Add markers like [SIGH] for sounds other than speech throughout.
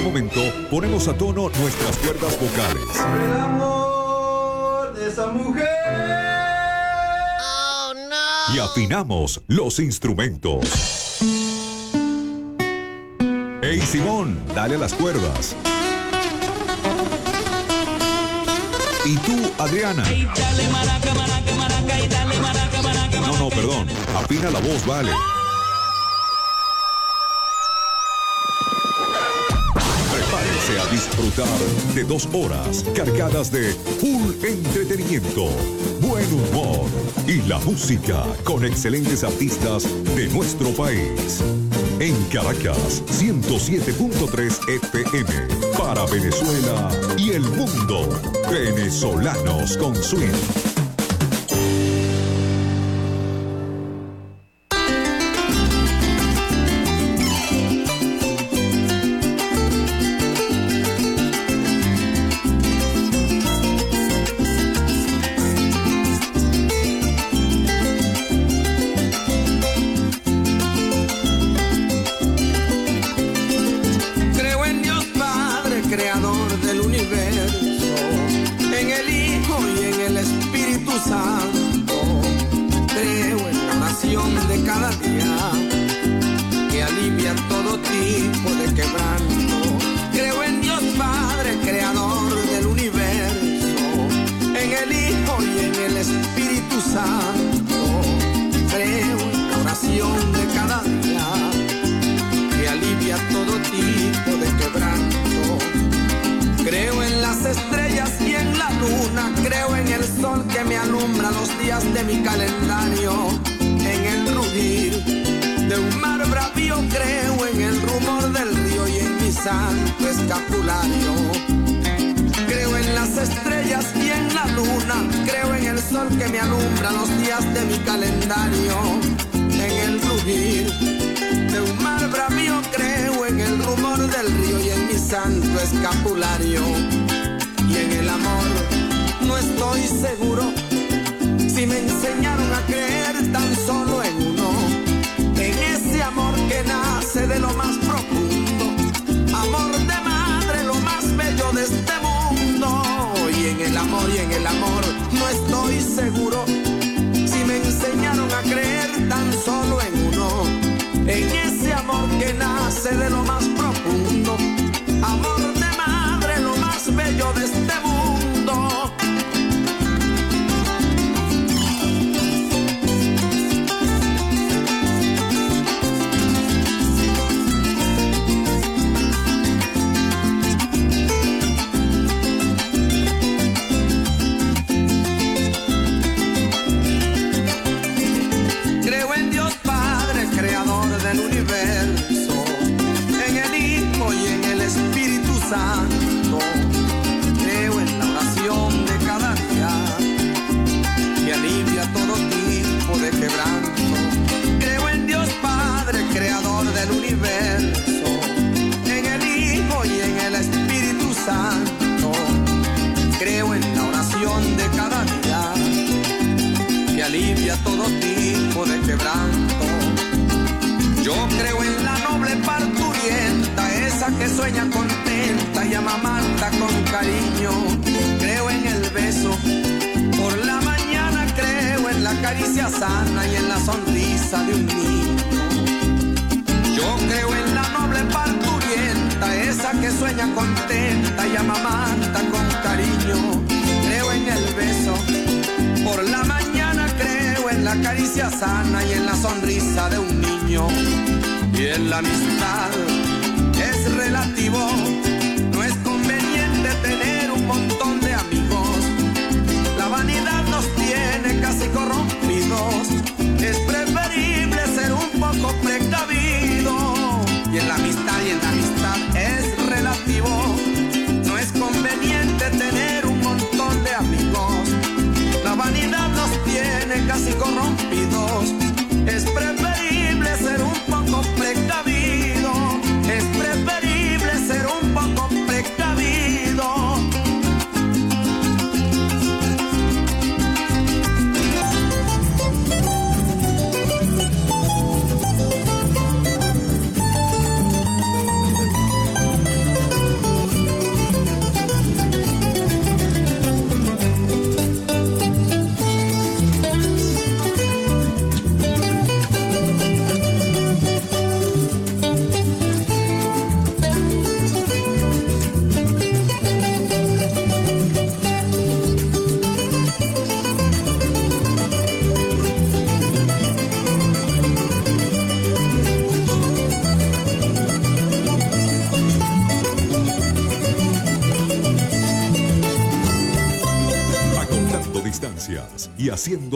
este momento ponemos a tono nuestras cuerdas vocales. El amor de esa mujer. Oh, no. Y afinamos los instrumentos. Hey Simón, dale a las cuerdas. Y tú, Adriana. Hey, dale, maraca, maraca, maraca, y dale, maraca, maraca, no, no, perdón. Afina la voz, vale. A disfrutar de dos horas cargadas de full entretenimiento, buen humor y la música con excelentes artistas de nuestro país. En Caracas, 107.3 FM para Venezuela y el mundo. Venezolanos con Swing.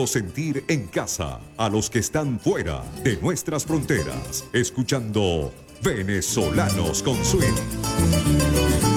Sentir en casa a los que están fuera de nuestras fronteras, escuchando Venezolanos con Swing.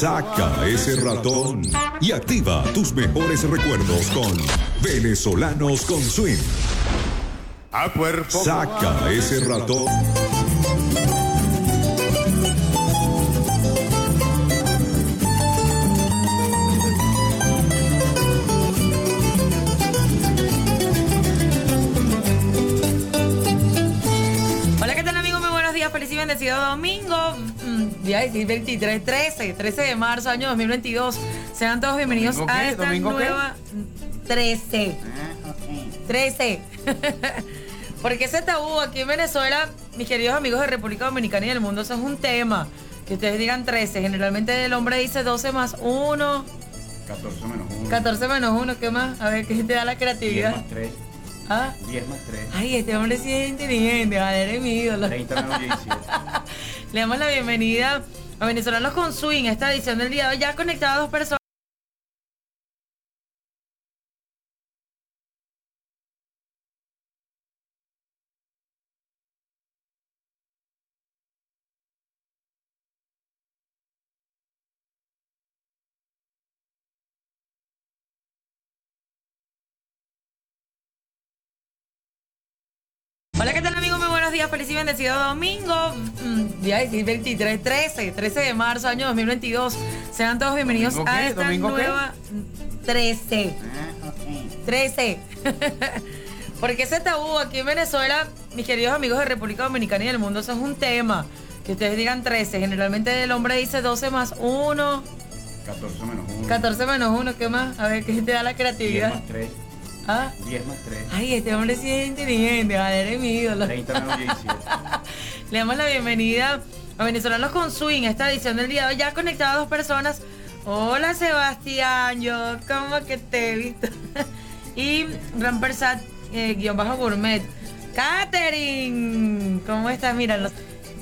Saca ese ratón y activa tus mejores recuerdos con Venezolanos con Swing. Saca ese ratón. Día 23, 13, 13 de marzo, año 2022. Sean todos bienvenidos a esta nueva... 13. 13. [LAUGHS] Porque ese tabú aquí en Venezuela, mis queridos amigos de República Dominicana y del mundo, eso es un tema. Que ustedes digan 13. Generalmente el hombre dice 12 más 1. 14 menos 1. 14 menos 1, ¿qué más? A ver, ¿qué te da la creatividad? 10 más 3. ¿Ah? 10 más 3. Ay, este hombre sí es inteligente, vale, eres mi ídolo. 30 menos 17. [LAUGHS] Le damos la bienvenida a Venezolanos con Swing, esta edición del día de hoy. Ya conectadas dos personas. Feliz y bendecido domingo. Mm, día 23, 13, 13 de marzo, año 2022. Sean todos bienvenidos a esta nueva... 13. 13. [LAUGHS] Porque ese tabú aquí en Venezuela, mis queridos amigos de República Dominicana y del mundo, eso es un tema. Que ustedes digan 13. Generalmente el hombre dice 12 más 1. 14 menos 1. 14 menos 1, ¿qué más? A ver, ¿qué te da la 10 creatividad? más 3. ¿Ah? 10 más 3. Ay, este hombre sí es inteligente, vale, eres mi ídolo. 30 menos 17. [LAUGHS] Le damos la bienvenida a Venezolanos con Swing, esta edición del día de hoy. Ya conectadas dos personas. Hola Sebastián, yo como que te he visto. [LAUGHS] y Rampersat, eh, guion bajo gourmet. Catherine, ¿cómo estás? Mira, los-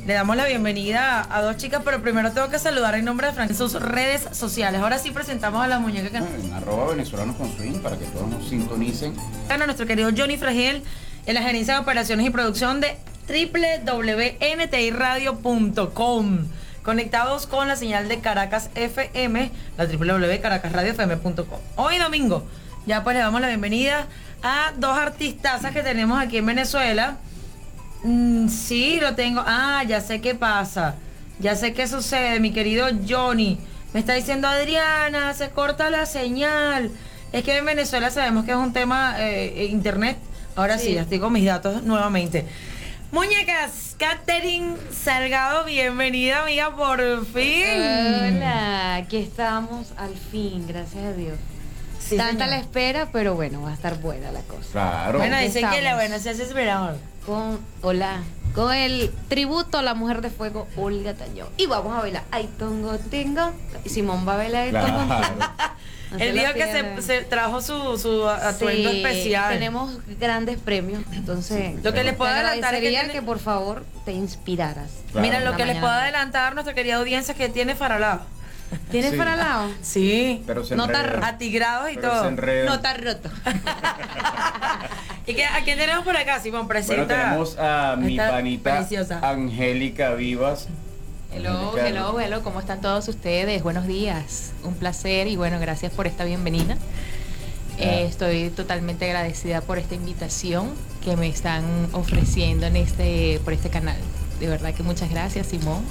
Le damos la bienvenida a dos chicas, pero primero tengo que saludar en nombre de Frank en sus redes sociales. Ahora sí presentamos a la muñeca que En arroba venezolanos con swing para que todos nos sintonicen. a nuestro querido Johnny Fragel en la gerencia de operaciones y producción de www.ntiradio.com. Conectados con la señal de Caracas FM, la www.caracasradiofm.com. Hoy domingo, ya pues le damos la bienvenida a dos artistazas que tenemos aquí en Venezuela. Mm, sí, lo tengo. Ah, ya sé qué pasa. Ya sé qué sucede, mi querido Johnny. Me está diciendo Adriana, se corta la señal. Es que en Venezuela sabemos que es un tema eh, internet. Ahora sí. Sí. ya estoy con mis datos nuevamente. Muñecas, Katherine Salgado, bienvenida amiga por fin. Hola, aquí estamos al fin, gracias a Dios. Sí, Tanta la espera, pero bueno, va a estar buena la cosa. Claro. Bueno, dicen que la buena se hace esperar. Con, hola, con el tributo a la mujer de fuego, Olga Tañón. Y vamos a bailar Ay Tongo Tingo. Y Simón va a bailar el Tongo Claro. [LAUGHS] Lo dijo que se, se trajo su, su atuendo Sí, especial. Tenemos grandes premios, entonces. Lo que les puedo adelantar es que, tiene- que por favor te inspiraras. Claro. Mira, lo que les puedo adelantar nuestra querida audiencia es que tiene faralado. ¿Tienes Sí. para al lado? Sí. Pero se No está enreda. Atigrados y Pero todo. No está roto. [LAUGHS] ¿Y qué, a quién tenemos por acá, Simón? Presenta. Bueno, tenemos a mi panita preciosa. Angélica Vivas. Hello, hello, hello, ¿cómo están todos ustedes? Buenos días, un placer y bueno, gracias por esta bienvenida. Eh, Ah. estoy totalmente agradecida por esta invitación que me están ofreciendo en este, por este canal. De verdad que muchas gracias, Simón.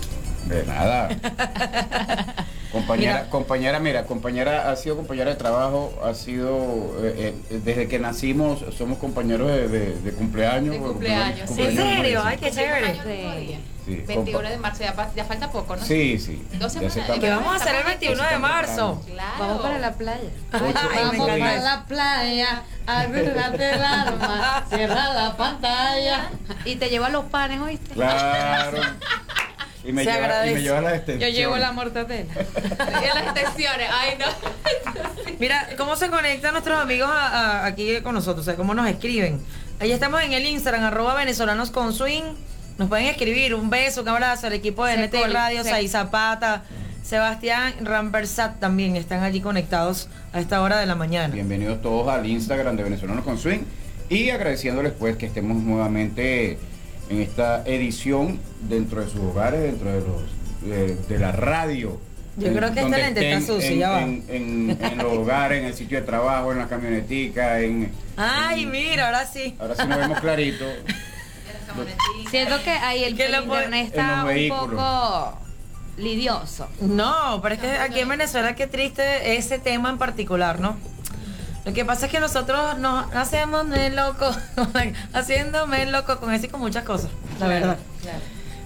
De nada. [LAUGHS] compañera, Mira. compañera, mira, compañera, ha sido compañera de trabajo, ha sido, eh, eh, desde que nacimos, somos compañeros de, de- de cumpleaños. De cumpleaños, sí. ¿En serio? Ay, qué chévere. Sí. Sí, 21 compa- de marzo, ya, fa- ya falta poco, ¿no? Sí, sí. Dos semanas. Que vamos a hacer el 21 de marzo. Claro. Vamos para la playa. Ay, Vamos para la playa, olvídate el alma, [LAUGHS] cierra la pantalla. Y te lleva los panes, ¿oíste? Claro. [LAUGHS] Y me, Se lleva, y me lleva la extensión. Yo llevo la mortadela. Y [LAUGHS] las extensiones, ay no. [LAUGHS] Mira, ¿cómo se conectan nuestros amigos a- a- aquí con nosotros? O sea, ¿cómo nos escriben? Ahí estamos en el Instagram, arroba venezolanos con swing. Nos pueden escribir un beso, un abrazo al equipo de NT Radio, Sai Zapata, Sebastián Rampersat también están allí conectados a esta hora de la mañana. Bienvenidos todos al Instagram de Venezolanos con Swing y agradeciéndoles pues que estemos nuevamente en esta edición dentro de sus hogares, dentro de los de, de la radio. Yo En- creo que esta donde lente está sucia, en, ya va. En, en- en los hogares, en el sitio de trabajo, en la camionetica, en... Ay, en- mira, ahora sí. Ahora sí nos vemos clarito. Siento que ahí el, Que internet está un poco lidioso. No, pero es que aquí en Venezuela qué triste ese tema en particular, ¿no? Lo que pasa es que nosotros nos hacemos de loco, [LAUGHS] haciéndome loco con eso y con muchas cosas, la verdad.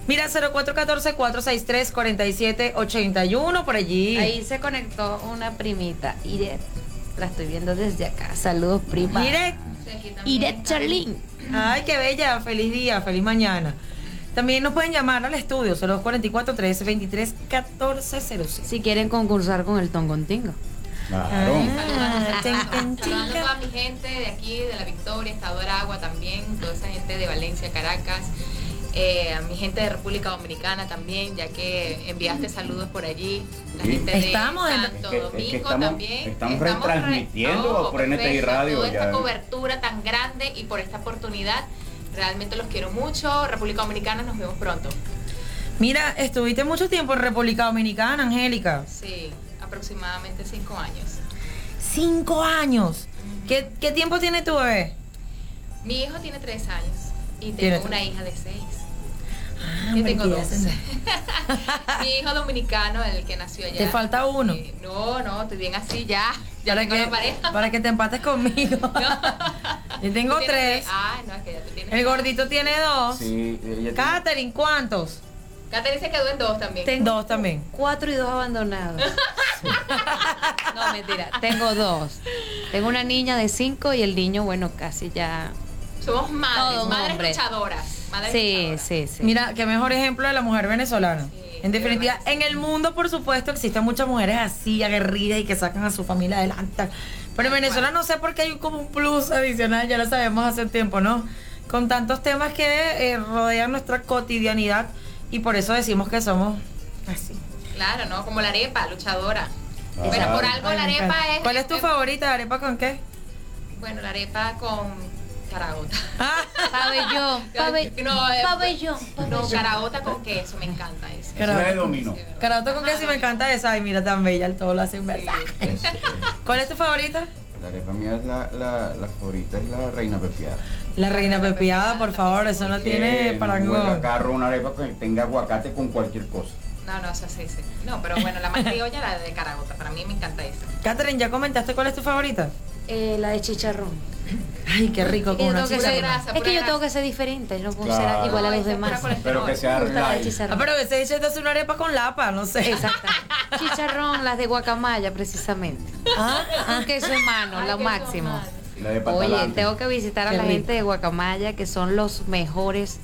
Mira, 0414-463-4781 por allí. Ahí se conectó una primita, Iret. La estoy viendo desde acá. Saludos, prima. Mire, Iret Charlene. ay, qué bella, feliz día, feliz mañana. También nos pueden llamar al estudio 0244-323-1406. Si quieren concursar con el Tongontingo. Claro. Ah, [LAUGHS] Saludando a chica. toda mi gente de aquí, de la Victoria, Estado Aragua también, toda esa gente de Valencia, Caracas, eh, a mi gente de República Dominicana también, ya que enviaste saludos por allí. La Sí. gente de Estamos en- Santo Es que- es que Domingo estamos- también. estamos retransmitiendo por NTI Radio Toda ya. esta cobertura tan grande y por esta oportunidad. Realmente los quiero mucho. República Dominicana, nos vemos pronto. Mira, estuviste mucho tiempo en República Dominicana, Angélica. Sí, aproximadamente cinco años. Cinco años. ¿Qué, qué tiempo tiene tu bebé? Mi hijo tiene tres años y tengo una tres. hija de seis. Ah, Yo tengo dos. no. [LAUGHS] Mi hijo dominicano, el que nació allá. Te falta uno. Eh, no, no, estoy bien así ya. Ya para tengo que, la pareja. para que te empates conmigo. [LAUGHS] Yo tengo tres. Ay, no, es que ya tú tienes. El gordito tiene dos. Sí, ella tiene- Catherine, ¿cuántos? Catherine se quedó en dos también. Tengo Dos también. Cuatro y dos abandonados. [LAUGHS] no, mentira. Tengo dos. Tengo una niña de cinco y el niño, bueno, casi ya. Somos madres, un madres hombre. luchadoras. Madres Sí, luchadoras. sí, sí. Mira, qué mejor ejemplo de la mujer venezolana. Sí, en de definitiva, en el mundo, por supuesto, existen muchas mujeres así, aguerridas y que sacan a su familia adelante. Pero en Venezuela no sé por qué hay como un plus adicional, ya lo sabemos hace tiempo, ¿no? Con tantos temas que eh, rodean nuestra cotidianidad y por eso decimos que somos así. Claro, ¿no? Como la arepa, luchadora. Pero por algo la arepa es... ¿Cuál es tu favorita? ¿Arepa con qué? Bueno, la arepa con Caragota. [LAUGHS] Pabellón. no, eh, pabellón. No, caragota con queso, me encanta eso. Caragota con queso y me encanta esa. Ay, mira, tan bella, el todo lo hacen verdad. [LAUGHS] ¿Cuál es tu favorita? La arepa mía es la, la, la favorita, es la reina pepiada. La reina pepiada, por favor, eso no tiene parangón. carro una arepa que tenga aguacate con cualquier cosa. No, no, eso sí, sí. No, pero bueno, la más criolla, la de caragota. Para mí me encanta esa. Catherine, ¿ya comentaste cuál es tu favorita? Eh, la de chicharrón. Ay, qué rico con una grasa, Es que yo tengo que ser diferente, no puedo ser igual a los demás. Pero que sea Ah, pero que se dice es una arepa con lapa, no sé. Exacto. Chicharrón, las de guacamaya, precisamente. Ah, ah. queso en mano, lo máximo. Oye, tengo que visitar a la gente de Guacamaya, que son los mejores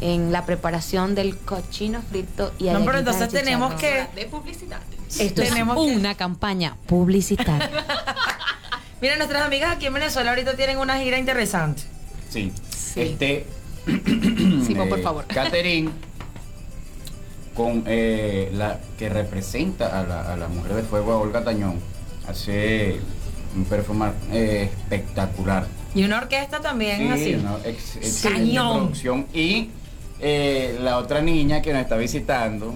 en la preparación del cochino frito y No, pero entonces tenemos que... De publicidad. Esto tenemos es una campaña publicitaria. [LAUGHS] Mira, nuestras amigas aquí en Venezuela ahorita tienen una gira interesante. Sí. Este. [COUGHS] sí, por eh, favor. Catherine, con eh, la que representa a la, a la, mujer de fuego, a Olga Tañón, hace un performance eh, espectacular. Y una orquesta también así. Una producción. Y la otra niña que nos está visitando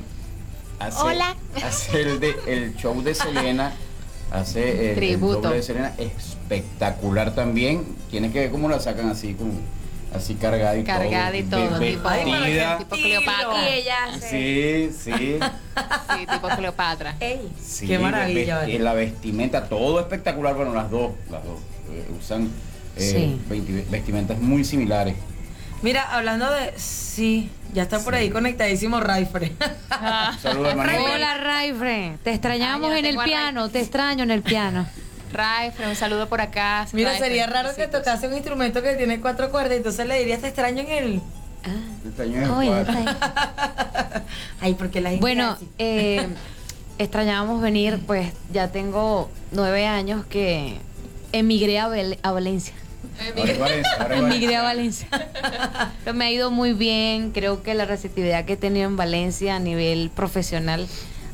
hace, Hola. hace el, de, el show de Selena hace el, Tributo. de Selena espectacular también. Tiene que ver cómo la sacan así como así cargada y cargada todo. y todo, tipo, tipo Cleopatra. Y ella Sí, sí. [LAUGHS] sí, tipo Cleopatra. Ey, qué maravilla. La, vestimenta, todo espectacular. Bueno, las dos, las dos eh, usan eh, vestimentas muy similares. Mira, hablando de. Sí, ya está por ahí conectadísimo Raifre. Saludos, Hola, Raifre. Te extrañamos en el piano, te extraño en el piano. [LAUGHS] Raifre, un saludo por acá. Mira, sería raro que tocase un instrumento que tiene cuatro cuerdas, y entonces le dirías te extraño en el. Ah. Te extraño en el Ay, [LAUGHS] porque la gente Bueno, eh, extrañábamos venir, pues ya tengo nueve años que emigré a Valencia. Emigré a Valencia. Pero me ha ido muy bien. Creo que la receptividad que he tenido en Valencia a nivel profesional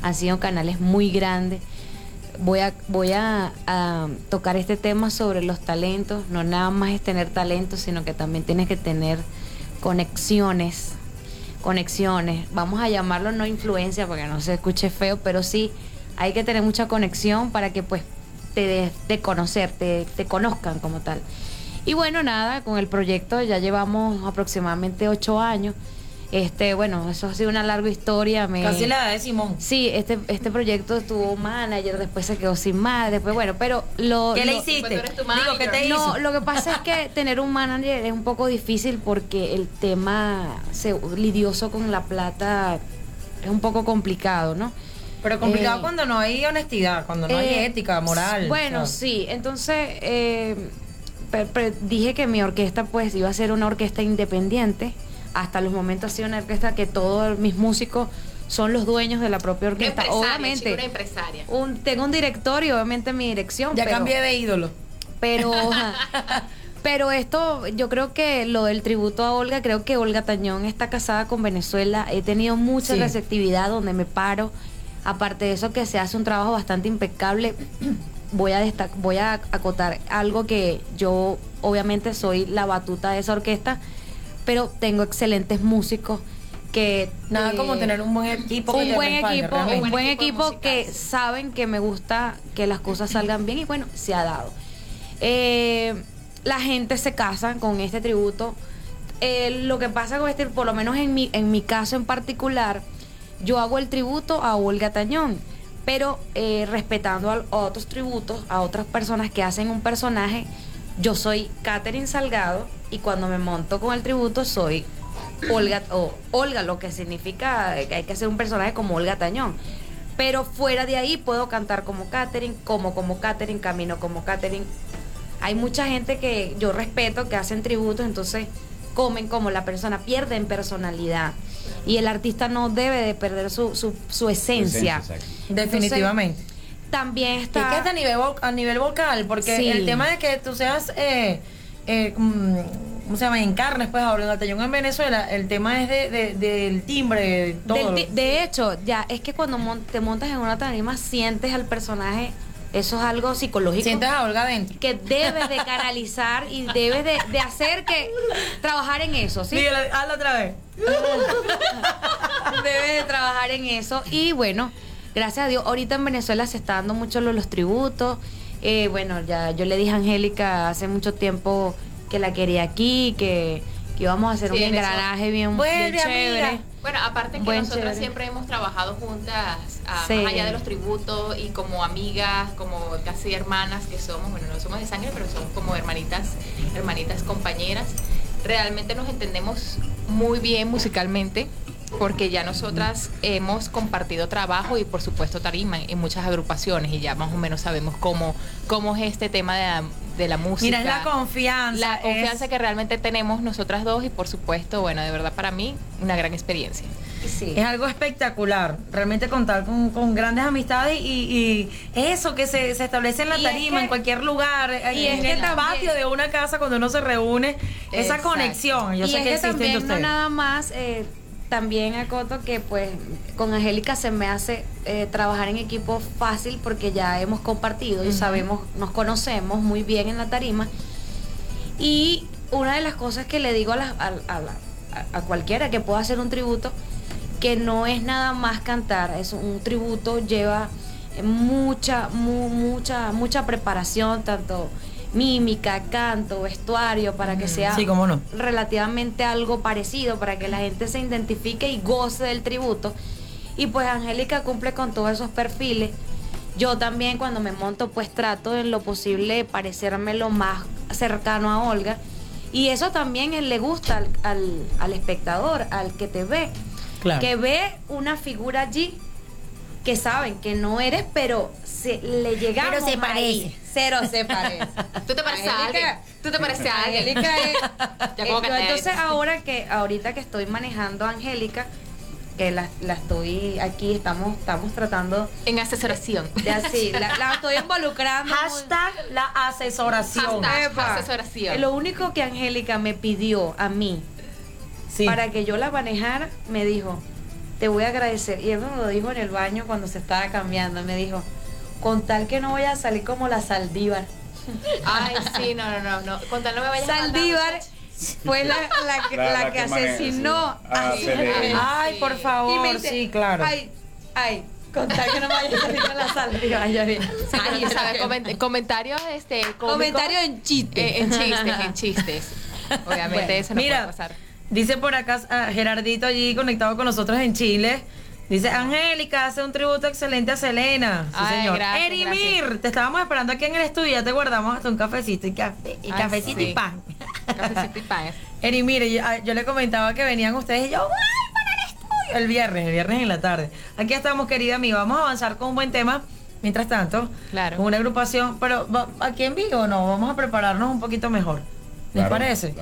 ha sido canales muy grandes. Voy a, voy a, tocar este tema sobre los talentos. No nada más es tener talento, sino que también tienes que tener conexiones. Conexiones. Vamos a llamarlo no influencia porque no se escuche feo, pero sí hay que tener mucha conexión para que pues te de, conocer, te conozcan como tal. Y bueno, nada, con el proyecto ya llevamos aproximadamente ocho años. Este, bueno, eso ha sido una larga historia. Me... Casi la de Simón. Sí, este, este proyecto estuvo manager, después se quedó sin madre, después, bueno, pero lo... ¿Qué le hiciste? Digo, ¿qué te no, lo que pasa es que [LAUGHS] tener un manager es un poco difícil porque el tema se, lidioso con la plata es un poco complicado, ¿no? Pero complicado eh, cuando no hay honestidad, cuando no hay eh, ética, moral. Bueno, sí, entonces... Eh, dije que mi orquesta pues iba a ser una orquesta independiente. Hasta los momentos ha sido una orquesta que todos mis músicos son los dueños de la propia orquesta. obviamente. Una empresaria. Un, tengo un directorio, obviamente mi dirección. Ya cambié de ídolo. Pero, [LAUGHS] pero esto, yo creo que lo del tributo a Olga, creo que Olga Tañón está casada con Venezuela. He tenido mucha receptividad donde me paro. Aparte de eso, que se hace un trabajo bastante impecable [CLEARS THROAT] voy a voy a acotar algo que yo obviamente soy la batuta de esa orquesta, pero tengo excelentes músicos que nada como tener un buen equipo un buen equipo un buen equipo, que saben que me gusta que las cosas salgan bien y bueno se ha dado. Eh, la gente se casa con este tributo. Eh, lo que pasa con este por lo menos en mi en mi caso en particular yo hago el tributo a Olga Tañón pero eh, respetando a, otros tributos, a otras personas que hacen un personaje. Yo soy Catherine Salgado y cuando me monto con el tributo soy Olga, o Olga, lo que significa que hay que hacer un personaje como Olga Tañón. Pero fuera de ahí puedo cantar como Catherine, como como Catherine, camino como Catherine. Hay mucha gente que yo respeto que hacen tributos, entonces comen como la persona, pierden personalidad. Y el artista no debe de perder su, su, su esencia. Definitivamente. también está... ¿Y qué es a nivel, a nivel vocal? Porque el tema de que tú seas... Eh, eh, mm, ¿cómo se llama? En carnes, pues en Atayón en Venezuela, el tema es de, del timbre, de todo. de hecho, ya es que cuando te montas en una tarima sientes al personaje eso es algo psicológico. Sientes a Olga dentro. Que debes de canalizar y debes de, hacer que trabajar en eso, ¿sí? hazlo otra vez. [LAUGHS] debes de trabajar en eso. Y bueno, gracias a Dios, ahorita en Venezuela se está dando mucho los, tributos. Eh, bueno, ya yo le dije a Angélica hace mucho tiempo que la quería aquí, que, que íbamos a hacer un engranaje bien, bien chévere. Bueno, aparte que nosotros siempre hemos trabajado juntas, más allá de los tributos y como amigas, como casi hermanas que somos, bueno, no somos de sangre, pero somos como hermanitas, hermanitas compañeras. Realmente nos entendemos muy bien musicalmente porque ya nosotras hemos compartido trabajo y por supuesto tarima en muchas agrupaciones y ya más o menos sabemos cómo, cómo es este tema de la, de la música. Mira, es la confianza. La confianza que realmente tenemos nosotras dos y por supuesto, bueno, de verdad para mí una gran experiencia. Sí. Es algo espectacular, realmente contar con, grandes amistades y, eso que se, establece en la tarima, en cualquier lugar, y en el patio de una casa cuando uno se reúne, esa conexión. Yo sé que, también no nada más eh, también acoto que pues con Angélica se me hace eh, trabajar en equipo fácil porque ya hemos compartido y sabemos, nos conocemos muy bien en la tarima. Y una de las cosas que le digo a, a, cualquiera que pueda hacer un tributo, que no es nada más cantar, es un tributo lleva mucha, mucha, mucha preparación, tanto mímica, canto, vestuario, para que sea relativamente algo parecido, para que la gente se identifique y goce del tributo. Y pues Angélica cumple con todos esos perfiles. Yo también cuando me monto pues trato en lo posible parecerme lo más cercano a Olga. Y eso también le gusta al, espectador, al que te ve. Que ve una figura allí que saben que no eres, pero se, le llegamos Pero se parece. Cero se parece. [LAUGHS] Tú te pareces a alguien. Tú te pareces a alguien. Angélica es, [LAUGHS] entonces ahora que, ahorita que estoy manejando a Angélica, que la, la, estoy aquí, estamos, estamos tratando. En asesoración. De, así, la, estoy involucrando. Hashtag la asesoración. asesoración. Lo único que Angélica me pidió a mí para que yo la manejara, me dijo, te voy a agradecer. Y él me lo dijo en el baño cuando se estaba cambiando. Me dijo, con tal que no vaya a salir como la Saldívar. [LAUGHS] Ay, sí, no, no, no, Con tal no me vaya Saldívar fue la, la, [LAUGHS] que, asesinó a, Ay, por favor, sí, claro. Ay, ay, con tal que no me vaya a salir con la Saldívar. [LAUGHS] Ay, ¿sabes? comentarios, este, comentarios en chistes. Eh, en chistes, en chistes. Obviamente eso no puede pasar. Dice por acá Gerardito allí conectado con nosotros en Chile. Dice, Angélica, hace un tributo excelente a Selena. Sí, señor. Erimir, te estábamos esperando aquí en el estudio, ya te guardamos hasta un cafecito y, café, y cafecito y pan. Cafecito y pan. [LAUGHS] Erimir, yo, ah, yo, le comentaba que venían ustedes y yo, ¡ay, para el estudio! El viernes, el viernes en la tarde. Aquí estamos, querida amiga. Vamos a avanzar con un buen tema. Mientras tanto, claro. con una agrupación, pero aquí en vivo no, vamos a prepararnos un poquito mejor. ¿Les parece?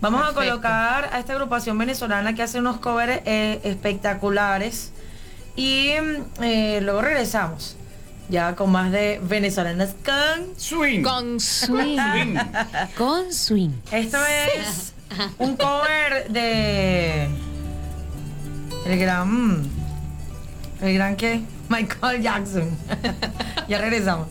Vamos a colocar a esta agrupación venezolana que hace unos covers eh, espectaculares. Y eh, luego regresamos. Ya con más de venezolanas con swing. Con swing. con swing. Esto es un cover de el gran el gran que Michael Jackson. [LAUGHS] ya regresamos.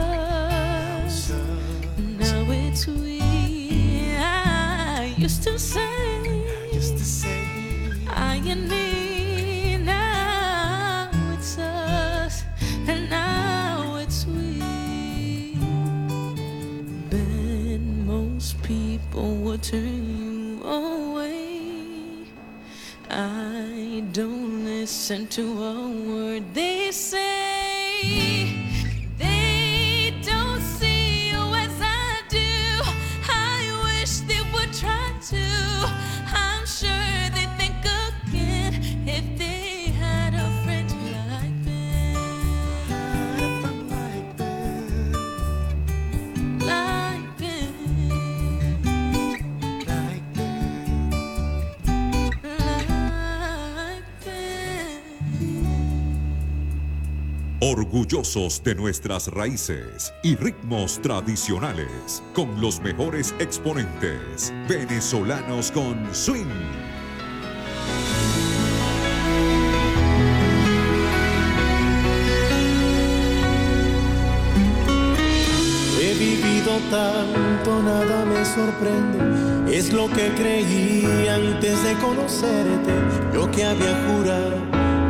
Us. Now it's we. I used to say, I and me. Now it's us, and now it's we. But most people would turn you away. I don't listen to a word they say. Orgullosos de nuestras raíces y ritmos tradicionales, con los mejores exponentes venezolanos con swing. He vivido tanto, nada me sorprende. Es lo que creí antes de conocerte. Yo que había jurado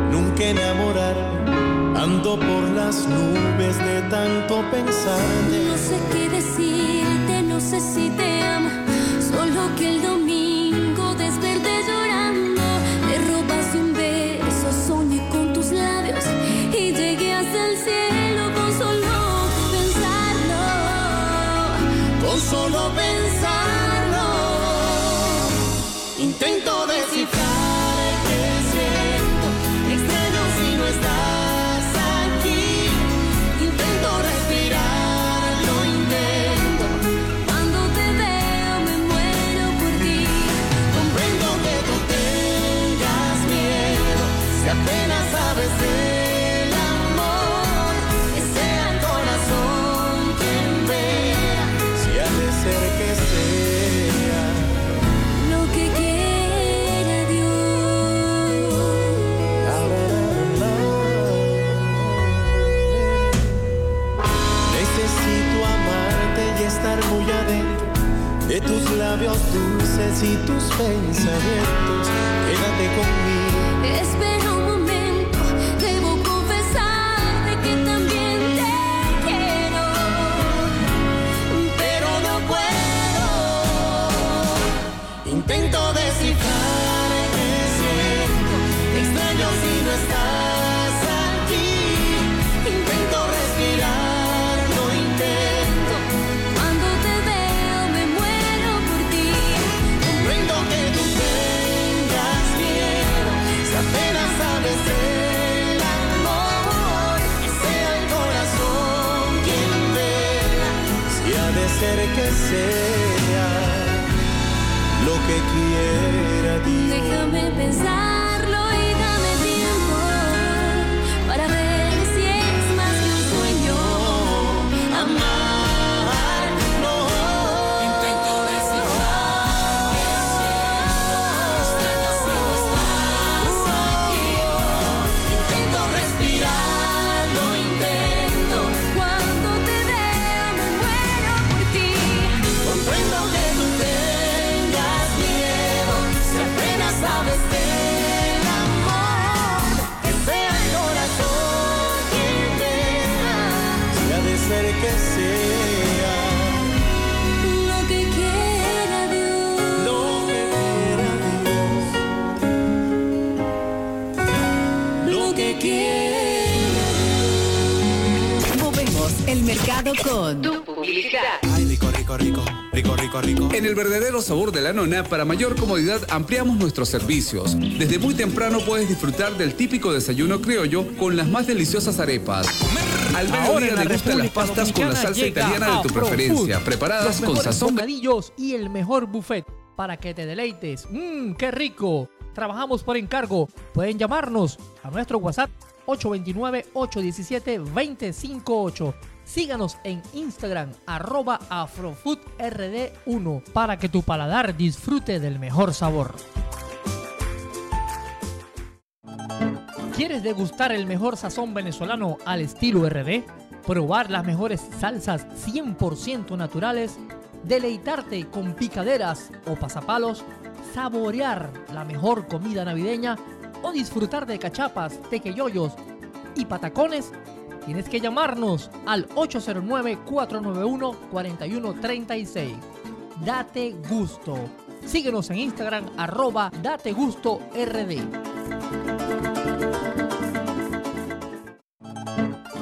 nunca enamorarme. Ando por las nubes de tanto pensarte. No sé qué decirte, no sé si te amo. Solo que el domingo desperté llorando. Me robaste un beso, soñé con tus labios. Y llegué hasta el cielo con solo pensarlo. Con solo pensarlo, para mayor comodidad, ampliamos nuestros servicios. Desde muy temprano puedes disfrutar del típico desayuno criollo con las más deliciosas arepas. Al mediodía degustan las pastas con la salsa italiana de tu preferencia, preparadas con sazón. y el mejor buffet para que te deleites. ¡Mmm, qué rico! Trabajamos por encargo. Pueden llamarnos a nuestro WhatsApp 829-817-258. Síganos en Instagram, arroba afrofoodrd1, para que tu paladar disfrute del mejor sabor. ¿Quieres degustar el mejor sazón venezolano al estilo RD? probar las mejores salsas 100% naturales, deleitarte con picaderas o pasapalos, saborear la mejor comida navideña o disfrutar de cachapas, tequeyoyos y patacones, tienes que llamarnos al 809-491-4136. Date gusto. Síguenos en Instagram arroba date gusto rd.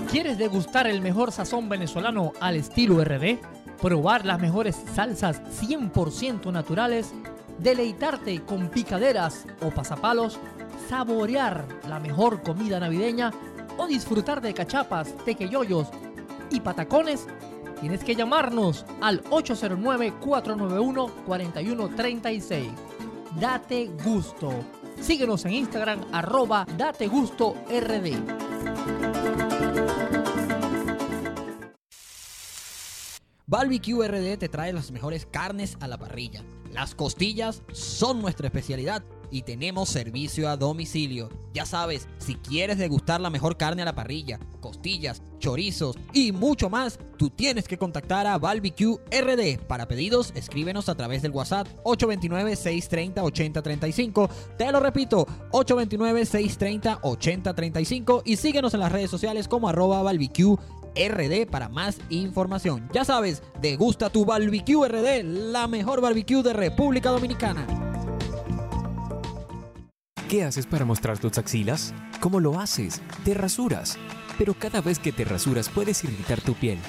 ¿Quieres degustar el mejor sazón venezolano al estilo RD? ¿Probar las mejores salsas 100% naturales? ¿Deleitarte con picaderas o pasapalos? ¿Saborear la mejor comida navideña? ¿O disfrutar de cachapas, tequeyoyos y patacones? Tienes que llamarnos al 809-491-4136. Date gusto. Síguenos en Instagram arroba date gusto rd. RD te trae las mejores carnes a la parrilla. Las costillas son nuestra especialidad y tenemos servicio a domicilio. Ya sabes, si quieres degustar la mejor carne a la parrilla, costillas, chorizos y mucho más, tú tienes que contactar a Barbecue RD. Para pedidos, escríbenos a través del WhatsApp 829-630-8035. Te lo repito, 829-630-8035 y síguenos en las redes sociales como arroba barbecue RD para más información. Ya sabes, degusta tu barbecue RD, la mejor barbecue de República Dominicana. ¿Qué haces para mostrar tus axilas? ¿Cómo lo haces? Te rasuras. Pero cada vez que te rasuras puedes irritar tu piel.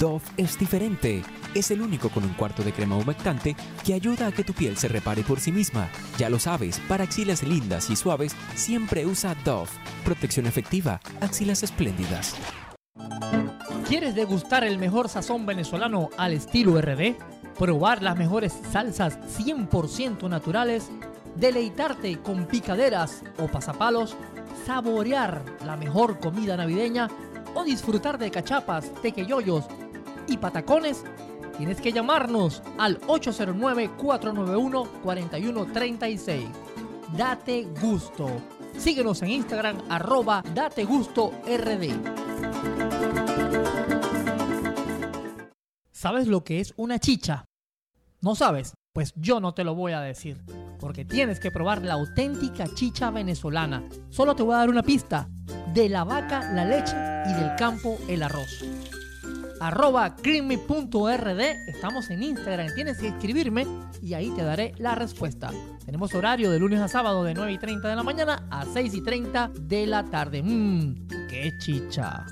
Dove es diferente. Es el único con un cuarto de crema humectante que ayuda a que tu piel se repare por sí misma. Ya lo sabes, para axilas lindas y suaves, siempre usa Dove. Protección efectiva, axilas espléndidas. ¿Quieres degustar el mejor sazón venezolano al estilo RD? ¿Probar las mejores salsas 100% naturales? ¿Deleitarte con picaderas o pasapalos? ¿Saborear la mejor comida navideña? ¿O disfrutar de cachapas, tequeyoyos y patacones? Tienes que llamarnos al 809-491-4136. Date gusto. Síguenos en Instagram arroba gusto. ¿Sabes lo que es una chicha? ¿No sabes? Pues yo no te lo voy a decir, porque tienes que probar la auténtica chicha venezolana. Solo te voy a dar una pista. De la vaca la leche y del campo el arroz. Arroba creamy.rd, estamos en Instagram, tienes que escribirme y ahí te daré la respuesta. Tenemos horario de lunes a sábado de 9 y 30 de la mañana a 6 y 30 de la tarde. Mmm, qué chicha.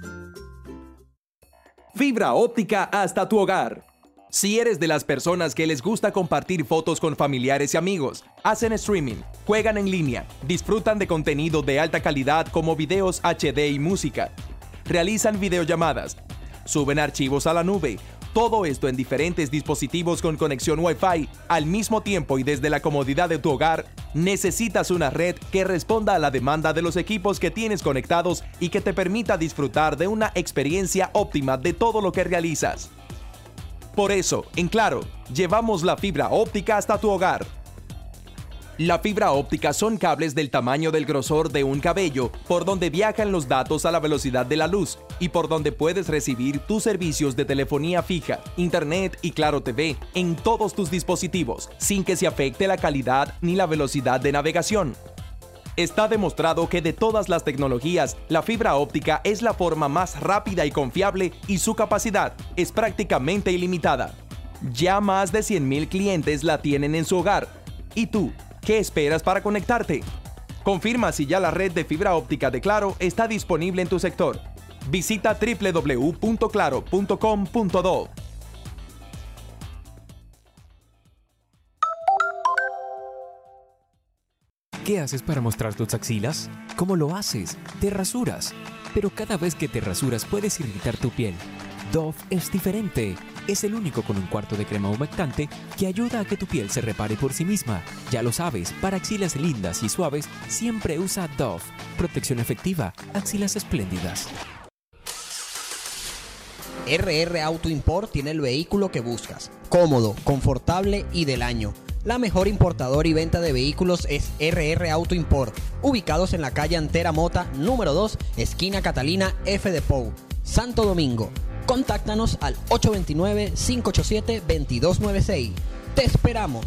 Fibra óptica hasta tu hogar. Si eres de las personas que les gusta compartir fotos con familiares y amigos, hacen streaming, juegan en línea, disfrutan de contenido de alta calidad como videos HD y música, realizan videollamadas, suben archivos a la nube, todo esto en diferentes dispositivos con conexión Wi-Fi al mismo tiempo y desde la comodidad de tu hogar, necesitas una red que responda a la demanda de los equipos que tienes conectados y que te permita disfrutar de una experiencia óptima de todo lo que realizas. Por eso, en Claro, llevamos la fibra óptica hasta tu hogar. La fibra óptica son cables del tamaño del grosor de un cabello, por donde viajan los datos a la velocidad de la luz y por donde puedes recibir tus servicios de telefonía fija, internet y Claro TV en todos tus dispositivos, sin que se afecte la calidad ni la velocidad de navegación. Está demostrado que de todas las tecnologías, la fibra óptica es la forma más rápida y confiable y su capacidad es prácticamente ilimitada. Ya más de 100.000 clientes la tienen en su hogar. ¿Y tú? ¿Qué esperas para conectarte? Confirma si ya la red de fibra óptica de Claro está disponible en tu sector. Visita www.claro.com.do. ¿Qué haces para mostrar tus axilas? ¿Cómo lo haces? Te rasuras. Pero cada vez que te rasuras puedes irritar tu piel. Dove es diferente. Es el único con un cuarto de crema humectante que ayuda a que tu piel se repare por sí misma. Ya lo sabes, para axilas lindas y suaves, siempre usa Dove. Protección efectiva, axilas espléndidas. RR Auto Import tiene el vehículo que buscas. Cómodo, confortable y del año. La mejor importadora y venta de vehículos es RR Auto Import, ubicados en la calle Antera Mota, número 2, esquina Catalina F de Pou. Santo Domingo. Contáctanos al 829-587-2296. Te esperamos.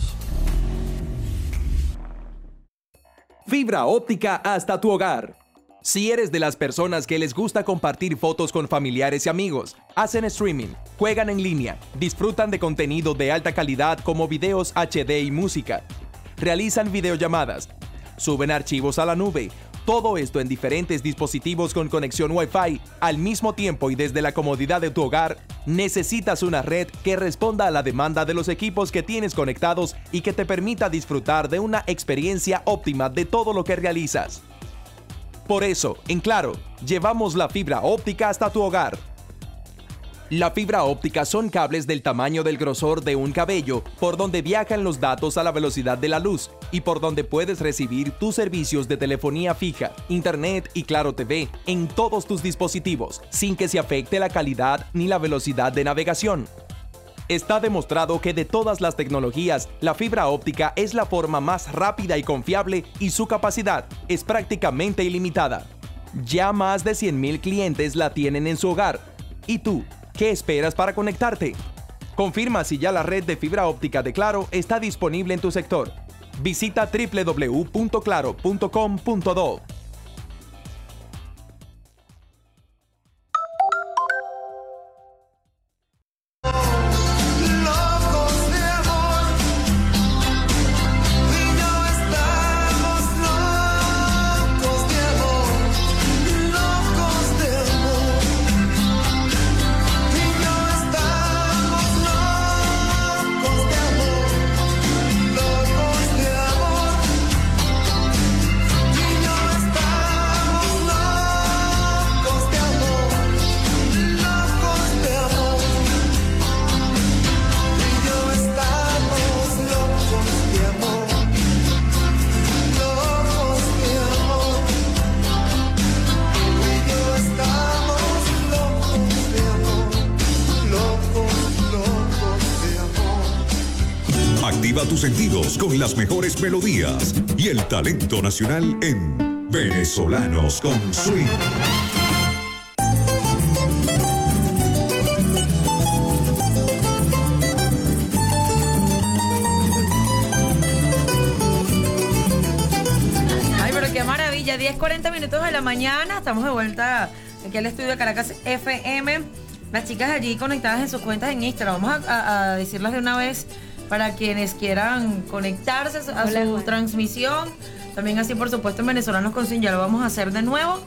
Fibra óptica hasta tu hogar. Si eres de las personas que les gusta compartir fotos con familiares y amigos, hacen streaming, juegan en línea, disfrutan de contenido de alta calidad como videos HD y música, realizan videollamadas, suben archivos a la nube, todo esto en diferentes dispositivos con conexión Wi-Fi al mismo tiempo y desde la comodidad de tu hogar, necesitas una red que responda a la demanda de los equipos que tienes conectados y que te permita disfrutar de una experiencia óptima de todo lo que realizas. Por eso, en Claro, llevamos la fibra óptica hasta tu hogar. La fibra óptica son cables del tamaño del grosor de un cabello por donde viajan los datos a la velocidad de la luz y por donde puedes recibir tus servicios de telefonía fija, internet y claro TV en todos tus dispositivos sin que se afecte la calidad ni la velocidad de navegación. Está demostrado que de todas las tecnologías, la fibra óptica es la forma más rápida y confiable y su capacidad es prácticamente ilimitada. Ya más de 100.000 clientes la tienen en su hogar. ¿Y tú, qué esperas para conectarte? Confirma si ya la red de fibra óptica de Claro está disponible en tu sector. Visita www.claro.com.do. melodías y el talento nacional en Venezolanos con Swing. Ay, pero qué maravilla. 10, 40 minutos de la mañana. Estamos de vuelta aquí al estudio de Caracas FM. Las chicas allí conectadas en sus cuentas en Instagram. Vamos a decirlas de una vez para quienes quieran conectarse a Hola, su Juan. transmisión. También así, por supuesto, en Venezolanos con Swing ya lo vamos a hacer de nuevo.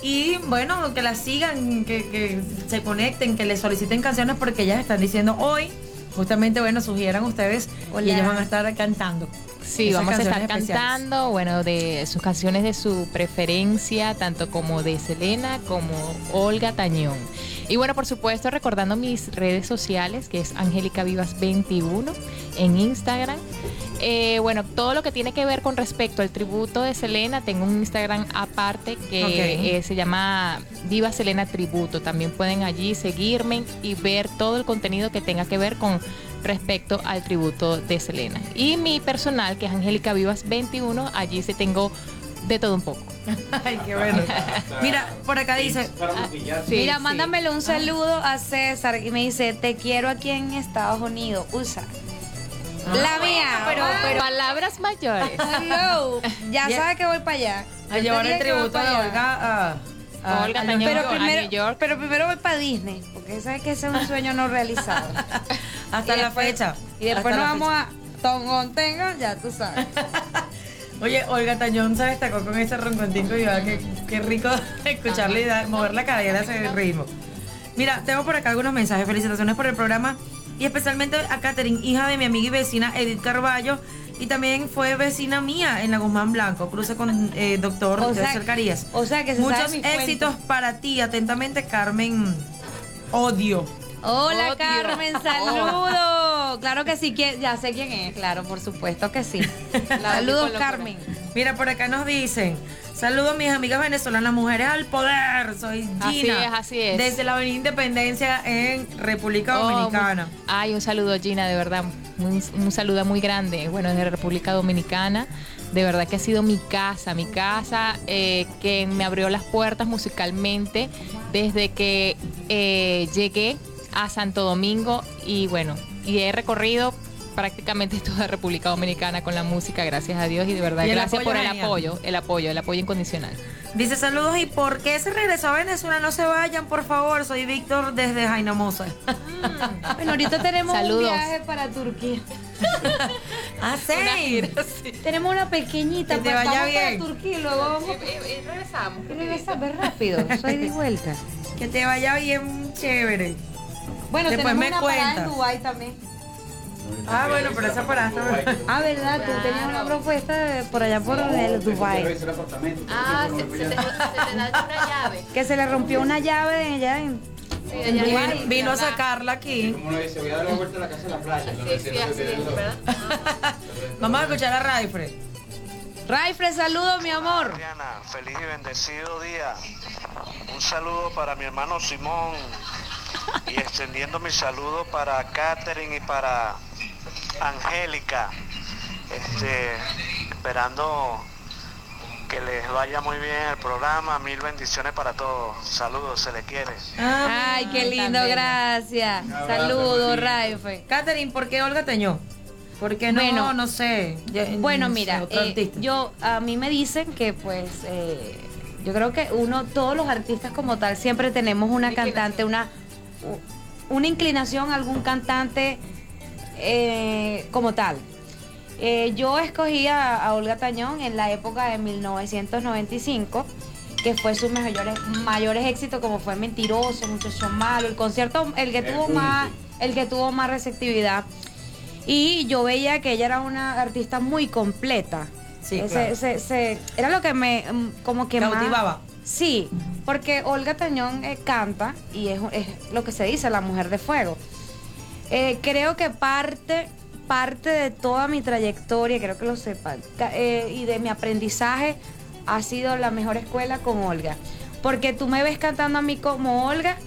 Y bueno, que las sigan, que, que se conecten, que les soliciten canciones porque ellas están diciendo hoy, justamente, bueno, sugieran ustedes y Hola. ellas van a estar cantando. Sí, esas vamos a estar especiales. cantando, bueno, de sus canciones de su preferencia, tanto como de Selena como Olga Tañón. Y bueno, por supuesto, recordando mis redes sociales, que es Angélica Vivas 21 en Instagram. Eh, bueno, todo lo que tiene que ver con respecto al tributo de Selena, tengo un Instagram aparte que eh, se llama Viva Selena Tributo. También pueden allí seguirme y ver todo el contenido que tenga que ver con respecto al tributo de Selena. Y mi personal, que es Angélica Vivas 21, allí se tengo de todo un poco. [LAUGHS] Ay, qué bueno. Mira, por acá dice. Sí, Mira, sí. mándamele un saludo a César y me dice, te quiero aquí en Estados Unidos, USA. La mía, pero, Ah, pero palabras mayores. hello. Ya Ya- sabe que voy para allá. A Yo llevar el tributo de. Olga a, a- Olga a. New Pero York, a primero, New York. pero primero voy para Disney, porque sabes que ese es un sueño no realizado. [LAUGHS] hasta Y la después- fecha. Y después Hasta nos vamos a Tongon Tenga, ya tú sabes. [LAUGHS] Oye, Olga Tañón se destacó con ese roncontinco y va, qué, qué rico [LAUGHS] escucharle y dar- mover la cadera ese ritmo. Mira, tengo por acá algunos mensajes. Felicitaciones por el programa y especialmente a Catherine, hija de mi amiga y vecina Edith Carballo. Y también fue vecina mía en la Guzmán Blanco, cruce con eh, doctor O sea- Cercarías. o sea que se Muchos sabe éxitos para ti. Atentamente, Carmen Odio. Hola. Carmen, saludos. Claro, claro que sí, ya sé quién es, claro, por supuesto que sí. [LAUGHS] Saludos, Carmen. Mira, por acá nos dicen, saludos mis amigas venezolanas, mujeres al poder, soy Gina. Así es, así es. Desde la Avenida Independencia en República oh, Dominicana. ay, un saludo Gina, de verdad, un, un saludo muy grande, bueno, desde República Dominicana de verdad que ha sido mi casa, mi casa eh, que me abrió las puertas musicalmente desde que eh, llegué a Santo Domingo y bueno, y he recorrido prácticamente [LAUGHS] toda República Dominicana con la música, gracias a Dios y de verdad gracias por el apoyo, el apoyo, el apoyo incondicional. Dice saludos y ¿por qué se regresó a Venezuela? No se vayan, por favor. Soy Víctor desde Jainamosa. [LAUGHS] Mm. bueno, ahorita tenemos un viaje para Turquía. [LAUGHS] ah, sí. Tenemos una pequeñita. Que te vaya bien. Para Turquía y luego vamos. Y, regresamos. Y regresamos rápido. Soy de vuelta. Que te vaya bien chévere. Bueno, Después tenemos me una en Dubái también. Ah, bueno, pero esa paraste. Ah, ¿verdad? Tú tenías una propuesta por allá por el Dubai. Ah, se, te, da una llave. Que se le rompió una llave de ella en... Sí, ella vino, a sacarla aquí. Como uno dice, voy a dar la vuelta a la casa de la playa. Sí, sí, así ¿verdad? [LAUGHS] Vamos a escuchar a Raifre. Raifre, saludos, mi amor. Diana, feliz y bendecido día. Un saludo para mi hermano Simón [LAUGHS] y extendiendo mi saludo para Catherine y para Angélica, este, esperando que les vaya muy bien el programa, mil bendiciones para todos, saludos, se les quiere. Ay, qué lindo, gracias. Saludos, Raife. Catherine, ¿por qué Olga Teñó? Porque no, bueno, no sé. bueno, mira, eh, yo a mí me dicen que pues eh, yo creo que uno, todos los artistas como tal, siempre tenemos una cantante, una una inclinación a algún cantante eh, como tal. Eh, yo escogí a, Olga Tañón en la época de 1995, que fue sus mayores, mayores éxitos, como fue Mentiroso, Muchacho Malo, el concierto, el que tuvo más, el que tuvo más receptividad. Y yo veía que ella era una artista muy completa. Sí, era lo que me mm, como que cautivaba. Sí, porque Olga Tañón eh, canta y es, lo que se dice, la mujer de fuego. Eh, creo que parte, parte de toda mi trayectoria, creo que lo sepan, eh, y de mi aprendizaje ha sido la mejor escuela con Olga. Porque tú me ves cantando a mí como Olga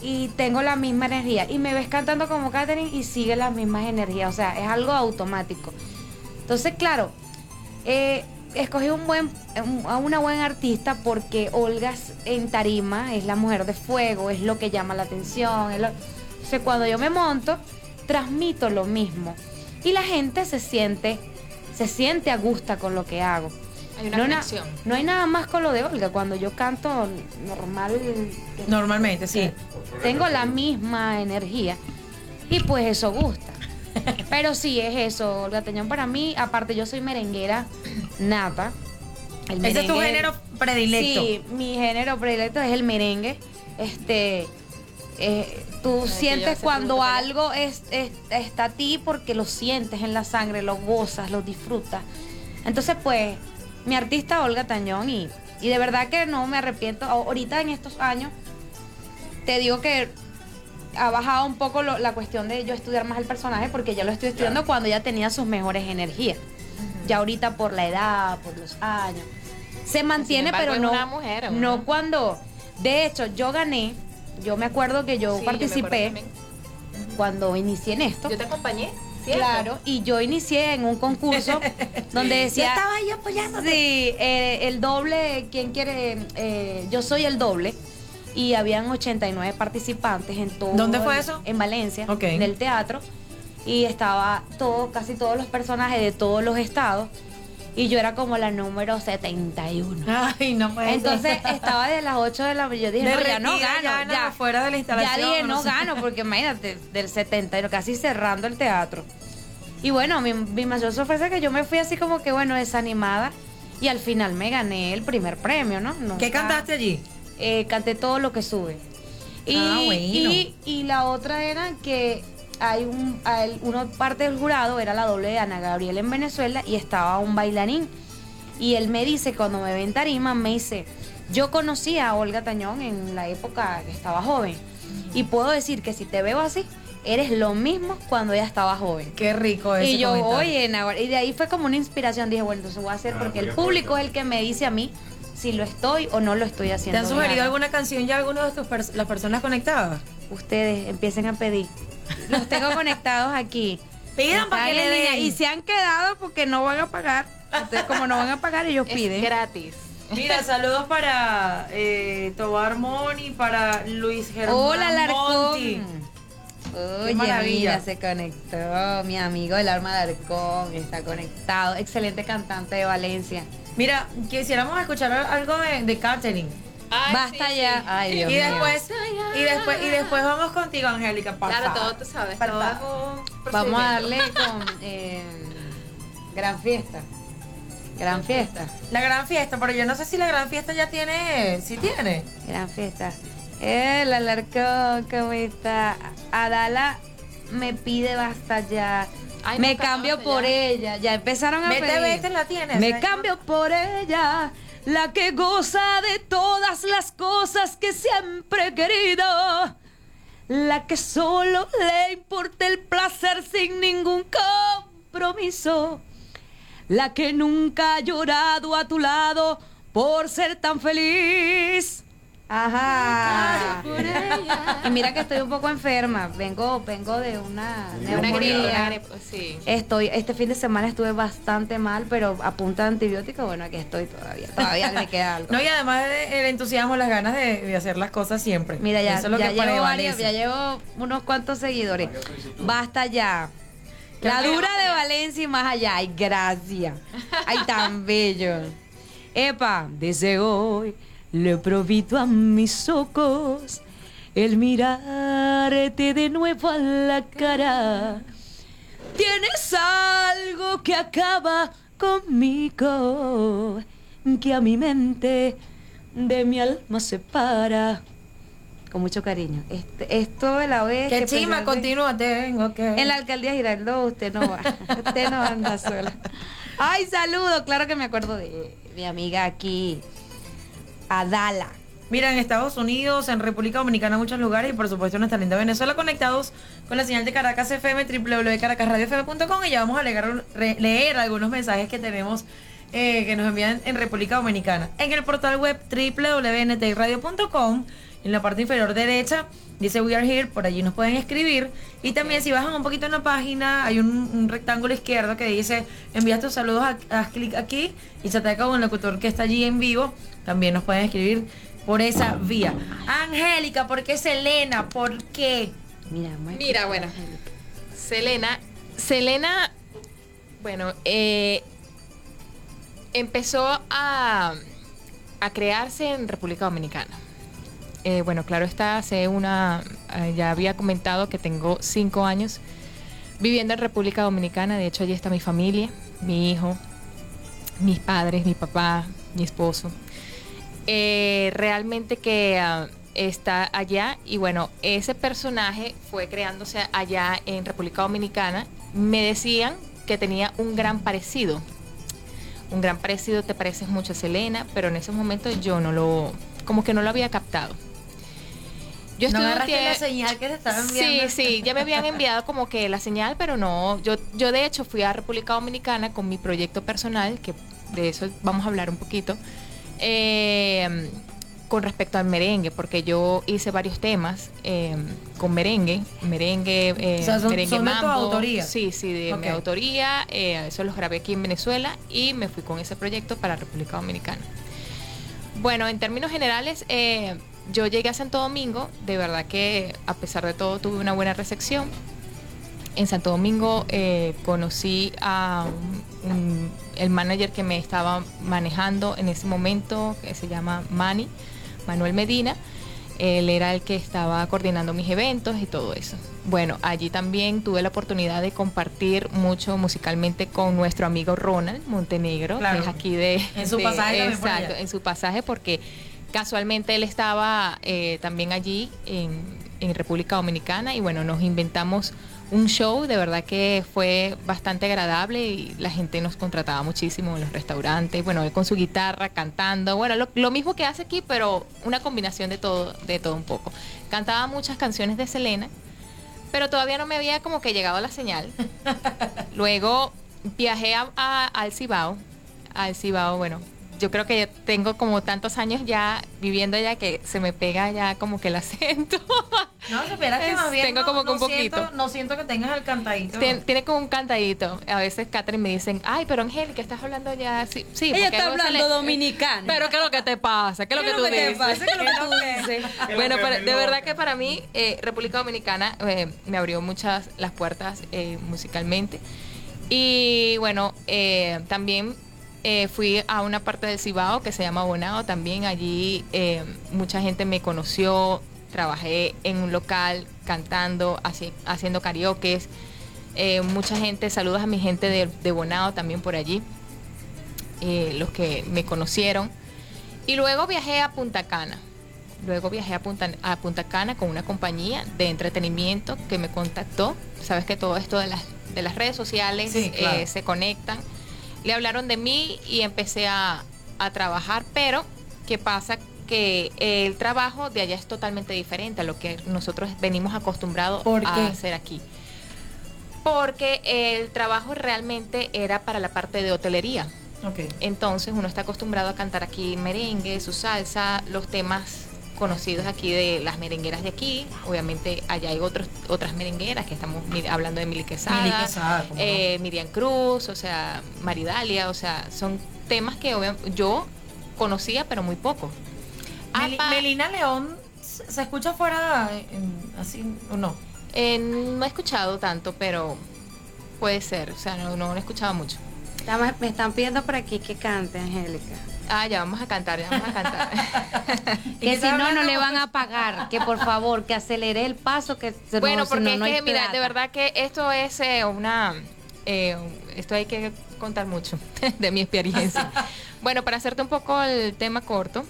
y tengo la misma energía. Y me ves cantando como Catherine y sigue las mismas energías. O sea, es algo automático. Entonces, claro, eh, escogí un buen, a una buena artista porque Olga en tarima es la mujer de fuego, es lo que llama la atención. Entonces, cuando yo me monto, transmito lo mismo. Y la gente se siente, se siente a gusto con lo que hago. Hay una no, no hay nada más con lo de Olga. Cuando yo canto normal. Normalmente, sí. Tengo la misma energía. Y pues eso gusta. [LAUGHS] Pero sí, es eso, Olga Teñón para mí, aparte yo soy merenguera nata. Ese es tu género predilecto. Sí, mi género predilecto es el merengue. Este, eh, tú sientes cuando algo es, está a ti porque lo sientes en la sangre, lo gozas, lo disfrutas. Entonces, pues, mi artista Olga Tañón y, y de verdad que no me arrepiento. Ahorita en estos años, te digo que ha bajado un poco la cuestión de yo estudiar más el personaje porque ya lo estoy estudiando cuando ya tenía sus mejores energías. Ya ahorita por la edad, por los años. Se mantiene, pero no, no cuando... De hecho, yo gané, yo me acuerdo que yo participé cuando inicié en esto. Yo te acompañé. Claro, y yo inicié en un concurso [LAUGHS] donde decía. Yo estaba ahí apoyándote. Sí, eh, el doble, ¿quién quiere? Eh, yo soy el doble y habían 89 participantes en todo. ¿Dónde fue eso? En Valencia, en el teatro. Y estaba todo, casi todos los personajes de todos los estados. Y yo era como la número 71. [LAUGHS] Ay, no puede Entonces [LAUGHS] estaba de las 8 de la mañana. Yo dije, no, ya no gano. Ya, fuera de la instalación. Ya dije, no, gano, porque imagínate, del 70, casi cerrando el teatro. Y bueno, mi, mi mayor sorpresa es que yo me fui así como que, bueno, desanimada. Y al final me gané el primer premio, ¿no? ¿Qué cantaste allí? Eh, canté todo lo que sube. Y, ah, y, la otra era que hay un, una parte del jurado era la doble de Ana Gabriel en Venezuela y estaba un bailarín. Y él me dice, cuando me ven tarima, me dice, yo conocí a Olga Tañón en la época que estaba joven. Y puedo decir que si te veo así, eres lo mismo cuando ella estaba joven. Qué rico ese Y yo, comentario. oye, Nahuatl", y de ahí fue como una inspiración. Dije, bueno, entonces voy a hacer Ah, porque el público es el que me dice a mí si lo estoy o no lo estoy ¿Te haciendo. han sugerido alguna canción ya alguno de tus pers- las personas conectadas? Ustedes empiecen a pedir. Los tengo conectados aquí. Pidan para que le den. Y se han quedado porque no van a pagar. Entonces, como no van a pagar, ellos Es piden. gratis. Mira, saludos para eh, Tobar Moni, para Luis Germán Hola. Larcón. Oye, mira, se conectó. Mi amigo del arma de Arcón está conectado. Excelente cantante de Valencia. Mira, quisiéramos escuchar algo de, de Catherine. Basta ya. Ay, Dios y mío. después, y después, y después vamos contigo, Angélica. Claro, todo tú sabes. Todo Vamos a darle con [LAUGHS] eh, Gran Fiesta. Gran Fiesta. La gran fiesta, pero yo no sé si la gran fiesta ya tiene. Si tiene. Gran Fiesta. El alarcón, ¿cómo está? Adala me pide basta ya. Ay, me cambio por ya. ella. Ya empezaron a Vete, pedir. vete, la tienes. Me cambio por ella, la que goza de todas las cosas que siempre he querido. La que solo le importa el placer sin ningún compromiso. La que nunca ha llorado a tu lado por ser tan feliz. Ajá. Y mira que estoy un poco enferma. Vengo, vengo de una neumonía. gripe, una gripe, sí. Estoy, este fin de semana estuve bastante mal, pero a punta de antibiótico, bueno, aquí estoy todavía. Todavía me queda algo. No, y además de- el entusiasmo, las ganas de, de hacer las cosas siempre. Mira, ya, Eso es lo ya que llevo varios, ya llevo unos cuantos seguidores. Basta ya. La dura de. Valencia y más allá. Ay, gracias. Ay, tan bello. Epa, desde hoy le prohibito a mis ojos el mirarte de nuevo a la cara. Tienes algo que acaba conmigo, que a mi mente de mi alma separa. Con mucho cariño. Este, esto de la vez. Que que chima, continúa, tengo que. En la alcaldía Girardot usted no va. [LAUGHS] Usted no anda sola. Ay, saludo. Claro que me acuerdo de mi amiga aquí, Adala. Mira, en Estados Unidos, en República Dominicana, muchos lugares y por supuesto en nuestra linda Venezuela, conectados con la señal de Caracas FM, www.caracasradiofm.com y ya vamos a leer algunos mensajes que tenemos eh, que nos envían en República Dominicana. En el portal web www.ntradio.com, en la parte inferior derecha, dice We Are Here, por allí nos pueden escribir. Y también si bajan un poquito en la página, hay un, un rectángulo izquierdo que dice envía tus saludos, haz, haz clic aquí y se ataca con el locutor que está allí en vivo. También nos pueden escribir por esa vía. Angélica, ¿por qué Selena? ¿Por qué? Mira, Mira, bueno. Selena, Selena, bueno, eh, empezó a, a crearse en República Dominicana. Eh, bueno, claro está, hace una, eh, ya había comentado que tengo cinco años viviendo en República Dominicana. De hecho, allí está mi familia, mi hijo, mis padres, mi papá, mi esposo. Eh, realmente que ah, está allá y bueno, ese personaje fue creándose allá en República Dominicana. Me decían que tenía un gran parecido. Un gran parecido, te pareces mucho a Selena, pero en ese momento yo no lo, como que no lo había captado. Yo no la señal que te estaban Sí, enviando. sí, ya me habían enviado como que la señal, pero no. Yo, yo de hecho fui a República Dominicana con mi proyecto personal, que de eso vamos a hablar un poquito, eh, con respecto al merengue, porque yo hice varios temas eh, con merengue, merengue, eh, O sea, son- merengue son de tu autoría. Sí, sí, de mi autoría. eh, eso los grabé aquí en Venezuela y me fui con ese proyecto para República Dominicana. Bueno, en términos generales, eh, yo llegué a Santo Domingo, de verdad que a pesar de todo tuve una buena recepción. En Santo Domingo eh, conocí a un- un- el manager que me estaba manejando en ese momento, que se llama Manny, Manuel Medina. Él era el que estaba coordinando mis eventos y todo eso. Bueno, allí también tuve la oportunidad de compartir mucho musicalmente con nuestro amigo Ronald Montenegro, Claro. que es aquí de... En su de- pasaje Exacto, en su pasaje porque casualmente él estaba eh, también allí en, en República Dominicana y bueno, nos inventamos un show, de verdad que fue bastante agradable y la gente nos contrataba muchísimo en los restaurantes, bueno, él con su guitarra, cantando, bueno, lo, lo mismo que hace aquí, pero una combinación de todo, de todo un poco. cantaba muchas canciones de Selena, pero todavía no me había como que llegado la señal. [LAUGHS] Luego viajé a, al Cibao, al Cibao, bueno, yo creo que tengo como tantos años ya viviendo allá que se me pega ya como que el acento. [LAUGHS] No, espera que más bien tengo como que un poquito. no siento que tengas el cantadito. tiene como un cantadito. A veces Catherine me dicen, ay, pero Angélica, estás hablando ya. Sí, sí Ella está hablando dominicano. [LAUGHS] Pero ¿qué es lo que te pasa? ¿Qué es lo que tú dices? ¿Qué es lo que tú dices? bueno, de verdad que para mí eh, República Dominicana eh, me abrió muchas las puertas eh, musicalmente. Y bueno, también eh, fui a una parte del Cibao que se llama Bonao, también allí eh, mucha gente me conoció, trabajé en un local cantando, haciendo karaoke, eh, mucha gente, saludos a mi gente de, de Bonao también por allí, los que me conocieron. Y luego viajé a Punta Cana. Luego viajé a Punta, a Punta Cana con una compañía de entretenimiento que me contactó. Sabes que todo esto de las, de las redes sociales se conectan le hablaron de mí y empecé a, trabajar, pero ¿qué pasa? que el trabajo de allá es totalmente diferente a lo que nosotros venimos acostumbrados a hacer aquí. Porque el trabajo realmente era para la parte de hotelería. Entonces uno está acostumbrado a cantar aquí merengue, su salsa, los temas conocidos aquí de las merengueras de aquí. Obviamente allá hay otros, otras merengueras que estamos hablando de Mili Quesada, eh, Miriam Cruz, o sea, Maridalia, o sea, son temas que yo conocía pero muy poco. Melina León, ¿se escucha fuera así o no? no he escuchado tanto, pero puede ser, o sea, no, no, he escuchado mucho. Me están pidiendo por aquí que cante, Angélica. Ah, ya vamos a cantar, ya vamos a cantar. [LAUGHS] [LAUGHS] que si no, no le van a pagar. Que por favor, que acelere el paso. que Bueno, porque es que, mira, de verdad que esto es eh, una. Eh, esto hay que contar mucho [LAUGHS] de mi experiencia. bueno, para hacerte un poco el tema corto,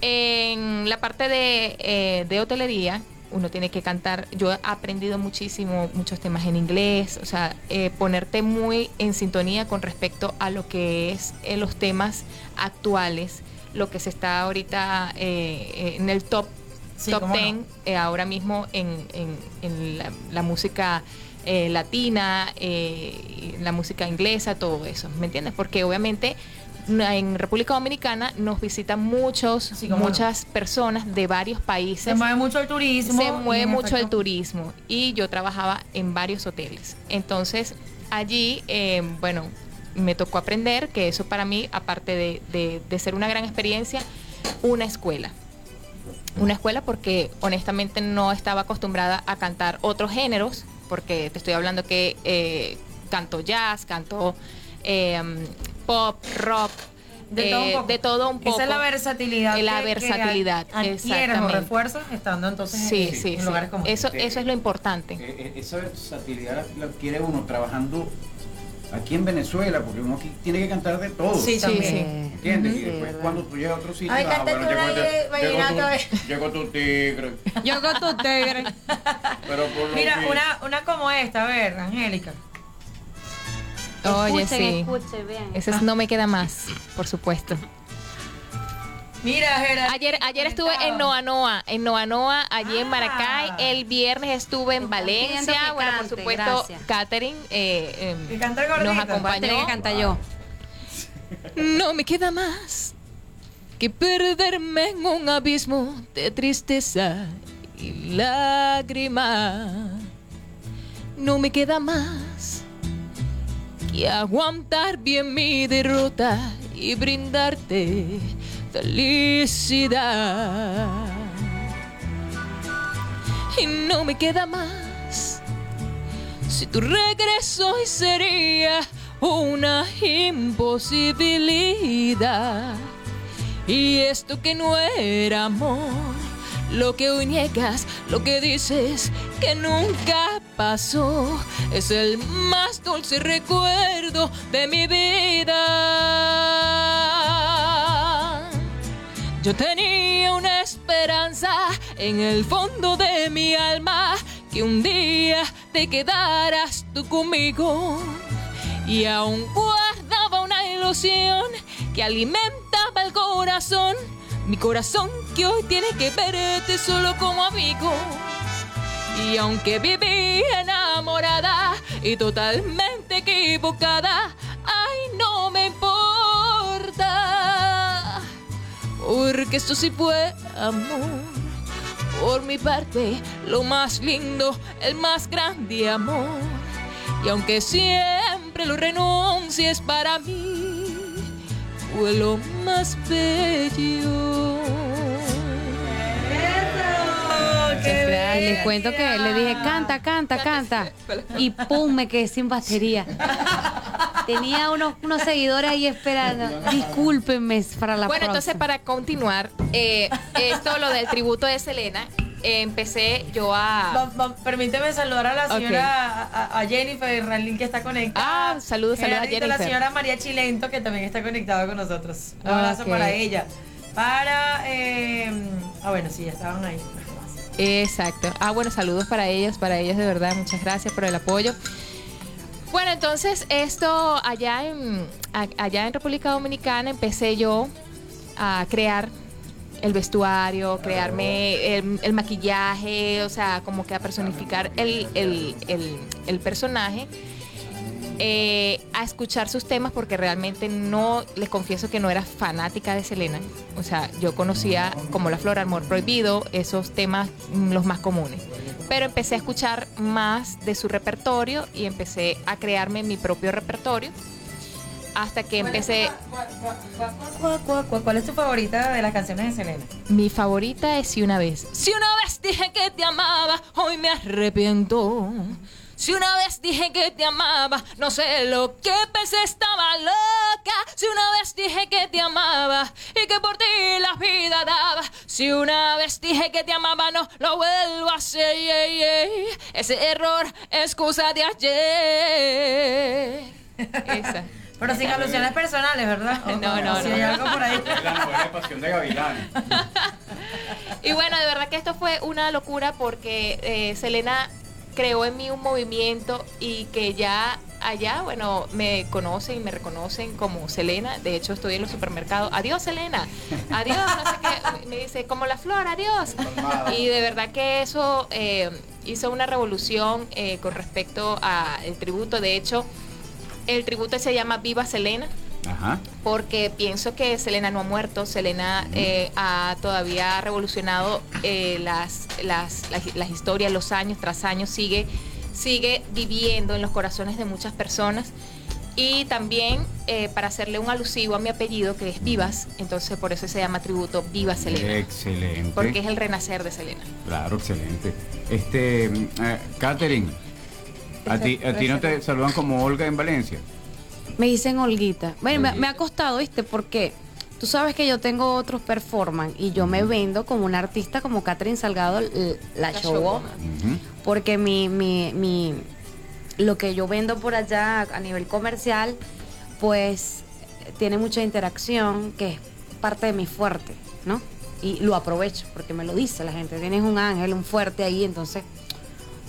en la parte de, eh, de hotelería, uno tiene que cantar. Yo he aprendido muchísimo, muchos temas en inglés, o sea, eh, ponerte muy en sintonía con respecto a lo que es eh, los temas actuales, lo que se está ahorita eh, en el top, top ten ahora mismo en, en, la, música latina, la música inglesa, todo eso, ¿me entiendes? Porque obviamente en República Dominicana nos visitan muchos, muchas personas de varios países. Se mueve mucho el turismo. Se mueve mucho el turismo. Y yo trabajaba en varios hoteles. Entonces, allí, eh, bueno, me tocó aprender que eso para mí, aparte de, de, ser una gran experiencia, una escuela. Una escuela porque honestamente no estaba acostumbrada a cantar otros géneros, porque te estoy hablando que eh, canto jazz, canto eh, pop, rock. De, todo, un poco. de todo un poco. Esa es la versatilidad. La versatilidad. Exactamente. refuerzos estando entonces sí, sí, en, lugares como Eso, este. eso es lo importante. Eh, eh, esa versatilidad la adquiere uno trabajando aquí en Venezuela, porque uno aquí tiene que cantar de todo. Sí, también. ¿Entiendes? y después cuando tú llegas a otro sitio, Ay, ah, bueno, llegó, tu, tigre. Llegó tu tigre. Pero por Mira, una, una como esta, a ver, Angélica. Oye, sí. Ese es No Me Queda Más, por supuesto. Mira, Gerard. Ayer, ayer estuve en Noa Noa, en Noa Noa, allí en ah. Maracay. El viernes estuve en Valencia. Bueno, por supuesto, Katherine eh, eh, nos acompañó. Que canta yo. No me queda más que perderme en un abismo de tristeza y lágrimas. No me queda más y aguantar bien mi derrota y brindarte felicidad. Y no me queda más. Si tu regreso hoy sería una imposibilidad. Y esto que no era amor lo que hoy niegas, lo que dices que nunca pasó, es el más dulce recuerdo de mi vida. Yo tenía una esperanza en el fondo de mi alma que un día te quedaras tú conmigo y aún guardaba una ilusión que alimentaba el corazón Mi corazón que hoy tiene que verte solo como amigo. Y aunque viví enamorada y totalmente equivocada, ay, no me importa. Porque esto sí fue amor. Por mi parte, lo más lindo, el más grande amor. Y aunque siempre lo renuncies para mí, fue lo más bello. Les cuento que le dije, canta, canta, canta. Y pum, me quedé sin batería. Tenía unos, unos seguidores ahí esperando. Discúlpenme para la Bueno, entonces para continuar, eh, esto, lo del tributo de Selena, eh, empecé yo a... permíteme saludar a la señora, a, a Jennifer Ranlin que está conectada. Ah, saludos, saludos a Jennifer. la señora María Chilento que también está conectada con nosotros. Un abrazo para ella. Para... Eh, ah, bueno, sí, ya estaban ahí. Exacto. Ah, bueno, saludos para ellos, para ellos de verdad. Muchas gracias por el apoyo. Bueno, entonces esto allá en, allá en República Dominicana empecé yo a crear el vestuario, crearme el, maquillaje, o sea, como que a personificar el, el personaje. Eh, a escuchar sus temas porque realmente no, les confieso que no era fanática de Selena. O sea, yo conocía como La Flor, Amor Prohibido, esos temas mm, los más comunes. Pero empecé a escuchar más de su repertorio y empecé a crearme mi propio repertorio hasta que empecé. ¿Cuál, es tu favorita de las canciones de Selena? Mi favorita es Si una vez. Si una vez dije que te amaba, hoy me arrepiento. Si una vez dije que te amaba, no sé lo que pensé, estaba loca. Si una vez dije que te amaba y que por ti la vida daba. Si una vez dije que te amaba, no lo vuelvo a hacer. Ese error, excusa de ayer. [LAUGHS] Esa. Pero sin alusiones personales, ¿verdad? [LAUGHS] no, no, no. Si hay algo por ahí. La pasión de Gavilán. [LAUGHS] y bueno, de verdad que esto fue una locura porque eh, Selena creó en mí un movimiento y que ya allá, bueno, me conocen y me reconocen como Selena. De hecho, estoy en los supermercados. Adiós, Selena. Adiós, no sé qué. [LAUGHS] Me dice, como la flor, adiós. Y de verdad que eso eh, hizo una revolución eh, con respecto al tributo. De hecho, el tributo se llama Viva Selena. Porque pienso que Selena no ha muerto, Selena eh, ha todavía revolucionado eh, las, las, las, historias, los años tras años, sigue, sigue viviendo en los corazones de muchas personas. Y también eh, para hacerle un alusivo a mi apellido, que es Vivas, entonces por eso se llama tributo Viva Selena. Excelente. Porque es el renacer de Selena. Claro, excelente. Este, Catherine, ¿a ti, ¿a ti no te saludan como Olga en Valencia? Me dicen Olguita. Bueno, me, ha costado, ¿viste? Porque tú sabes que yo tengo otros performance y yo me vendo como una artista como Catherine Salgado, la, show Porque mi, mi, mi, lo que yo vendo por allá a nivel comercial, pues tiene mucha interacción, que es parte de mi fuerte, ¿no? Y lo aprovecho porque me lo dice la gente. Tienes un ángel, un fuerte ahí, entonces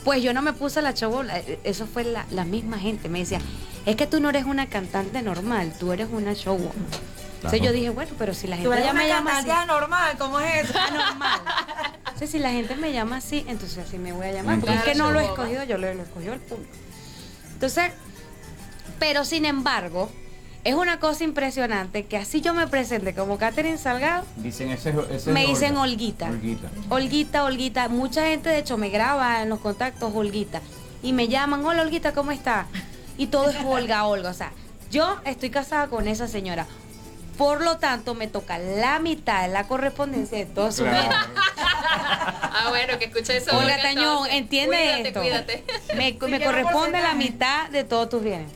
pues yo no me puse la chabola, eh, eso fue la, la, misma gente. Me decía, es que tú no eres una cantante normal, tú eres una showwoman. Entonces yo dije, bueno, pero si la gente me llama así. normal, ¿cómo es eso? [LAUGHS] Anormal. Entonces si la gente me llama así, entonces así me voy a llamar. Porque es que no lo he escogido, yo lo, lo escogió el público. Entonces, pero sin embargo, es una cosa impresionante que así yo me presente como Catherine Salgado. Dicen ese, me dicen Olguita. Olguita. Olguita, Olguita. Mucha gente, de hecho, me graba en los contactos Olguita. Y me llaman, hola Olguita, ¿cómo está? Y todo es Olga, [LAUGHS] Olga. O sea, yo estoy casada con esa señora. Por lo tanto, me toca la mitad de la correspondencia de todos sus bienes. [LAUGHS] ah, bueno, que escuche eso. Olga Tañón, entiende esto. Cuídate. Me, [LAUGHS] me corresponde la mitad de todos tus bienes.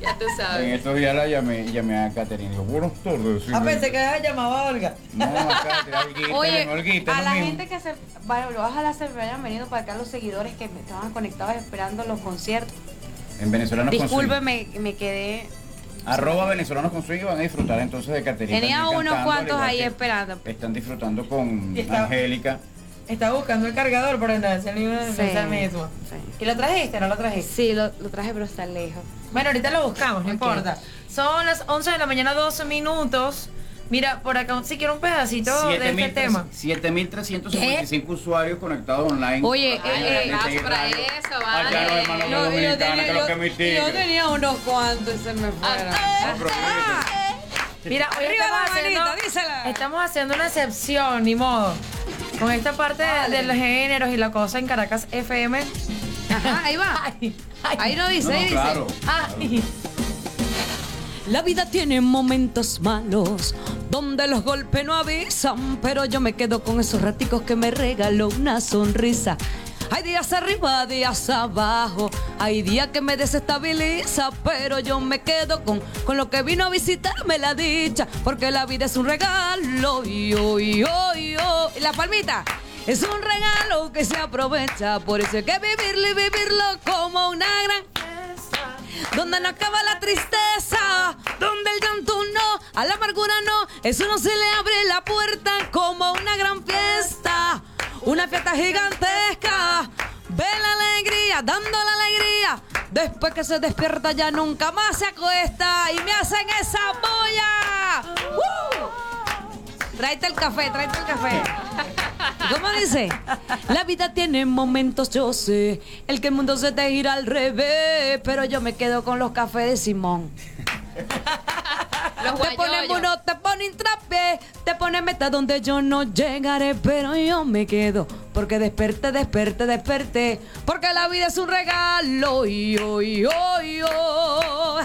Ya tú sabes. En estos días la llamé, llamé a Caterina y dijo, buenos todos. Ah, pensé que había llamado a Olga. No, a Caterina, Oye, Olguita, a la gente que se, bueno, ojalá se me hayan venido para acá los seguidores que me estaban conectados esperando los conciertos. En Venezolanos Discúlpeme, me, me quedé Arroba venezolanos con y van a disfrutar entonces de Caterina. Tenía unos cuantos ahí esperando. Están disfrutando con Angélica. Estaba buscando el cargador, pero no, es el mismo, mismo. ¿Y lo trajiste no lo trajiste? Sí, lo, lo, traje, pero está lejos. Bueno, ahorita lo buscamos, no importa. Son las 11 de la mañana, 12 minutos. Mira, por acá si quiero un pedacito de este tema. 7.355 usuarios conectados online. Oye, eh, eh, para eso, vale. Allá No, yo dominicanos, tenía- yo tigre. tenía unos cuantos y se me fueron. Mira, hoy estamos la haciendo, manita, dísela. estamos haciendo una excepción, ni modo. Con esta parte de- de, los géneros y la cosa en Caracas FM. Ajá, ahí va. [LAUGHS] Ahí lo dice, No, no, ahí dice. Ay. La vida tiene momentos malos donde los golpes no avisan, pero yo me quedo con esos raticos que me regaló una sonrisa. Hay días arriba, días abajo, hay días que me desestabiliza, pero yo me quedo con, con lo que vino a visitarme la dicha, porque la vida es un regalo. Yo, yo, yo. Y la palmita. Es un regalo que se aprovecha, por eso hay que vivirlo y vivirlo como una gran donde no acaba la tristeza, donde el llanto no, a la amargura no, eso no se le abre la puerta como una gran fiesta, una fiesta gigantesca. Ve la alegría, dando la alegría. Después que se despierta ya nunca más se acuesta y me hacen esa boya. ¡Uh! Tráete el café, tráete el café. ¿Cómo dice? La vida tiene momentos, yo sé. El que el mundo se te gira al revés. Pero yo me quedo con los cafés de Simón. te ponen uno, te ponen trape, te ponen meta donde yo no llegaré, pero yo me quedo. Porque desperté, desperté, desperté. Porque la vida es un regalo. Yo, yo, yo.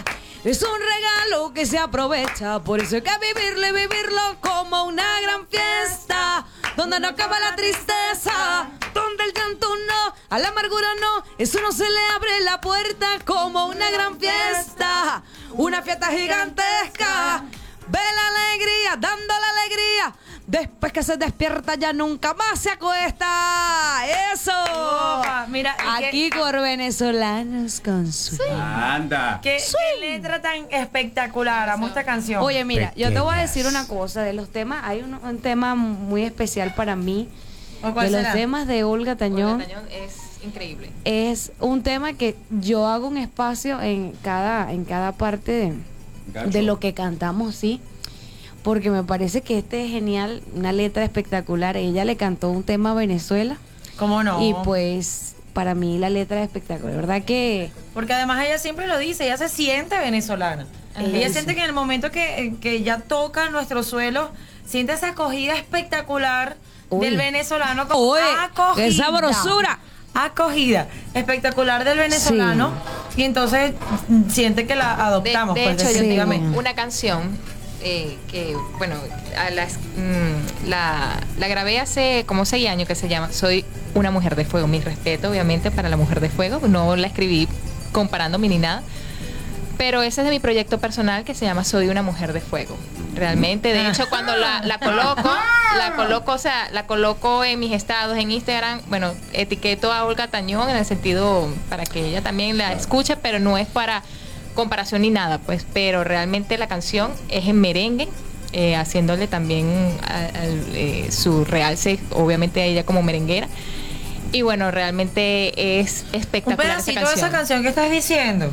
Es un regalo que se aprovecha, por eso hay que vivirlo y vivirlo como una gran fiesta, donde no acaba la tristeza, donde el llanto no, a la amargura no, eso no se le abre la puerta como una gran fiesta, una fiesta gigantesca. Ve la alegría, dando la alegría. Después que se despierta ya nunca más se acuesta. Eso. mira, y aquí por venezolanos con su Anda. ¿Qué, qué letra tan espectacular. Amo esta canción. Oye, mira, yo te voy a decir una cosa. De los temas, hay un, un tema muy especial para mí. ¿O cuál De los temas de Olga Tañón. Olga Tañón es increíble. Es un tema que yo hago un espacio en cada, en cada parte de, de lo que cantamos, sí. Porque me parece que este es genial, una letra espectacular. Ella le cantó un tema a Venezuela. ¿Cómo no? Y pues, para mí la letra es espectacular. ¿Verdad que? Porque además ella siempre lo dice, ella se siente venezolana. Ella Eso. siente que en el momento que, que ya toca nuestro suelo, siente esa acogida espectacular Uy. del venezolano. Como Uy, acogida. qué sabrosura. Acogida espectacular del venezolano. Y entonces mm, siente que la adoptamos. De pues, hecho, yo tengo una canción eh, que, bueno, a las, mm, la, la grabé hace como seis años que se llama Soy una mujer de fuego. Mi respeto, obviamente, para la mujer de fuego. No la escribí comparándome ni nada. Pero ese es de mi proyecto personal que se llama Soy una mujer de fuego. Realmente, de hecho, cuando la, la coloco, la coloco, o sea, la coloco en mis estados en Instagram, bueno, etiqueto a Olga Tañón en el sentido para que ella también la escuche, pero no es para comparación ni nada, pues, pero realmente la canción es en merengue, eh, haciéndole también a- al, eh, su realce, obviamente a ella como merenguera. Y bueno, realmente es Un espectacular de esa canción que estás diciendo.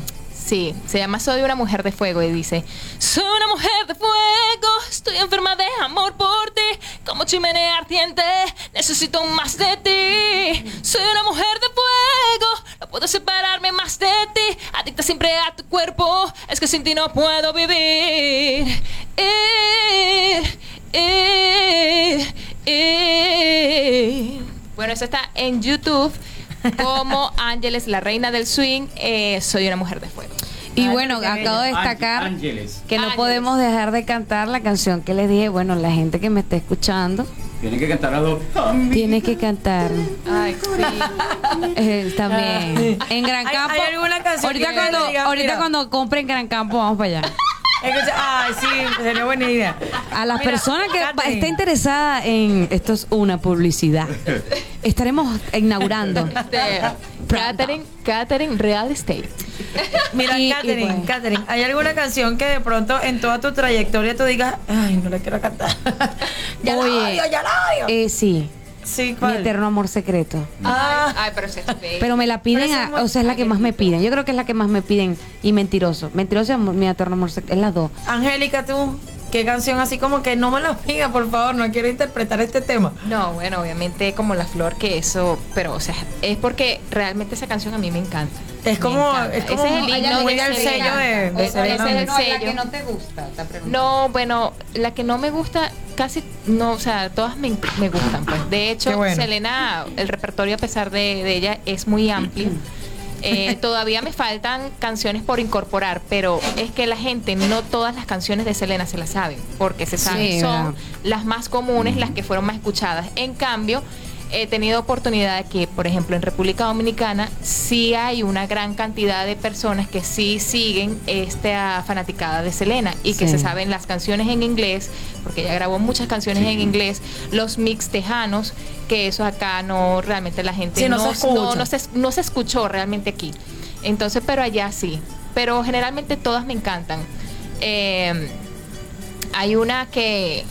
Sí, se llama Soy una mujer de fuego y dice, soy una mujer de fuego, estoy enferma de amor por ti, como chimenea ardiente, necesito más de ti. Soy una mujer de fuego, no puedo separarme más de ti, adicta siempre a tu cuerpo, es que sin ti no puedo vivir. Eh, eh, eh. Bueno, eso está en YouTube como Ángeles, la reina del swing, eh, soy una mujer de fuego. Y bueno, acabo de destacar Ángeles. que no podemos dejar de cantar la canción que les dije. Bueno, la gente que me está escuchando Tienen que cantar las dos. tiene que cantar Ay, eh, también. En Gran ¿Hay- Campo. hay alguna canción ahorita que cuando, diga, ahorita cuando compren Gran Campo, vamos para allá. Ay, sí, sería buena idea. A las Mira, personas que Catherine. está interesada en esto es una publicidad. Estaremos inaugurando. Este, Catherine, Catherine Real Estate. Mira, Y- y Katherine, bueno. Katherine, ¿hay alguna canción que de pronto en toda tu trayectoria tú digas, ay, no la quiero cantar? [LAUGHS] ya la Oye, odio, ya la odio. eh, sí. Sí, Mi eterno amor secreto. Ah, Ay, pero se Pero me la piden, a- es muy- o sea, es la que más me piden. Yo creo que es la que más me piden. Y mentiroso. Mentiroso y amor- mi eterno amor secreto. Es las dos. Angélica, tú. ¿Qué canción así como que no me lo pida, por favor, no quiero interpretar este tema? No, bueno, obviamente como La Flor, que eso, pero o sea, es porque realmente esa canción a mí me encanta. Es como, es como Ese es el himno de el sello de, de Ese Selena. es el No, la que no te gusta. No, bueno, la que no me gusta casi, no, o sea, todas me, me gustan, pues. De hecho, bueno. Selena, el repertorio a pesar de, de ella es muy amplio. Eh, [LAUGHS] todavía me faltan canciones por incorporar, pero es que la gente no todas las canciones de Selena se las saben, porque se saben, Sí, son verdad. las más comunes, las que fueron más escuchadas. En cambio, he tenido oportunidad de que, por ejemplo, en República Dominicana sí hay una gran cantidad de personas que sí siguen esta fanaticada de Selena y que Sí. se saben las canciones en inglés, porque ella grabó muchas canciones en inglés, los mix tejanos, que eso acá no, realmente la gente Sí, no no, se no, no se, no se escuchó realmente aquí. Entonces, pero allá sí. Pero generalmente todas me encantan. Eh, hay una que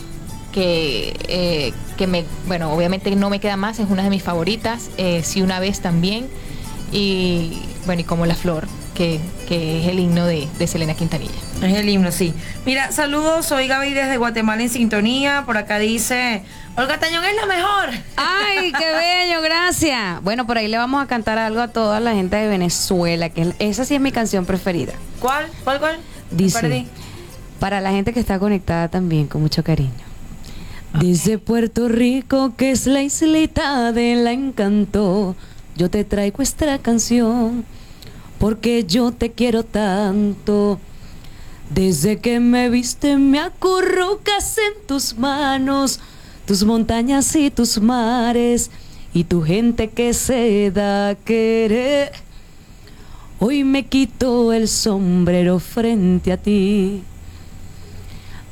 que, eh, que me, bueno, obviamente no me queda más, es una de mis favoritas, eh, sí una vez también, y bueno, y como La Flor, que, que es el himno de, de Selena Quintanilla. Es el himno, sí. Mira, saludos, soy Gaby desde Guatemala en sintonía. Por acá dice, Olga Tañón es la mejor. Ay, qué [LAUGHS] bello, gracias. Bueno, por ahí le vamos a cantar algo a toda la gente de Venezuela, que es- esa sí es mi canción preferida. ¿Cuál? ¿Cuál, cuál? Dice, Perdí. para la gente que está conectada también, con mucho cariño. Desde Puerto Rico, que es la islita de la encanto, yo te traigo esta canción, porque yo te quiero tanto. Desde que me viste me acurrucas en tus manos, tus montañas y tus mares, y tu gente que se da a querer. Hoy me quito el sombrero frente a ti.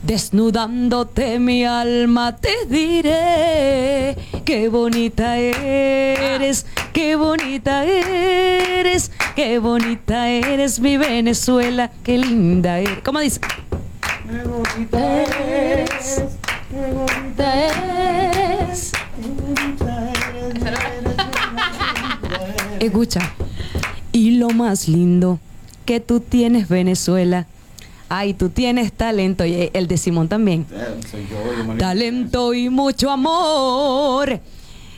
Desnudándote mi alma te diré qué bonita eres, qué bonita eres, qué bonita eres mi Venezuela, qué linda eres. ¿Cómo dice? Qué bonita eres, qué bonita eres. Escucha. Y lo más lindo que tú tienes, Venezuela. Ay, tú tienes talento. Y el de Simón también. Soy yo, yo me- Talento y mucho amor.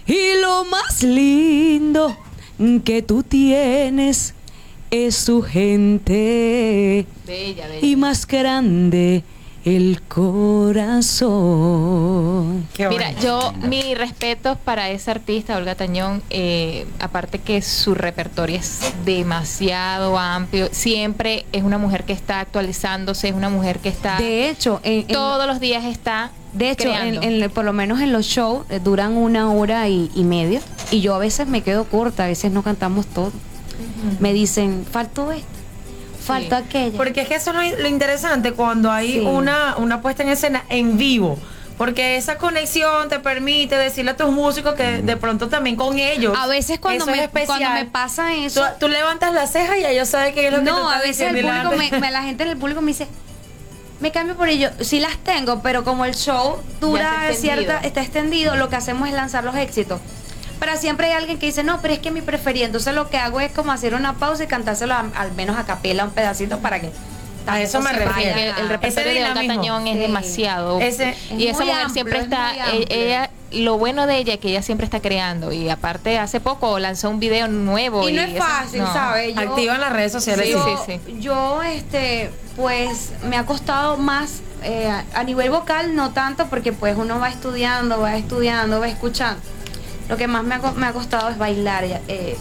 Y lo más lindo que tú tienes es su gente. Bella, bella. Y más grande el corazón. Mira, yo mi respeto para esa artista, Olga Tañón, eh, aparte que su repertorio es demasiado amplio, siempre es una mujer que está actualizándose, es una mujer que está... De hecho, en- en- todos los días está... De hecho, en, creando. en- por lo menos en los shows eh, duran una hora y, y media. Y yo a veces me quedo corta, a veces no cantamos todo. Me dicen, faltó esto, faltó aquello. Porque es que eso es lo, lo interesante cuando hay Sí. una, una puesta en escena en vivo. Porque esa conexión te permite decirle a tus músicos que de pronto también con ellos. A veces cuando es me, especial. cuando me pasa eso. Tú, tú levantas la ceja y ellos saben que es lo que tú no, a veces el público, gente- me, me- la gente del público me dice, me cambio por ello. Sí las tengo, pero como el show dura está cierta, está extendido, lo que hacemos es lanzar los éxitos. Pero siempre hay alguien que dice, no, pero es que mi preferida. Entonces lo que hago es como hacer una pausa y cantárselo a- al menos a capela un pedacito para que... A eso me refiero. el a- repertorio de Olga. Tañón es Sí. demasiado Ese- y es esa mujer amplio, siempre es está e- ella lo bueno de ella es que ella siempre está creando y aparte hace poco lanzó un video nuevo Y no es fácil, no. ¿sabes? Yo- Activa en las redes sociales. Sí, sí. sí, sí. Yo, este, pues me ha costado más eh, a nivel vocal, no tanto, porque pues uno va estudiando, va estudiando, va escuchando. Lo que más me ha, me ha costado es bailar. ya, eh,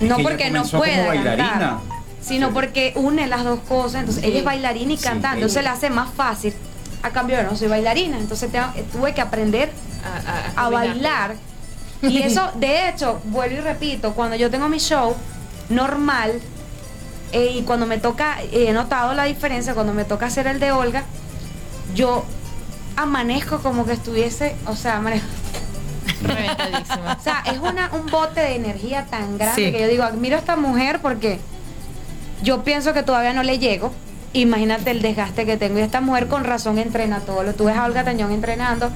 no porque no pueda bailarina. cantar, sino porque une las dos cosas. Entonces ella es bailarina y Sí, cantante, ella- entonces le hace más fácil. A cambio, yo no soy bailarina, entonces tengo- eh, tuve que aprender a, a bailar. [LAUGHS] Y eso, de hecho, vuelvo y repito, cuando yo tengo mi show normal eh, y cuando me toca, eh, he notado la diferencia, cuando me toca hacer el de Olga, yo amanezco como que estuviese, o sea, amanezco. Reventadísima. O sea, es una, un bote de energía tan grande Sí. que yo digo, admiro a esta mujer porque yo pienso que todavía no le llego. Imagínate el desgaste que tengo. Y esta mujer con razón entrena todo. Lo tú ves a Olga Tañón entrenando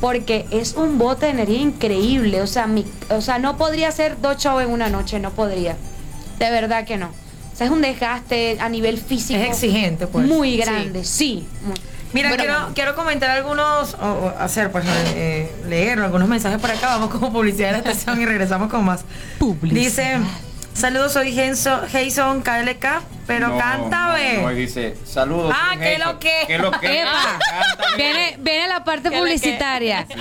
porque es un bote de energía increíble. O sea, mi, o sea, no podría hacer dos shows en una noche, no podría. De verdad que no. O sea, es un desgaste a nivel físico. Es exigente, pues. Muy Sí. grande, sí. muy. Mira, quiero, quiero comentar algunos, o, hacer, pues, eh, leer algunos mensajes por acá. Vamos como publicidad de la estación y regresamos con más. Dice, saludos, soy Jason KLK, pero cántame. No, dice, saludos. Ah, ¿qué lo que? ¿Qué lo que? viene, viene la parte publicitaria. [LAUGHS]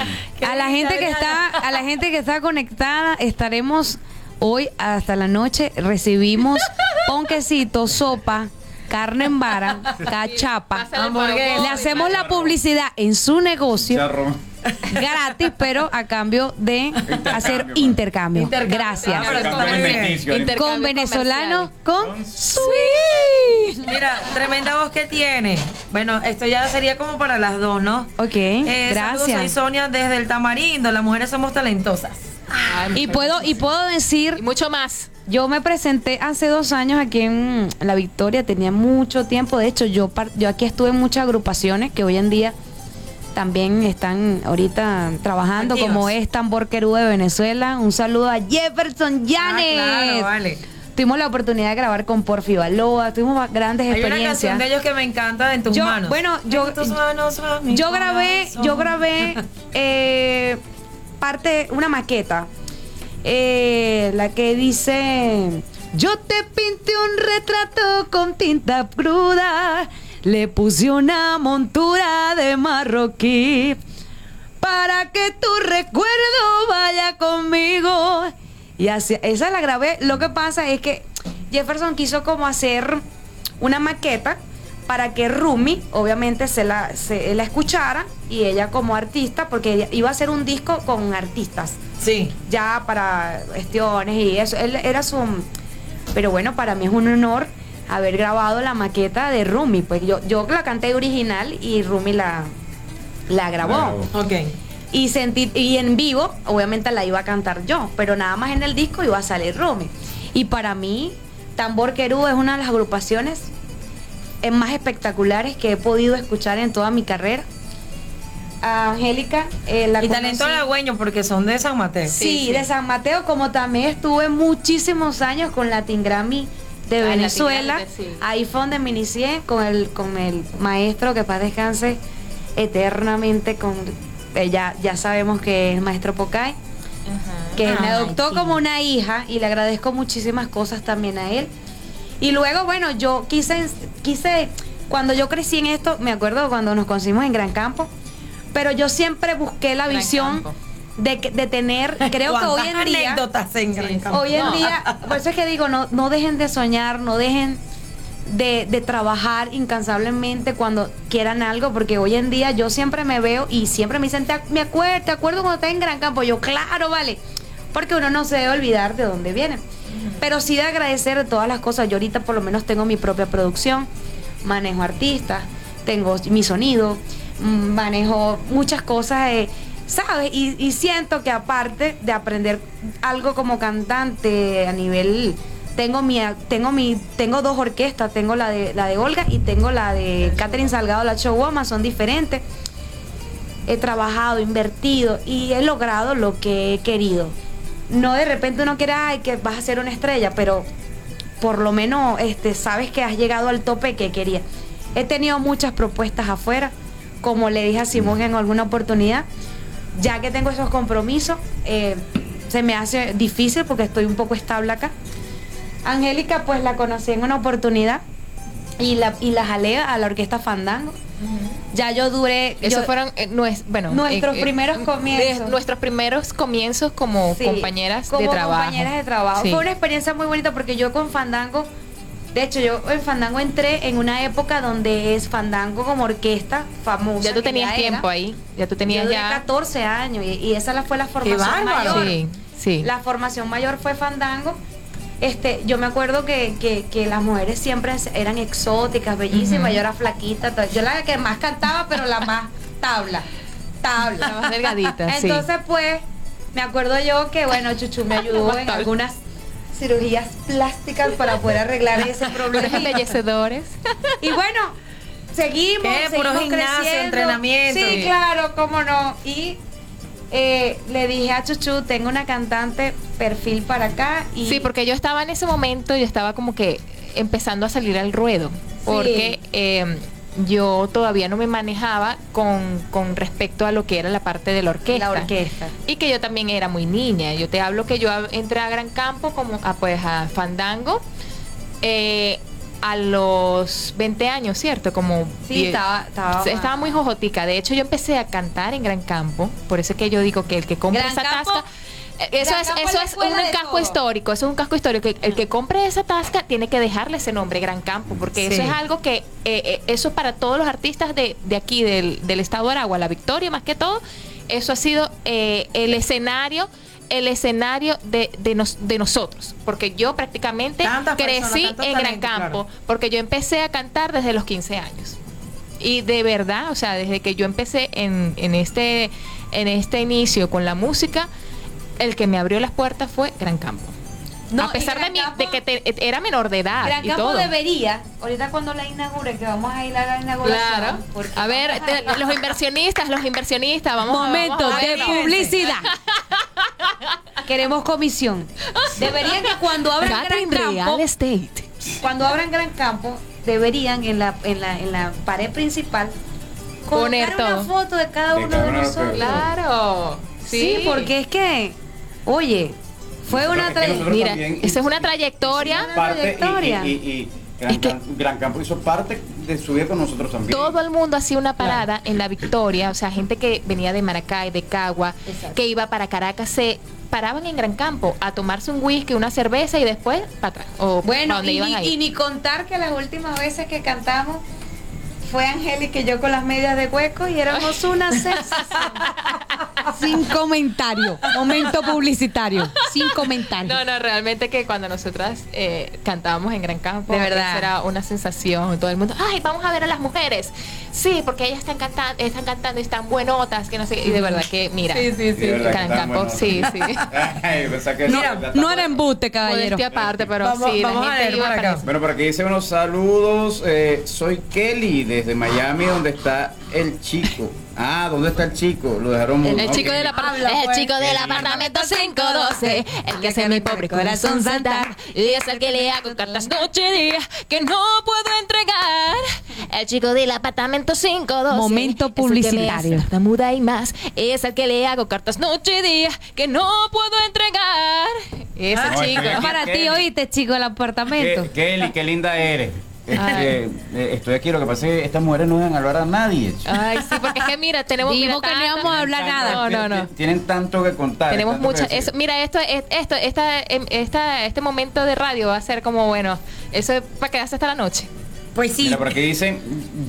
A la gente que está, a la gente que está conectada, estaremos hoy hasta la noche. Recibimos [LAUGHS] ponquecito, sopa carne en vara, [LAUGHS] cachapa. Le hacemos la publicidad en su negocio. Gratis, pero a cambio de hacer intercambio. Gracias. con venezolano, con Sweet. Mira, tremenda voz que tiene. Bueno, esto ya sería como para las dos, ¿no? Ok, eh, gracias. Soy Sonia desde el Tamarindo. Las mujeres somos talentosas. Y puedo y puedo decir mucho más. Yo me presenté hace dos años aquí en La Victoria, tenía mucho tiempo. De hecho, yo, yo aquí estuve en muchas agrupaciones que hoy en día también están ahorita trabajando, como es Tambor Querú de Venezuela. Un saludo a Jefferson Yanes. Ah, claro, vale. Tuvimos la oportunidad de grabar con Porfi Baloa, tuvimos grandes Hay experiencias. Hay una canción de ellos que me encanta en tus yo, manos. Bueno, yo, yo grabé, yo grabé [LAUGHS] eh, parte, una maqueta eh, la que dice, yo te pinté un retrato con tinta cruda, le puse una montura de marroquí para que tu recuerdo vaya conmigo. Y así, esa la grabé. Lo que pasa es que Jefferson quiso como hacer una maqueta para que Rumi, obviamente, se la, se, la escuchara y ella como artista, porque iba a hacer un disco con artistas. Sí. Ya para cuestiones y eso. Él era su. Pero bueno, para mí es un honor haber grabado la maqueta de Rumi. Pues yo, yo la canté original y Rumi la, la grabó. Ok. Y, sentí, y en vivo, obviamente la iba a cantar yo, pero nada más en el disco iba a salir Rumi. Y para mí, Tambor Querú es una de las agrupaciones más espectaculares que he podido escuchar en toda mi carrera. Angélica, eh, la Y talento halagüeño porque son de San Mateo. Sí, de San Mateo, como también estuve muchísimos años con Latin Grammy de ah, Venezuela. Ahí fue donde me inicié con el, con el maestro que para descanse eternamente con eh, ya, ya sabemos que es maestro Pocay. Que me adoptó como una hija y le agradezco muchísimas cosas también a él. Y luego, bueno, yo quise, quise, cuando yo crecí en esto, me acuerdo cuando nos conocimos en Gran Campo, pero yo siempre busqué la visión de, de, tener, creo que hoy en día, en Gran Campo? hoy en día, [LAUGHS] por eso es que digo, no, no dejen de soñar, no dejen de, de, trabajar incansablemente cuando quieran algo, porque hoy en día yo siempre me veo y siempre me dicen, me acuerdo, ¿te acuerdo cuando estás en Gran Campo? Yo, claro, vale, porque uno no se debe olvidar de dónde viene. Pero sí de agradecer todas las cosas. Yo ahorita por lo menos tengo mi propia producción, manejo artistas, tengo mi sonido, mm, manejo muchas cosas, eh, ¿sabes? Y, siento que aparte de aprender algo como cantante a nivel tengo mi tengo mi tengo dos orquestas tengo la de la de Olga y tengo la de Catherine Salgado la Woman, son diferentes he trabajado invertido y he logrado lo que he querido no de repente uno quiere, ay, que vas a ser una estrella, pero por lo menos este, sabes que has llegado al tope que querías. He tenido muchas propuestas afuera, como le dije a Simón en alguna oportunidad, ya que tengo esos compromisos, eh, se me hace difícil porque estoy un poco estable acá. Angélica, pues la conocí en una oportunidad y la, y la jalé a la orquesta Fandango. Ya yo duré. Esos fueron eh, bueno, nuestros eh, primeros comienzos. nuestros primeros comienzos como compañeras de trabajo. compañeras de trabajo. Fue una experiencia muy bonita porque yo con Fandango. De hecho, yo en Fandango entré en una época donde es Fandango como orquesta famosa. Ya tú tenías tiempo ahí. Ya tú tenías yo ya. 14 años y, esa fue la formación mayor. Sí, sí. La formación mayor fue Fandango este, yo me acuerdo que, que, las mujeres siempre eran exóticas, bellísimas, yo era flaquita, yo la que más cantaba, pero la más tabla, tabla. La más delgadita, Entonces, pues, me acuerdo yo que, bueno, Chuchu me ayudó en algunas cirugías plásticas para poder arreglar ese [LAUGHS] problema. embellecedores. Y bueno, seguimos, ¿Qué? seguimos gimnasio, entrenamiento. Sí, claro, cómo no. Y eh, le dije a Chuchu, tengo una cantante perfil para acá. Y... Sí, porque yo estaba en ese momento, yo estaba como que empezando a salir al ruedo. Porque eh, yo todavía no me manejaba con, con respecto a lo que era la parte de la orquesta. La orquesta. Y que yo también era muy niña. Yo te hablo que yo entré a Gran Campo como a, pues a Fandango. eh, a los 20 años, ¿cierto? Como Sí, estaba- estaba- estaba muy jojotica. De hecho, yo empecé a cantar en Gran Campo. Por eso es que yo digo que el que compra Gran esa Campo- tasca. eh, Eso Gran es, Campo eso es es un casco todo. histórico, eso es un casco histórico. El que compre esa tasca tiene que dejarle ese nombre, Gran Campo, porque eso es algo que, eh, eh, eso para todos los artistas de, de aquí, del, del estado de Aragua, la Victoria más que todo, eso ha sido eh, el escenario el escenario de, de, nos- de nosotros, porque yo prácticamente Tantas crecí personas, en Gran Campo, claro. porque yo empecé a cantar desde los 15 años. Y de verdad, o sea, desde que yo empecé en, en este en este inicio con la música, el que me abrió las puertas fue Gran Campo. No, a pesar de, Gran mi, Campo- de que te- era menor de edad Gran y Campo todo. debería, ahorita cuando la inaugure, que vamos a ir a la inauguración. Claro. A ver, vamos te- los inversionistas, los inversionistas, vamos a- Momento vamos a de publicidad. [LAUGHS] Queremos comisión. Deberían que cuando abran Catherine Gran Campo, Real Estate. cuando abran Gran Campo, deberían en la, en la, en la pared principal Poner colocar una foto de cada uno de de los nosotros. Claro. Sí. porque es que, oye, fue una Es que nosotros tra- Mira, esa es una trayectoria. parte y- trayectoria. y, y- y Gran, Cam- Gran Campo hizo parte de su vida con nosotros también. Todo el mundo hacía una parada en la Victoria, o sea, gente que venía de Maracay, de Cagua, que iba para Caracas, se paraban en Gran Campo a tomarse un whisky, una cerveza y después para atrás. O Bueno, pa' donde y, iban ni- a ir. y ni contar que las últimas veces que cantamos fue Angélica y yo con las medias de hueco y éramos una sensación. Sin comentario. Momento publicitario. Sin comentario. No, no, realmente que cuando nosotras eh, cantábamos en Gran Campo, De verdad. era una sensación. Todo el mundo, ay, vamos a ver a las mujeres. Sí, porque ellas están cantando, están cantando y están buenotas, que no sé. Y de verdad que, mira, Sí, sí, Sí, de Gran Campo, sí, sí. [LAUGHS] Ay, que Mira, no era embuste, caballero. Modestia aparte, pero Vamos- sí, vamos a la gente leer iba acá. para eso. Bueno, por aquí dice unos saludos. eh, soy Kelly desde Miami, donde está el chico. Ah, ¿dónde está el chico? Lo dejaron El, muy- el chico Habla, el pues. chico del apartamento 512, el que hace mi pobre corazón saltar, y es el que le hago cartas noche y día que no puedo entregar. El chico del apartamento 512, Momento es publicitario. hace muda y más, es el que le hago cartas noche y día que no puedo entregar. Ese No, chico. aquí. Para ti, oíste, chico, el apartamento. Ke- Kelly, qué linda eres. Este, eh, estoy aquí, lo que pasa es que estas mujeres no dejan hablar a nadie. chico. Ay, sí, porque es que mira, tenemos Dijimos mira, que no íbamos a hablar nada. No, no, no. Tienen tanto que contar. Tenemos tanto que mucha, decir. eso, mira, esto, es- esto, esta, em, esta, este momento de radio va a ser como, bueno, eso es para quedarse hasta la noche. Pues sí. Mira, por aquí dicen,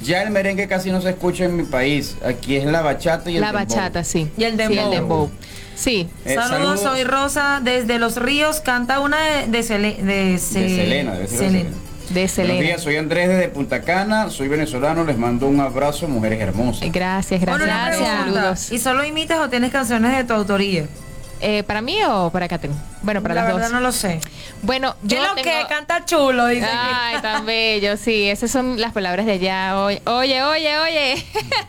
ya el merengue casi no se escucha en mi país. Aquí es la bachata y el La dembow. bachata, sí. Y el Sí, dembow. el dembow. Sí. Eh, saludos, soy Rosa desde Los Ríos. Canta una de, de, de, Se- De Selena, debe ser de Selena. Buenos días, soy Andrés desde Punta Cana, soy venezolano, les mando un abrazo, mujeres hermosas. Gracias, Bueno, gracias. una pregunta. Saludos. ¿Y solo imitas o tienes canciones de tu autoría? Eh, ¿Para mí o para Catherine? Bueno, para La las verdad dos. no lo sé. Bueno, ¿Qué yo lo tengo- que canta chulo? Dice Ay, tan bello, sí. Esas son las palabras de allá. Oye, oye, oye, oye.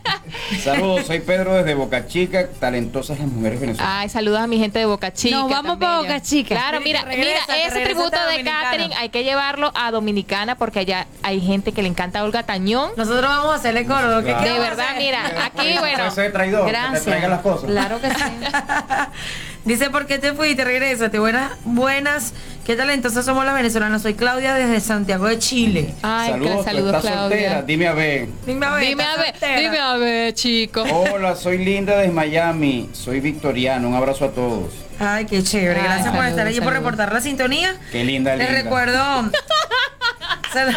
[LAUGHS] Saludos, soy Pedro desde Boca Chica, talentosas las mujeres venezolanas. Ay, saludos a mi gente de Boca Chica. Nos vamos tan pa' bello. Boca Chica. Claro, mira, regresa, mira, ese tributo de. Catherine hay que llevarlo a Dominicana porque allá hay gente que le encanta a Olga Tañón. Nosotros vamos a hacerle coro. ¿qué- Claro. qué De verdad, hacer? mira, aquí, bueno. Traidor, que te Gracias. las cosas. Claro que sí. [LAUGHS] Dice, ¿por qué te fuiste? Regrésate. Buenas, buenas. Qué talentosas somos las venezolanas. Soy Claudia desde Santiago de Chile. Ay, saludos, saludos, estás soltera, Claudia. dime a ver. Dime a ver. Dime a ¿estás ver, dime a ver, chico. Hola, soy Linda desde Miami, soy victoriano, un abrazo a todos. Ay, qué chévere. Ay, Gracias por estar allí, por reportar la sintonía. Qué linda, Les linda. recuerdo. [LAUGHS] Sal-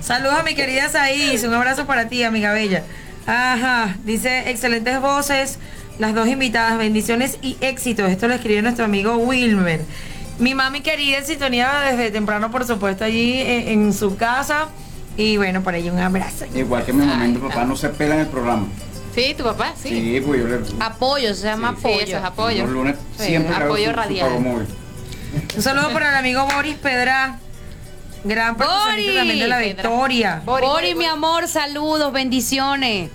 Saludos a mi querida Saís. Un abrazo para ti, amiga bella. Ajá. Dice, excelentes voces. Las dos invitadas. Bendiciones y éxitos. Esto lo escribió nuestro amigo Wilmer. Mi mami querida en sintonía desde temprano, por supuesto, allí en, en su casa. Y bueno, por ahí un abrazo. Igual que mi mamá y mi papá no se pelan el programa. Sí, tu papá, sí. Sí, pues yo le. Apoyo, se llama Sí, apoyo. eso es apoyo. Los lunes Sí, siempre apoyo su- su radial. Un saludo para el amigo Boris Pedra. Gran participante también de la Pedra. victoria. Bori, Bori, Bori, mi amor, saludos, bendiciones.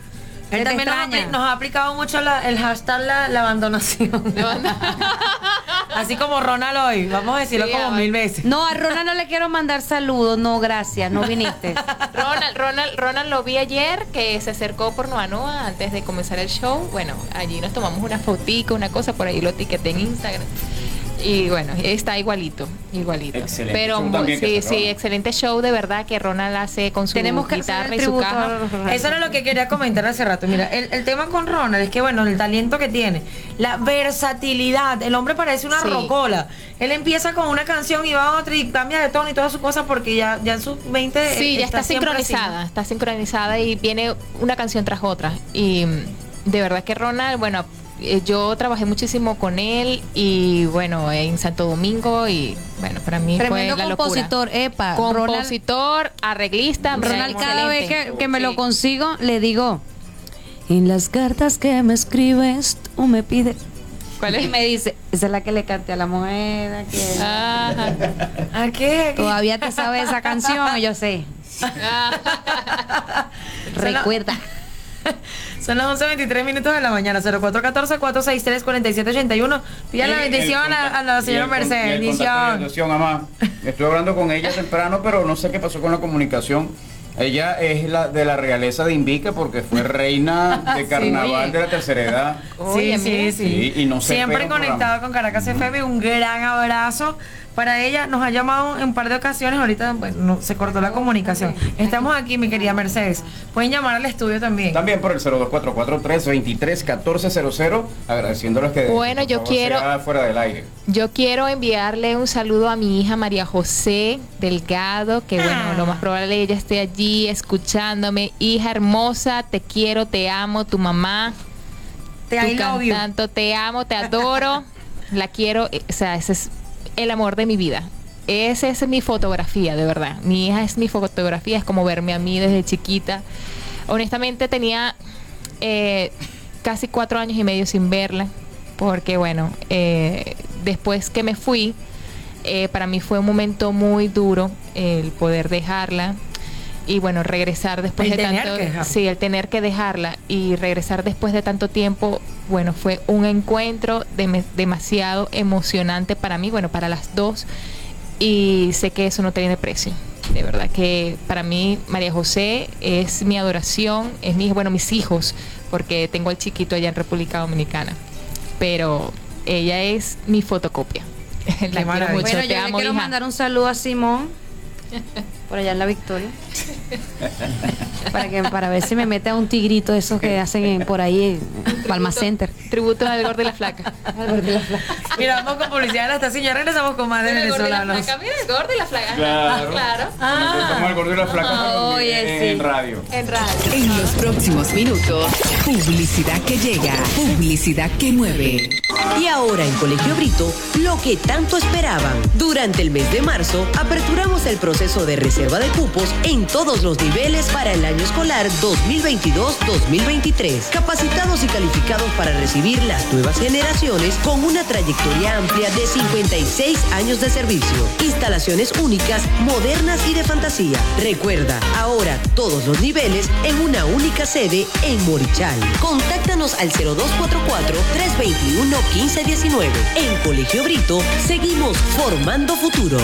Él Se te también nos ha, nos aplicado mucho la- el hashtag la, la abandonación. [LAUGHS] [LAUGHS] Así como Ronald hoy, vamos a decirlo como mil veces. No, a Ronald no le quiero mandar saludos, no, gracias, no viniste. [LAUGHS] Ronald, Ronald, Ronald lo vi ayer que se acercó por Noa Noa antes de comenzar el show. Bueno, allí nos tomamos una fotica, una cosa, por ahí lo etiqueté en Instagram. Y bueno, está igualito, igualito. Excelente Pero muy- sí, sí, excelente show de verdad que Ronald hace con su Tenemos que guitarra y su caja. Eso era lo que quería comentar hace rato. Mira, el, el tema con Ronald es que, bueno, el talento que tiene, la versatilidad. El hombre parece una Sí. rocola. Él empieza con una canción y va a otra y cambia de tono y todas sus cosas porque ya, ya en sus 20 Sí, ya está, sincronizada, está sincronizada y viene una canción tras otra. Y mm, de verdad que Ronald, bueno, eh, yo trabajé muchísimo con él y bueno, en Santo Domingo y bueno, para mí Tremendo fue la compositor, epa. locura. Ronald- Compositor, arreglista, Ronald, cada vez que, que me lo consigo, le digo, en las cartas que me escribes, tú me pides... ¿Cuál es? Y me dice, esa es la que le canté a la moneda. Que... [LAUGHS] ¿A qué? Todavía te sabes esa canción, yo sé. [LAUGHS] Recuerda. [LAUGHS] Son las 11.23 minutos de la mañana, 0414-463-4781. Pida la el bendición a, a la Y señora Mercedes. Bendición. bendición, mamá. [LAUGHS] Estuve hablando con ella temprano, pero no sé qué pasó con la comunicación. Ella es la de la realeza de Invica porque fue [LAUGHS] reina de carnaval de la tercera edad. Sí, sí, sí. Sí, y no se Siempre conectado con Caracas FM. Un gran abrazo para ella. Nos ha llamado en un par de ocasiones. Ahorita bueno, no- se cortó la comunicación. Estamos aquí, mi querida Mercedes. Pueden llamar al estudio también. También por el 0244-323-1400, agradeciéndoles que Bueno, yo favor, quiero- fuera del aire. Yo quiero enviarle un saludo a mi hija María José Delgado, que bueno, lo más probable ella esté allí escuchándome. Hija hermosa, te quiero, te amo, tu mamá. Te tu you. cantante, te amo, te adoro. la quiero, eh, o sea, ese es el amor de mi vida. Esa es mi fotografía, de verdad. Mi hija es mi fotografía, es como verme a mí desde chiquita. Honestamente tenía eh, casi cuatro años y medio sin verla, porque bueno, eh, después que me fui, eh, para mí fue un momento muy duro el poder dejarla y bueno, regresar después El de tener tanto que sí, el tener que dejarla y regresar después de tanto tiempo, bueno, fue un encuentro demasiado emocionante para mí, bueno, para las dos y sé que eso no tiene precio. De verdad que para mí María José es mi adoración, es mi, bueno, mis hijos, porque tengo al chiquito allá en República Dominicana, pero ella es mi fotocopia. [LAUGHS] La quiero maravilla. mucho, Bueno, te yo le amo, quiero hija. mandar un saludo a Simón, [LAUGHS] por allá en la Victoria. para que para ver si me mete a un tigrito de esos que hacen en- por ahí en Palma Center. Tributo al gordo y la flaca. Mira, vamos con publicidad de la estación. Ya regresamos con más de Mira el gordo y la venezolanos. flaca, mira el gordo y la flaca. Claro. claro. Como el gordito y la flaca, Oye, en sí. radio. En radio. En los próximos minutos, publicidad que llega, publicidad que mueve. Y ahora en Colegio Brito, lo que tanto esperaban. Durante el mes de marzo, aperturamos el proceso de reserva de cupos en todos los niveles para el año escolar 2022-2023. Capacitados y calificados para recibir las nuevas generaciones con una trayectoria amplia de 56 años de servicio. Instalaciones únicas, modernas y de fantasía. Recuerda, ahora todos los niveles en una única sede en Morichal. Contáctanos al 0244-321-1519. En Colegio Seguimos formando futuro.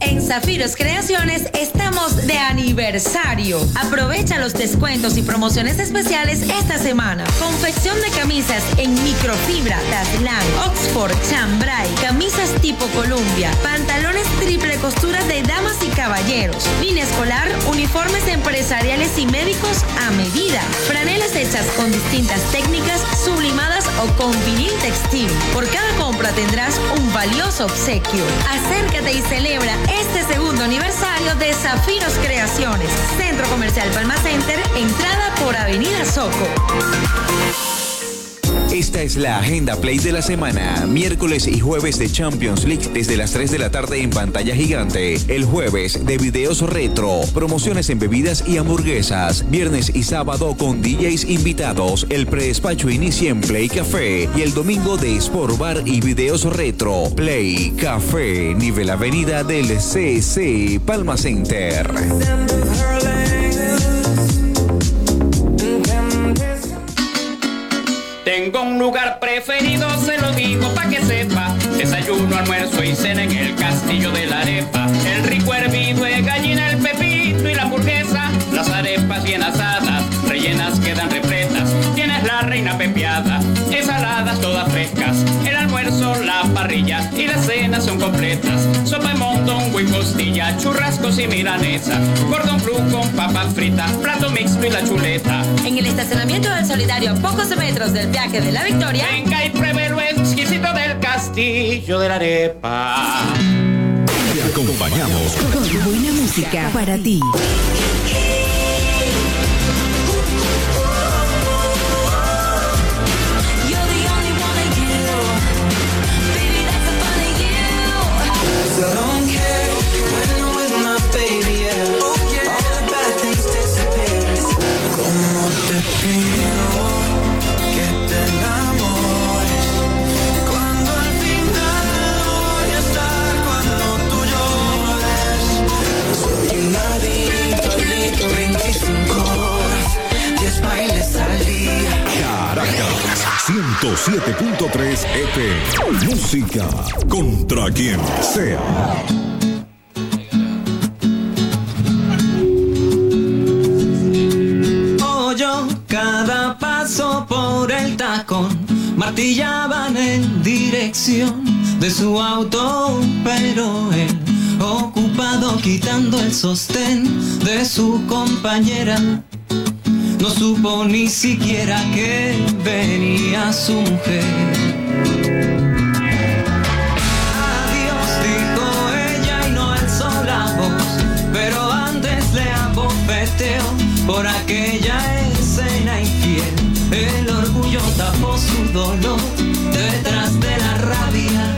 En Zafiros Creaciones estamos de aniversario. Aprovecha los descuentos y promociones especiales esta semana. Confección de camisas en microfibra, Taslan, Oxford, Chambray, camisas tipo Columbia, pantalones triple costura de damas y caballeros, línea escolar, uniformes empresariales y médicos a medida, franelas hechas con distintas técnicas, sublimadas o con vinil textil. Por cada compra tendrás un valioso obsequio. Acércate y celebra este segundo aniversario de Zafiros Creaciones. Centro Comercial Palma Center, entrada por Avenida Soco. Esta es la Agenda Play de la semana. Miércoles y jueves de Champions League desde las 3 de la tarde en pantalla gigante. El jueves de videos retro, promociones en bebidas y hamburguesas. Viernes y sábado con DJs invitados. El predespacho inicia en Play Café. Y el domingo de Sport Bar y videos retro. Play Café, nivel avenida del CC Palma Center. Tengo un lugar preferido, se lo digo pa' que sepa. Desayuno, almuerzo y cena en el castillo de la arepa. El rico hervido de gallina, el pepito y la hamburguesa. Las arepas bien asadas, rellenas quedan repletas. Tienes la reina pepiada, ensaladas todas frescas. El almuerzo, la parrilla y las cenas son completas. Mondongo y costilla, churrascos y milanesa. Cordón blue con papas fritas, plato mixto y la chuleta. En el estacionamiento del Solidario, a pocos metros del viaje de la Victoria. Venga y pruebe lo exquisito del castillo de la arepa. Te acompañamos Con buena música para ti. 107.3 FM. Música contra quien sea. Cada paso por el tacón, martillaban en dirección de su auto, pero él ocupado quitando el sostén de su compañera. No supo ni siquiera que venía su mujer. Adiós, dijo ella y no alzó la voz, pero antes le abofeteó por aquella escena infiel. El orgullo tapó su dolor detrás de la rabia,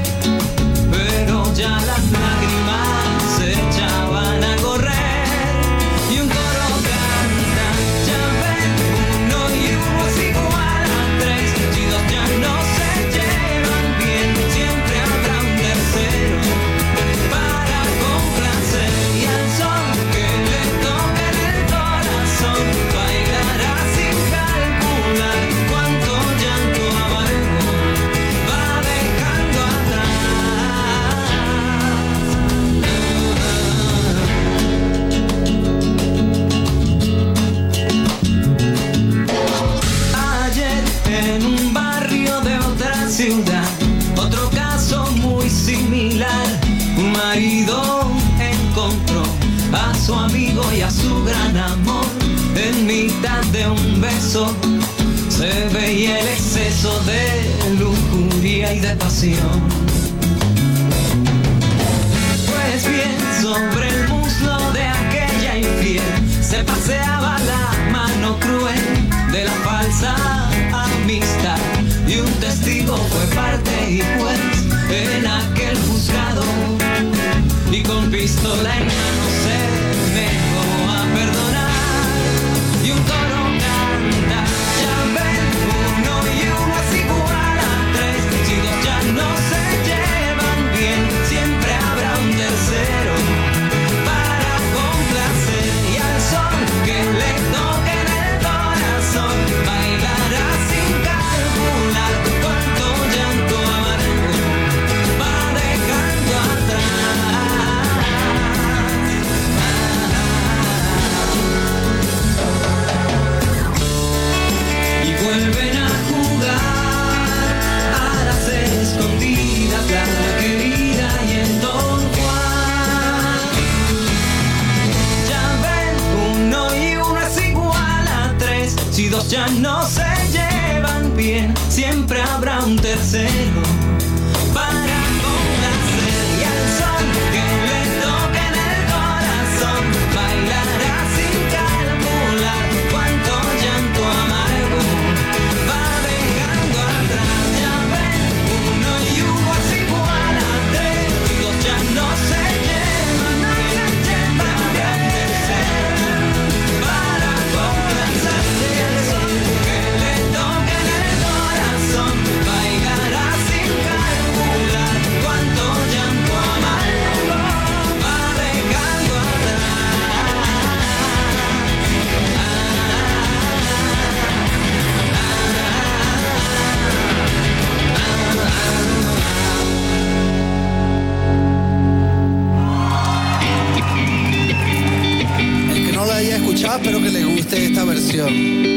versão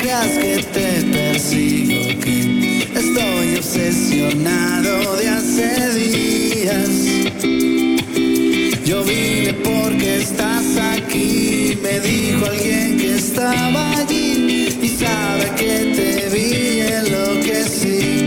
creas que te persigo, que estoy obsesionado de hace días. Yo vine porque estás aquí, me dijo alguien que estaba allí y sabe que te vi en lo que sí.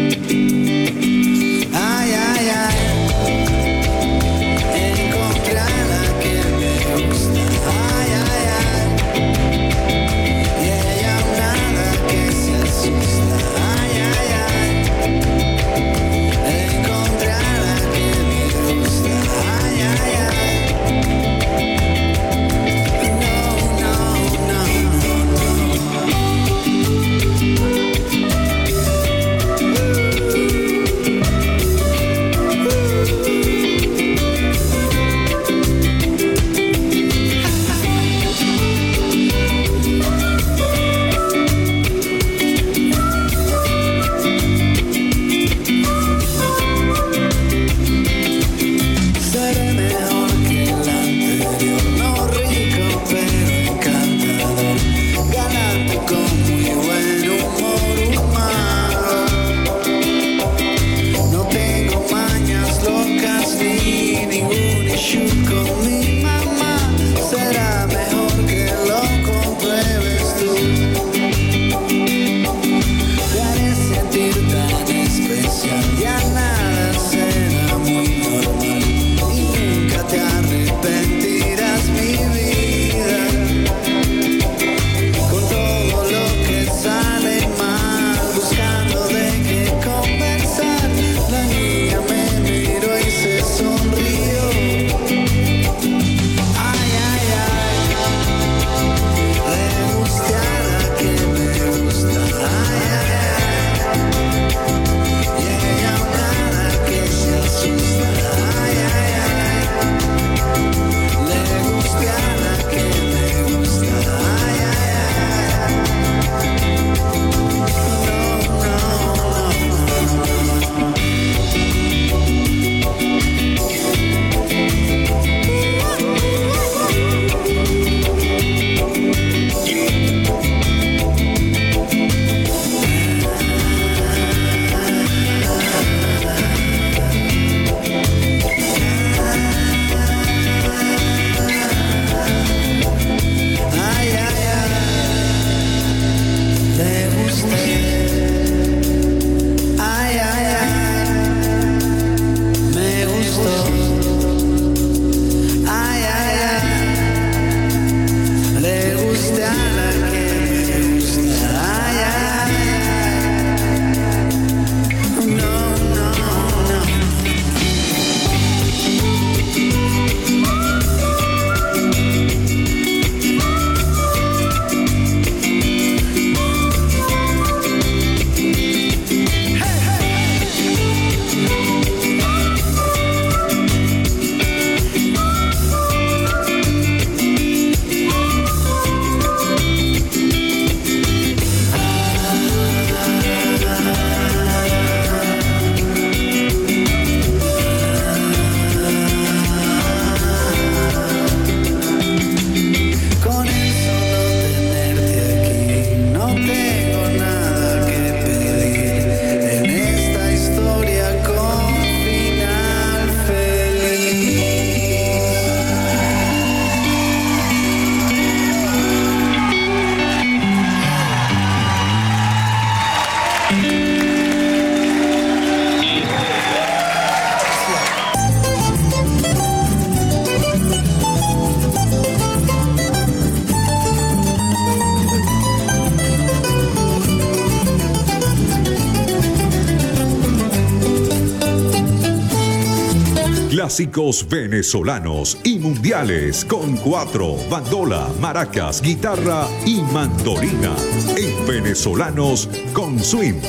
Venezolanos y mundiales con cuatro, bandola, maracas, guitarra y mandolina. En Venezolanos con Swing.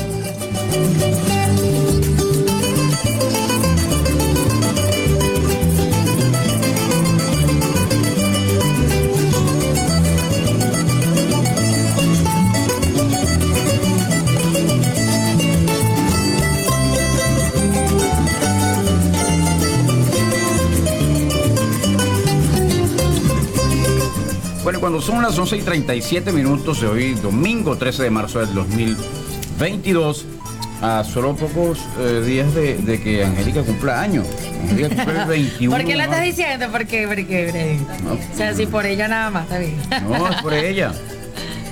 Son las 11 y 37 minutos de hoy, domingo 13 de marzo del 2022, a solo pocos eh, días de, de que Angélica cumpla años. Angélica cumple el 21. ¿Por qué la estás diciendo? Porque, porque, Brady. O sea, si por ella nada más, está bien. No, es por ella.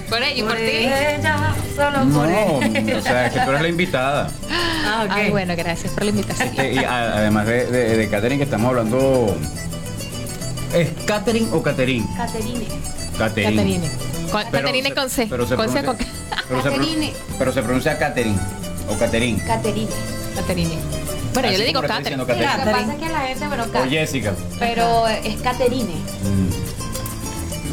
Por ella y por ti. ella, solo No, por ella. o sea, es que tú eres la invitada. Ah, ok. Ay, bueno, gracias por la invitación. Este, y a- además de, de, de Catherine, que estamos hablando. ¿Es Catherine o Catherine? Caterine. Catherine. Caterine. Con- Pero Caterine se- con C. pero se Con C pronuncia- con Pero se, pero se pronuncia Catherine o Catherine. Caterine. Caterine. Bueno, Así yo le digo Caterine. Catherine. Lo que pasa es que la gente, pero, O Jessica. pero es Caterine.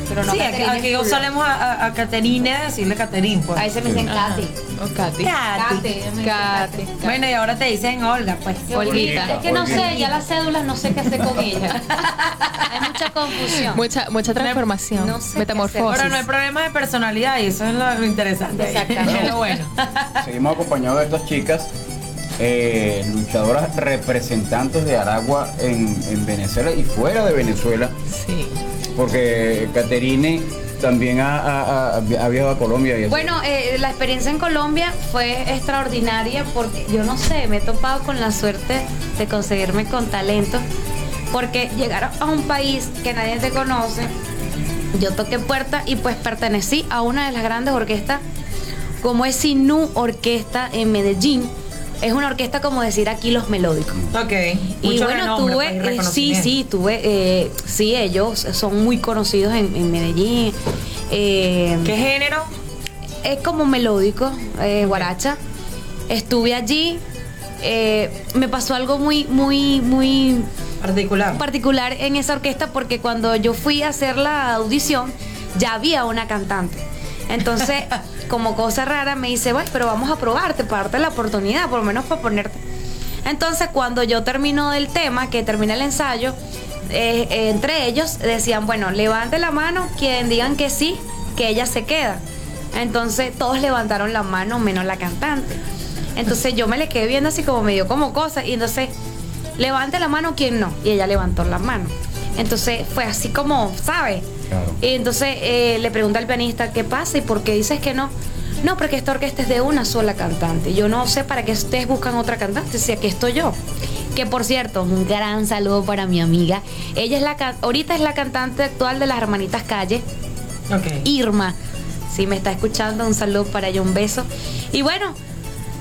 Pero no sí, aquí, Caterine aquí solemos a, a, a Caterine decirle Caterín. Pues. Ahí se me dicen. Katy. O Katy. Katy. Katy. Bueno, y ahora te dicen Olga, pues. Olguita. Es que no sé, ya las cédulas no sé qué hacer con ellas. [LAUGHS] Hay mucha confusión. Mucha, mucha transformación. No sé qué Metamorfosis. Pero no hay problema de personalidad y eso es lo, lo interesante. Exactamente. [LAUGHS] Bueno. [LAUGHS] Seguimos acompañados de estas chicas, eh, luchadoras representantes de Aragua en, en Venezuela y fuera de Venezuela, Sí. porque Caterine también ha, ha- ha- ha viajado a Colombia. Y. Bueno, eh, la experiencia en Colombia fue extraordinaria porque yo no sé, me he topado con la suerte de conseguirme con talento. Porque llegar a un país que nadie te conoce, yo toqué puerta y pues pertenecí a una de las grandes orquestas, como es Sinú Orquesta en Medellín. Es una orquesta como decir aquí los melódicos. Ok. Y Mucho bueno, renombre, tuve, pues, eh, sí, sí, tuve, eh, sí, ellos son muy conocidos en, en Medellín. Eh, ¿Qué género? es como melódico, eh, guaracha. Estuve allí, me pasó algo muy, muy, muy Particular. particular en esa orquesta porque cuando yo fui a hacer la audición ya había una cantante. Entonces, [LAUGHS] como cosa rara, me dice, bueno, pero vamos a probarte, para darte la oportunidad, por lo menos para ponerte. Entonces, cuando yo termino del tema, que termina el ensayo, eh, eh, entre ellos decían, bueno, levante la mano quien digan que sí, que ella se queda. Entonces, todos levantaron la mano, menos la cantante. Entonces, yo me le quedé viendo así como medio como cosa, y entonces, levante la mano quien no, y ella levantó la mano. Entonces, fue así como, ¿sabes? Claro. Y entonces eh, le pregunta al pianista, ¿qué pasa y por qué dices que no? No, porque esta orquesta es de una sola cantante. Yo no sé para qué ustedes buscan otra cantante, si aquí estoy yo. Que por cierto, un gran saludo para mi amiga. Ella es la ahorita es la cantante actual de las hermanitas Calle, Ok. Irma. Si me está escuchando, un saludo para ella, un beso. Y bueno,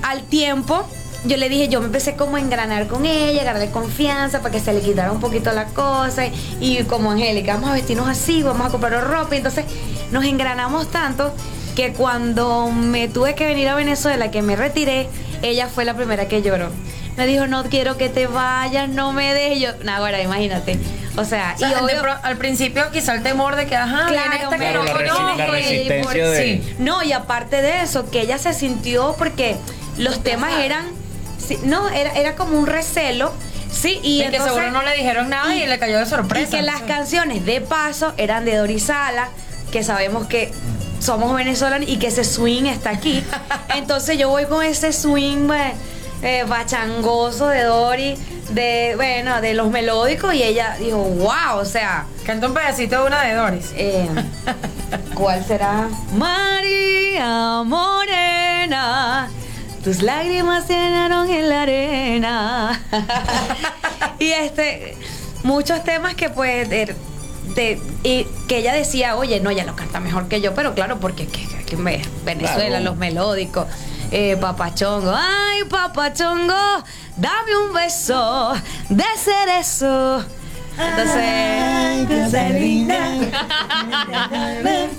al tiempo, yo le dije, yo me empecé como a engranar con ella, agarré confianza para que se le quitara un poquito la cosa. Y como Angélica, vamos a vestirnos así, vamos a comprar ropa. Y entonces nos engranamos tanto que cuando me tuve que venir a Venezuela, que me retiré, ella fue la primera que lloró. Me dijo, no quiero que te vayas, no me dejes. Yo, nah, ahora imagínate. O sea, O sea, y obvio- pro- al principio quizá el temor de que, ajá, Claro, esta que no conozco y. No, y aparte de eso, que ella se sintió porque los temas eran. Sí, no, era, era como un recelo. Sí, y, Y que seguro no le dijeron nada y, le cayó de sorpresa. Y que las canciones de paso eran de Dorisala, que sabemos que somos venezolanos y que ese swing está aquí. [LAUGHS] Entonces yo voy con ese swing pues, eh, bachangoso de Dori, de, bueno, de los melódicos, y ella dijo, wow, o sea. Canta un pedacito de una de Doris. Eh, ¿Cuál será? [LAUGHS] María Morena, tus lágrimas llenaron en la arena. [LAUGHS] y este, muchos temas que pues de- de- y que ella decía, oye, no, ella lo canta mejor que yo, pero claro, porque que- que Venezuela, Claro. los melódicos. Eh, papachongo, ay papachongo, dame un beso de cerezo. Entonces.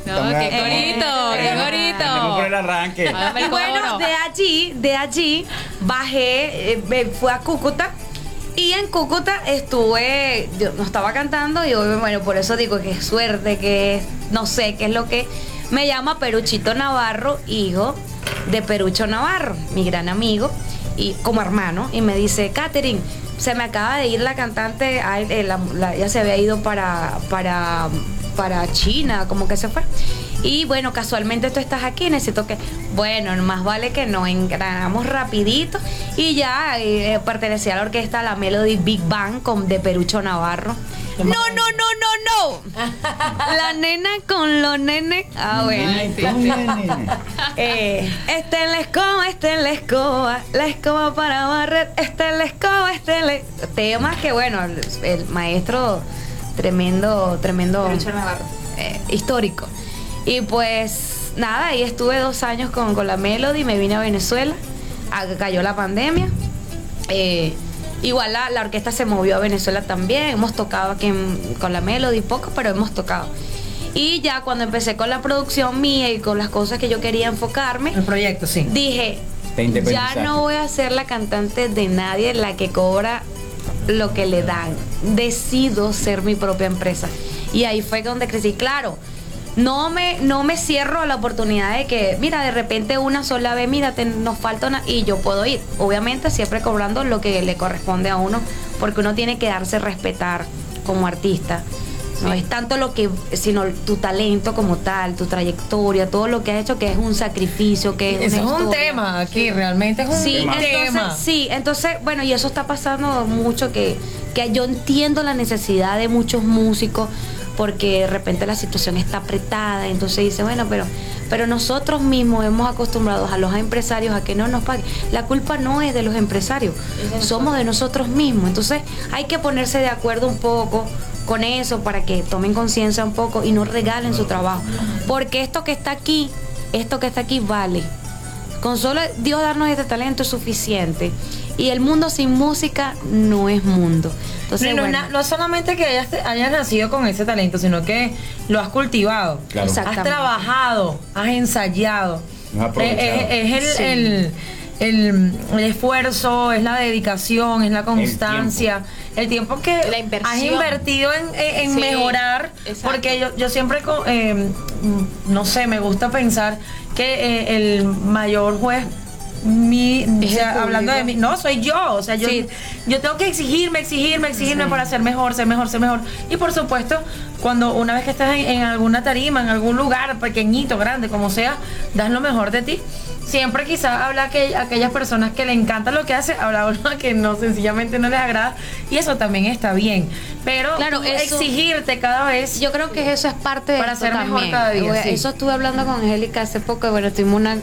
No, qué gorito, qué Tenemos por el arranque. Y el bueno, de allí, de allí, bajé, eh, me fui a Cúcuta Y en Cúcuta estuve, yo no estaba cantando y bueno, por eso digo que es suerte, que no sé qué es lo que me llama Peruchito Navarro, hijo de Perucho Navarro, mi gran amigo y como hermano, y me dice, Katherine, se me acaba de ir la cantante, ya se había ido para, para, para China, como que se fue. Y bueno, casualmente tú estás aquí, necesito que, bueno, más vale que nos engranamos rapidito. Y ya eh, pertenecía a la orquesta La Melody Big Bang con, de Perucho Navarro. No, no, no, no, no. [LAUGHS] La nena con los nenes. Ah, bueno. [LAUGHS] eh, este es la escoba, este es la escoba. La escoba para barrer. Este es la escoba, este es la... Temas que, bueno, el, maestro tremendo, tremendo... Eh, histórico. Y pues nada, ahí estuve dos años con, con la Melody, me vine a Venezuela, cayó la pandemia. Eh, igual la, la, orquesta se movió a Venezuela también, hemos tocado aquí con la Melody poco, pero hemos tocado. Y ya cuando empecé con la producción mía y con las cosas que yo quería enfocarme, el proyecto, sí. Dije, ya no voy a ser la cantante de nadie, la que cobra lo que le dan. Decido ser mi propia empresa. Y ahí fue donde crecí. Claro, no me, no me cierro a la oportunidad de que, mira, de repente una sola vez, mira, nos falta una y yo puedo ir. Obviamente siempre cobrando lo que le corresponde a uno, porque uno tiene que darse respetar como artista. No es tanto lo que, sino tu talento como tal, tu trayectoria, todo lo que has hecho, que es un sacrificio, que es, es un tema aquí, realmente es un sí, tema. sí, entonces, bueno, y eso está pasando mucho, que, que yo entiendo la necesidad de muchos músicos porque de repente la situación está apretada, entonces dice, bueno, pero, pero nosotros mismos hemos acostumbrado a los empresarios a que no nos paguen. La culpa no es de los empresarios, somos de nosotros mismos. Entonces hay que ponerse de acuerdo un poco con eso para que tomen conciencia un poco y no regalen su trabajo. Porque esto que está aquí, esto que está aquí vale. Con solo Dios darnos este talento es suficiente. Y el mundo sin música no es mundo. Entonces, no, no, solamente que hayas, nacido con ese talento, sino que lo has cultivado. Has trabajado, has ensayado. es, el, el, esfuerzo, es la dedicación, es la constancia, el tiempo, que has invertido en, mejorar, porque yo, yo siempre, eh, no sé, me gusta pensar que eh, el mayor juez mi, hablando de mí, no, soy yo, o sea, yo, yo tengo que exigirme, exigirme, exigirme para ser mejor, ser mejor, ser mejor. Y por supuesto, cuando una vez que estás en, alguna tarima, en algún lugar, pequeñito, grande, como sea, das lo mejor de ti. Siempre quizás habla que aquellas personas que le encanta lo que hace, habla [LAUGHS] uno que no, sencillamente no les agrada, y eso también está bien. Pero claro, exigirte cada vez. Yo creo que eso es parte de para ser mejor cada día. Eso estuve hablando con Angélica hace poco, bueno, tuvimos una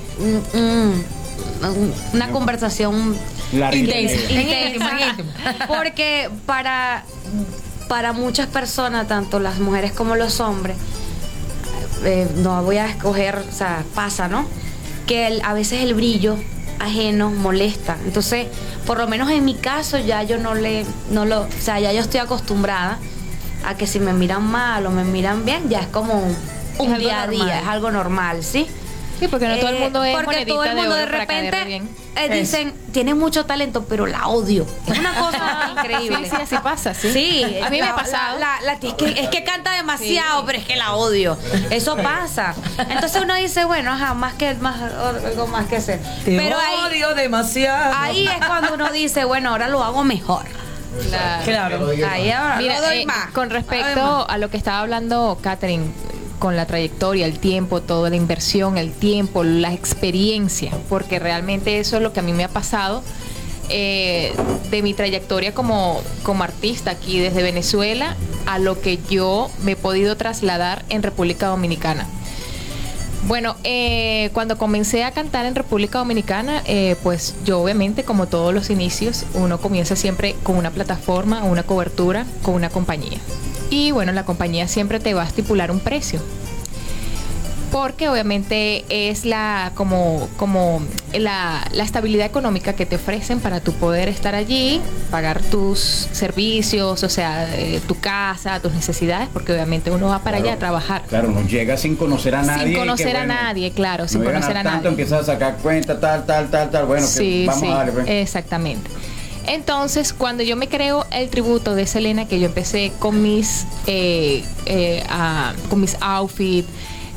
una conversación intensa, porque para para muchas personas, tanto las mujeres como los hombres, eh, no voy a escoger, o sea, pasa, ¿no? Que a veces el brillo ajeno molesta. Entonces, por lo menos en mi caso ya yo no le, no lo, o sea, ya yo estoy acostumbrada a que si me miran mal o me miran bien, ya es como un, día a día, es algo normal, ¿sí? Sí, porque no todo el mundo es porque todo el mundo de, repente eh, dicen tiene mucho talento, pero la odio. Es una cosa [LAUGHS] increíble. Sí, sí, así pasa, sí. Sí, a mí me ha pasado. es, que, canta demasiado, pero es que la odio. Eso pasa. Entonces uno dice, bueno, ajá, más que más algo más que ser. pero odio demasiado. Ahí es cuando uno dice, bueno, ahora lo hago mejor. Claro. Ahí ahora Mira, doy eh, más. Con respecto a lo que estaba hablando Catherine, con la trayectoria, el tiempo, toda la inversión, el tiempo, la experiencia, porque realmente eso es lo que a mí me ha pasado eh, de mi trayectoria como, como artista aquí desde Venezuela a lo que yo me he podido trasladar en República Dominicana. Bueno, eh, cuando comencé a cantar en República Dominicana, eh, pues yo obviamente, como todos los inicios, uno comienza siempre con una plataforma, una cobertura, con una compañía. Y bueno, la compañía siempre te va a estipular un precio. Porque obviamente es la como, como la, estabilidad económica que te ofrecen para tu poder estar allí, pagar tus servicios, o sea, eh, tu casa, tus necesidades, porque obviamente uno va para allá a trabajar. Claro, no llega sin conocer a nadie. Sin conocer a nadie, claro, sin conocer a, nadie. empiezas a sacar cuenta, tal, tal, tal, tal, bueno, sí, vamos a darle. Pues. Exactamente. Entonces, cuando yo me creo el tributo de Selena, que yo empecé con mis, eh, eh, con mis outfits,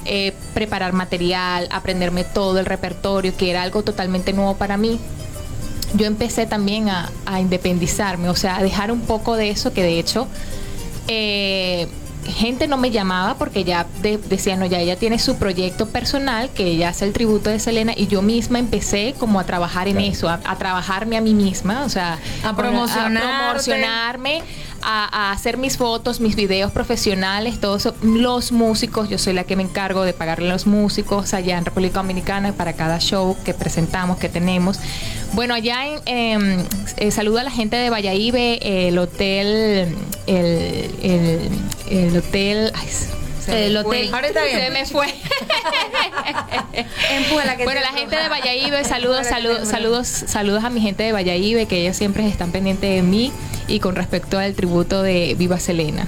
eh, preparar material, aprenderme todo el repertorio, que era algo totalmente nuevo para mí, yo empecé también a, a independizarme, o sea, a dejar un poco de eso que de hecho eh, gente no me llamaba porque ya de- decía, no, ya ella tiene su proyecto personal, que ella hace el tributo de Selena, y yo misma empecé como a trabajar en eso, a, a trabajarme a mí misma, o sea, A promocionarte. promocionarme, a, a hacer mis fotos, mis videos profesionales, todo eso. Los músicos, yo soy la que me encargo de pagarle a los músicos allá en República Dominicana para cada show que presentamos, que tenemos. Bueno, allá en, em, eh, saludo a la gente de Valladolid, el hotel, el, el, el hotel, ay, se me El hotel. Ahorita bien. Se me fue. [LAUGHS] [LAUGHS] Que bueno, la gente de. Valladolid, saludos, saludos, saludos, saludos a mi gente de Valladolid, que ellos siempre están pendientes de mí y con respecto al tributo de Viva Selena.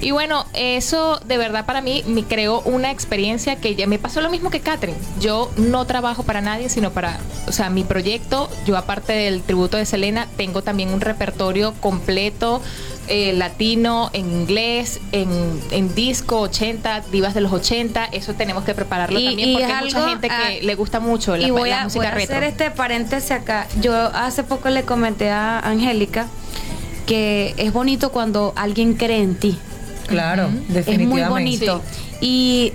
Y bueno, eso de verdad para mí me creó una experiencia que ya me pasó lo mismo que Catherine. Yo no trabajo para nadie, sino para, o sea, mi proyecto, yo aparte del tributo de Selena, tengo también un repertorio completo eh, latino, en inglés, en, en disco 80, divas de los 80, eso tenemos que prepararlo Y- también y porque hay mucha gente que le gusta mucho la, y voy la a, música voy a retro. hacer este paréntesis acá. Yo hace poco le comenté a Angélica que es bonito cuando alguien cree en ti. Claro, Es muy definitivamente. bonito. Y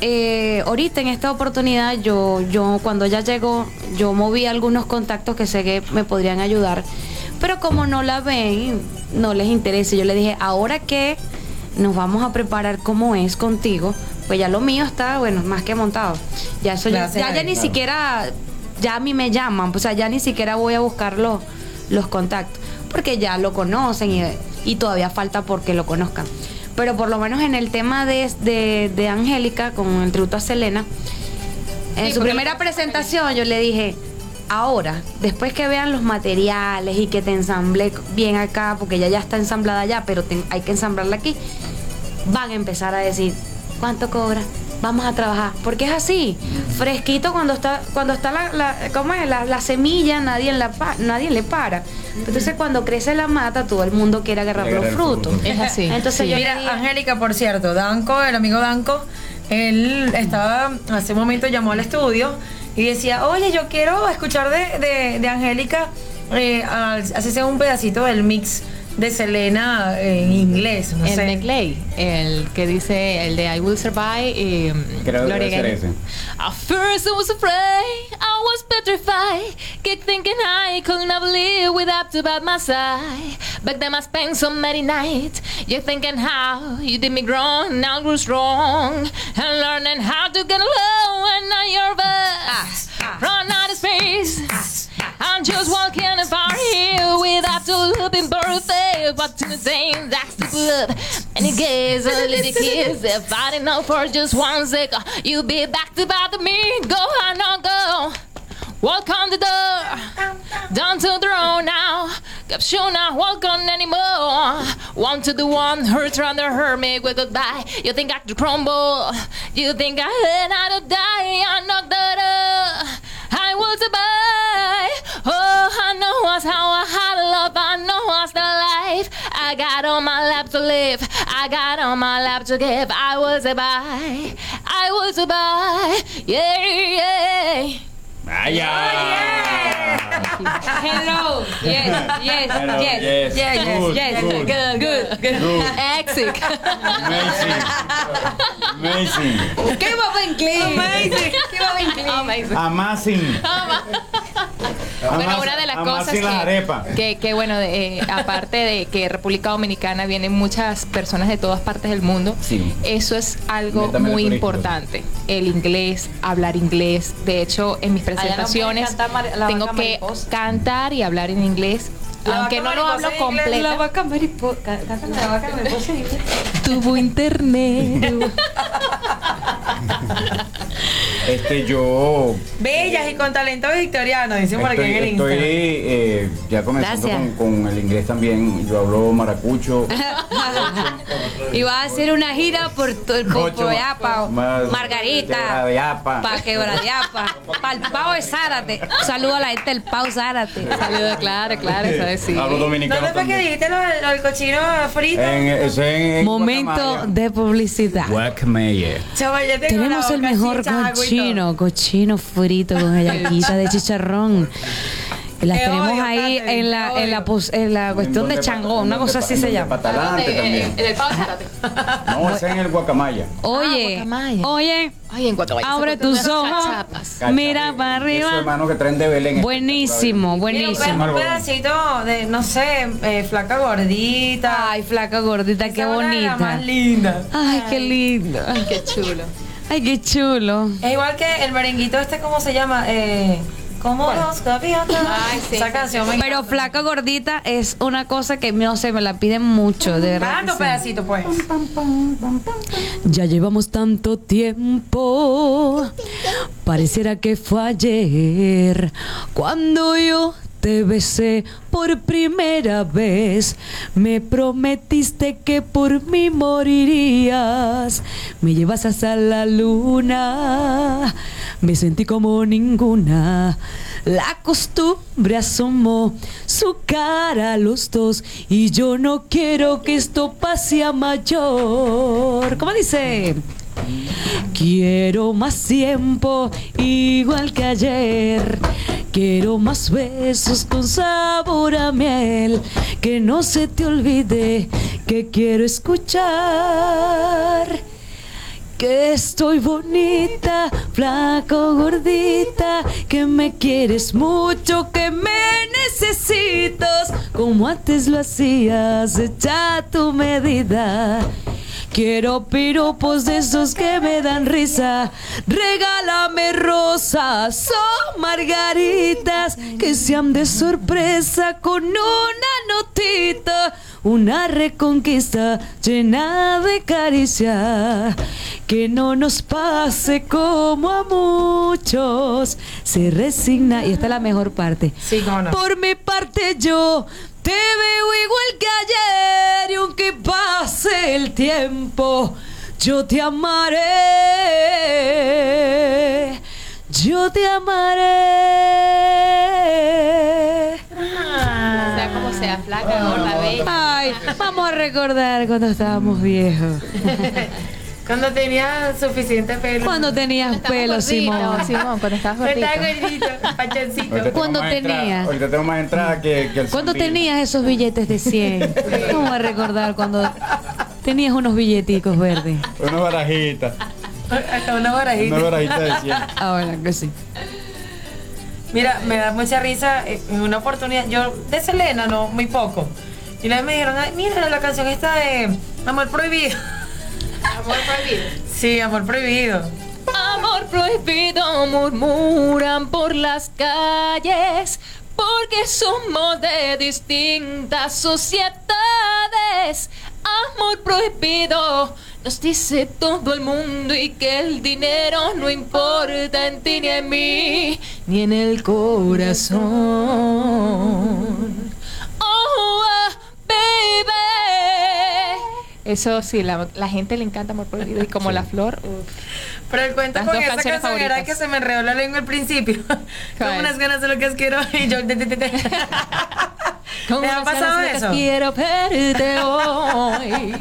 eh, ahorita en esta oportunidad, yo, yo cuando ella llegó, yo moví algunos contactos que sé que me podrían ayudar. Pero como no la ven, no les interesa. Yo le dije, ahora que nos vamos a preparar como es contigo, pues ya lo mío está, bueno, más que montado. Ya eso ya, ya, ya ni claro. siquiera, ya a mí me llaman, o sea, ya ni siquiera voy a buscar los, los contactos, porque ya lo conocen y, y todavía falta porque lo conozcan. Pero por lo menos en el tema de, de, de Angélica, con el tributo a Selena, en Sí, su primera presentación yo le dije, ahora, después que vean los materiales y que te ensamble bien acá, porque ella ya está ensamblada allá, pero te- hay que ensamblarla aquí, van a empezar a decir, ¿cuánto cobra? Vamos a trabajar. Porque es así, fresquito cuando está, cuando está la, la- ¿cómo es? La, la semilla, nadie, la nadie le para. Entonces cuando crece la mata, todo el mundo quiere agarrar los frutos. fruto. Es así. Entonces Sí. yo Mira, Angélica, por cierto, Danco, el amigo Danco, él estaba, hace un momento llamó al estudio y decía, oye, yo quiero escuchar de, de, de Angélica, eh, al- así sea un pedacito del mix de Selena en inglés, no el sé. de Clay, el que dice el de I Will Survive y Creo que Gloria debe ser Gaynor. ese. At first I was afraid, I was petrified, kept thinking I could never live without you by my side. But then I spent so many nights, you thinking how you did me wrong, now I grew strong, and learning how to get along when now you're best. Ah, ah. Run out of space, ah. I'm just walking a far hill without to looking birthday, but to the same that's the good. And it gives a little kiss, if I didn't know for just one second, you'll be back to bother me. Go on, no go. Walk on the door, down to the road now. Caption not walk on anymore. One to the one, hurt around the make with goodbye. You think I could crumble? You think I had not to die? I knocked the I will survive. Oh, I know what's how I had love. I know what's the life. I got on my lap to live. I got on my lap to give. I was a survive. I will survive. Yeah, yeah. Hello. Yes, yes, Hello, yes, yes. yes, Good, yes, good. good, good, good. Good. Exit. Amazing. Amazing. ¿Qué va a inglés? Amazing. Amazing. Bueno, una de las cosas que, arepas. que, que, bueno, de, eh, aparte de que República Dominicana vienen muchas personas de todas partes del mundo, Sí. eso es algo Netamente muy turístico. importante. El inglés, hablar inglés. De hecho, en mis no presentaciones la tengo que. Cantar y hablar en inglés. Aunque no lo hablo completa. La vaca mariposa. Cántame la vaca mariposa. Tuvo internet. [LAUGHS] Este, yo. Bellas y con talento victoriano, dicen por aquí Estoy, en el estoy, eh, ya comenzando con, con el inglés también. Yo hablo maracucho. [LAUGHS] y va a hacer una gira por, to- por, Mucho por allá, pa- más- Margarita, pa' Quebradiapa, [LAUGHS] pa' el Pau de Zárate. Saludo a la gente del Pau Zárate. Saludos, claro, claro, sabes sí. Hablo dominicano ¿Dónde fue que dijiste lo, del- cochino frito? En, ese en, en Momento Guacamaya. de publicidad. Guacamaya. Chaval, ya tengo Tenemos el mejor cochino, cochino frito con [LAUGHS] galleta de chicharrón. Las Te tenemos ahí en la, en la, en la cuestión de changón, una cosa así se llama. Patalante también. En el Pau. [LAUGHS] No, es en el Guacamaya. Oye, oye, Ay, en Guatemala. abre tus ojos, mira para arriba. hermanos que traen de Belén. Buenísimo, buenísimo. un pedacito de, no sé, eh, flaca gordita. Ay, flaca gordita, qué bonita. más linda. Ay, qué lindo. Ay, qué chulo. Ay, qué chulo. Es igual que el merenguito este, ¿cómo se llama? Eh, como los gaviotas. Ay, sí, Esa canción me Pero flaca gordita es una cosa que no sé, me la piden mucho, de verdad. Sí. pedacito, pues. Ya llevamos tanto tiempo, pareciera que fue ayer, cuando yo te besé por primera vez. Me prometiste que por mí morirías, me llevas hasta la luna, me sentí como ninguna. La costumbre asomó su cara a los dos y yo no quiero que esto pase a mayor. ¿Cómo dice? Quiero más tiempo igual que ayer. Quiero más besos con sabor a miel. Que no se te olvide que quiero escuchar. Que estoy bonita, flaco, gordita, que me quieres mucho, que me necesitas, como antes lo hacías, echa tu medida. Quiero piropos de esos que me dan risa. Regálame rosas o margaritas que sean de sorpresa con una notita. Una reconquista llena de caricia. Que no nos pase como a muchos. Se resigna. Y esta es la mejor parte. Sí, cómo no. Por mi parte yo te veo igual que ayer y aunque pase el tiempo, yo te amaré. Yo te amaré. Sea como sea, flaca, gorda, bella. Ay, vamos a recordar cuando estábamos viejos. [LAUGHS] Cuando tenía suficiente pelo. Cuando tenías pelo, Simón. Simón, cuando estabas gordito. Estaba gordito, pachoncito. Ahorita tengo ¿Cuándo más entrada- tenías? Ahorita tengo más entrada que, que el ¿Cuándo zambino. tenías esos billetes de 100? Vamos a recordar cuando tenías unos billeticos verdes. Una barajita. Hasta una barajita. Una barajita de 100. Ahora que sí. Mira, me da mucha risa. eh, En una oportunidad, yo de Selena, no, muy poco. Y una vez me dijeron, Ay, mira la canción esta de Amor Prohibido. Amor prohibido. Sí, Amor Prohibido. Amor prohibido murmuran por las calles porque somos de distintas sociedades. Amor prohibido nos dice todo el mundo y que el dinero no importa en ti ni en mí ni en el corazón. Oh, ah, baby. Eso sí, la, la gente le encanta Amor Prohibido y como la flor. uf. Pero el cuento Las con esa canción era que se me enredó la lengua al principio. [LAUGHS] Con unas ganas de lo que quiero y yo. te, te, te, te. Con [LAUGHS] ¿Te ha pasado eso? Quiero verte [LAUGHS] hoy.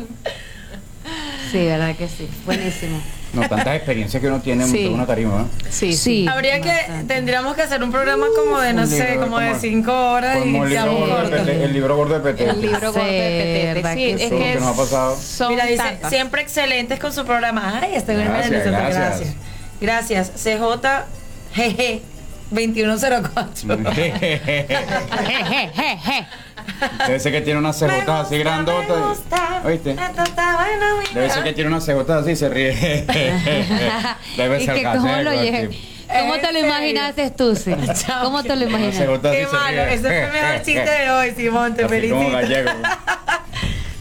Sí, verdad que sí. Buenísimo. No, tantas [LAUGHS] experiencias que uno tiene Sí. en una tarima, ¿no? Sí, sí. Habría que, tendríamos que hacer un programa como de, no Un sé, libro, como de como- cinco horas Como y el libro, gordo de. Petete, el libro gordo de Petete. El libro gordo de ¿verdad Petete. Sí, es sí? que que nos ha pasado. son Mira, dice, tantas. siempre excelentes con su programa. Ay, estoy bien Gracias, gracias. gracias. Gracias. CJ GG 2104. [LAUGHS] Debe ser que tiene unas cejotas así grandotas. ¿Oíste? Debe ser que tiene unas cejotas así y se ríe. [LAUGHS] Debe ¿Y ser que cómo casero. ¿Cómo te lo imaginaste tú, sí? [LAUGHS] ¿Cómo te lo imaginaste? Qué malo, ese fue el mejor chiste de hoy, Simón, te felicito. gallego.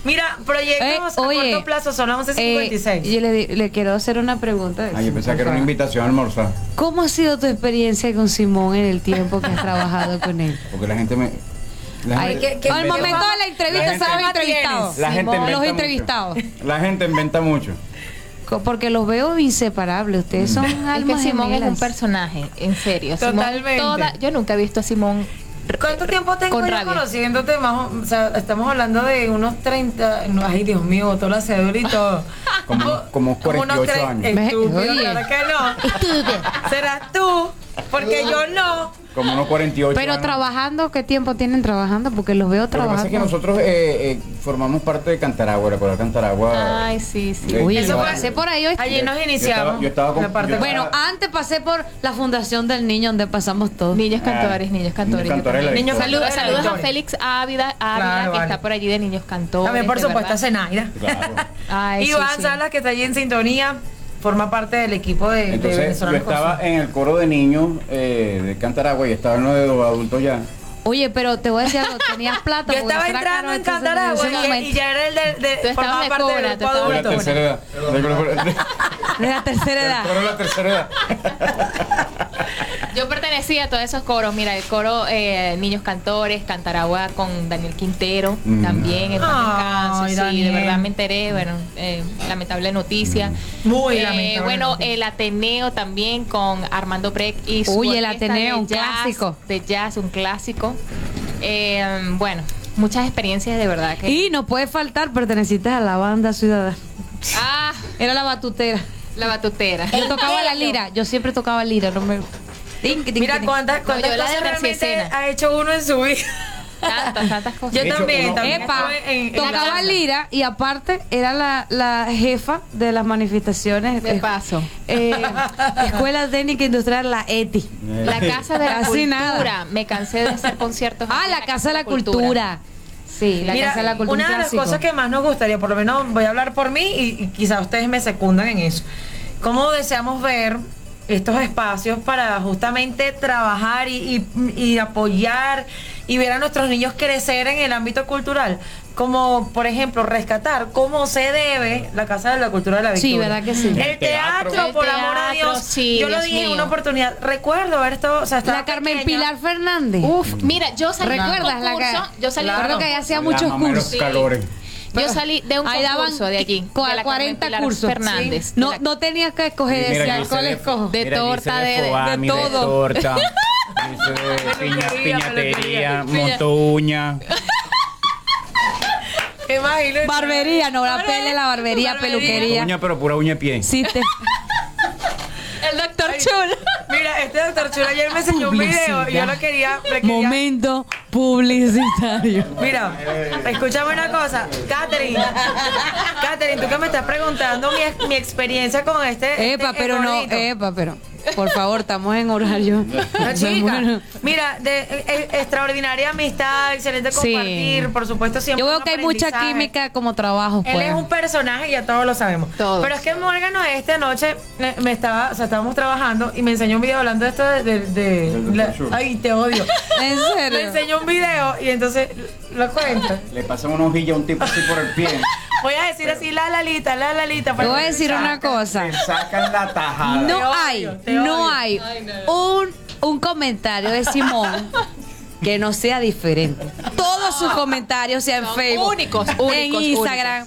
Mira, proyectos Eh, oye, a corto plazo son las 11.56. Eh, yo le, le quiero hacer una pregunta. Ay, yo pensaba que era una invitación a almorzar. ¿Cómo ha sido tu experiencia con Simón en el tiempo que has trabajado con él? Porque la gente me. La Ay, gente- que- Al momento de la entrevista gente- estaba entrevistado. La gente Simón, los mucho. entrevistados. La gente inventa mucho. Porque los veo inseparables. Ustedes son Es que almas Simón es un gemelas. personaje, en serio. Simón Totalmente. toda- yo nunca he visto a Simón. ¿Cuánto tiempo tengo con yo rabia. conociéndote? Más, o- sea, estamos hablando de unos 30. no, ay, Dios mío, botó la cédula y [LAUGHS] todo. Como, como Como unos 48 tres- años. Estúpido, claro que no. Serás tú, porque yo no. Como unos 48 Pero años. trabajando, ¿qué tiempo tienen trabajando? Porque los veo Lo que pasa trabajando. es que nosotros eh, eh, formamos parte de Cantaragua, ¿recuerdas Cantaragua? Ay, sí, sí. Eh, Oye, yo yo pasé por ahí hoy. Allí nos Yo iniciamos. estaba, yo estaba con, parte- yo Bueno, estaba- antes pasé por la Fundación del Niño, donde pasamos todos. Niños Ah, cantores, niños cantores. Niños Cantores Niños saludos, saludos a. Félix Ávila, Ávila Claro, que vale. está por allí de niños cantores. También, por supuesto, a. Zenaida. Claro. [LAUGHS] Ay, sí, Iván sí. Salas, que está allí en sintonía, forma parte del equipo de, de Entonces, yo venezolanos. con estaba en el coro de niños eh, de Cantaragua y estaba en lo de los adultos ya. Oye, pero te voy a decir algo, tenías plata. [LAUGHS] Yo estaba entrando en Cantaragua y, y ya era el de, de estabas formaba de parte cobra, del grupo De la tercera edad. De- De la tercera edad. de la tercera edad. [LAUGHS] Yo pertenecía a todos esos coros. Mira, el coro eh, Niños Cantores, Cantaragua con Daniel Quintero, Mm. también en descanse, Sí, Daniel. de verdad me enteré. Bueno, eh, lamentable noticia. Muy Eh, lamentable Bueno, noticia. el Ateneo también con Armando Breck y su Uy, el Ateneo, de un jazz, clásico. De jazz, un clásico. Eh, bueno, muchas experiencias de verdad que. Y no puede faltar, perteneciste a la banda ciudadana. Ah, Era la batutera. la batutera. Yo tocaba la lira, yo siempre tocaba lira, no me... Mira cuántas, No, cuántas cosas realmente ha hecho uno en su vida. Tantas, tantas cosas. Yo también, uno- también. Epa, en- tocaba lira y aparte era la, la jefa de las manifestaciones. De eh, paso. eh, Escuela Técnica Industrial, la ETI. La Casa de la Cultura. nada. Me cansé de hacer conciertos. Ah, la Casa de la Cultura. Sí, la Mira, Casa de la Cultura. una un de las clásico. cosas que más nos gustaría, por lo menos voy a hablar por mí y, y quizás ustedes me secundan en eso. ¿Cómo deseamos ver estos espacios para justamente trabajar y, y- y apoyar y ver a nuestros niños crecer en el ámbito cultural? Como, por ejemplo, rescatar cómo se debe la Casa de la Cultura de la Sí, Victoria. ¿verdad que sí? El El teatro, teatro. por El amor a Dios. sí, yo lo dije en una oportunidad. Recuerdo haber estado, o sea, estaba La Carmen pequeña. Pilar Fernández. Uf, mira, yo salí de un ¿Recuerdas la concurso. Yo salí de un Recuerdo que ella hacía muchos cursos. calores. Yo salí de un Ahí concurso de allí. de la Carmen 40 Pilar cursos. Fernández. Sí. No, De la- no tenías que escoger, ¿cuál hice escojo? de torta, de- de- de todo. torta. [LAUGHS] De piña, Peluquería, piñatería, peluquería. monto uña. [LAUGHS] Imagínate. Barbería, no, la pele, la barbería, peluquería. Uña, pero pura uña de pie. Sí, te- [LAUGHS] El doctor Chul. Mira, este doctor Chula ayer me enseñó un video y yo lo quería, quería- Momento publicitario. Mira, escúchame una cosa, Catherine. Catherine, tú que me estás preguntando mi, mi experiencia con este. Epa, este pero no, epa, pero. Por favor, estamos en horario. No, chica. Bueno. Mira, de, eh, eh, extraordinaria amistad, excelente Sí. compartir, por supuesto siempre. Yo veo un que hay mucha aprendizaje. química como trabajo, Él pues. es un personaje, ya todos lo sabemos. Todos. Pero es que Morgan esta noche eh, me estaba, o sea, estábamos trabajando y me enseñó un video hablando de esto de. de- de- Del la- Dr. Schur. ay, te odio. [LAUGHS] ¿En Me serio? enseñó un video y entonces lo cuento. Le pasan una hojilla a un tipo así por el pie. Voy a decir así, la lalita, la lalita. Te voy a decir una cosa. Le sacan la tajada. No odio, hay, te no hay un, un comentario de Simón [LAUGHS] que no sea diferente. Todos sus comentarios, sea en Son Facebook, únicos, en únicos, Instagram,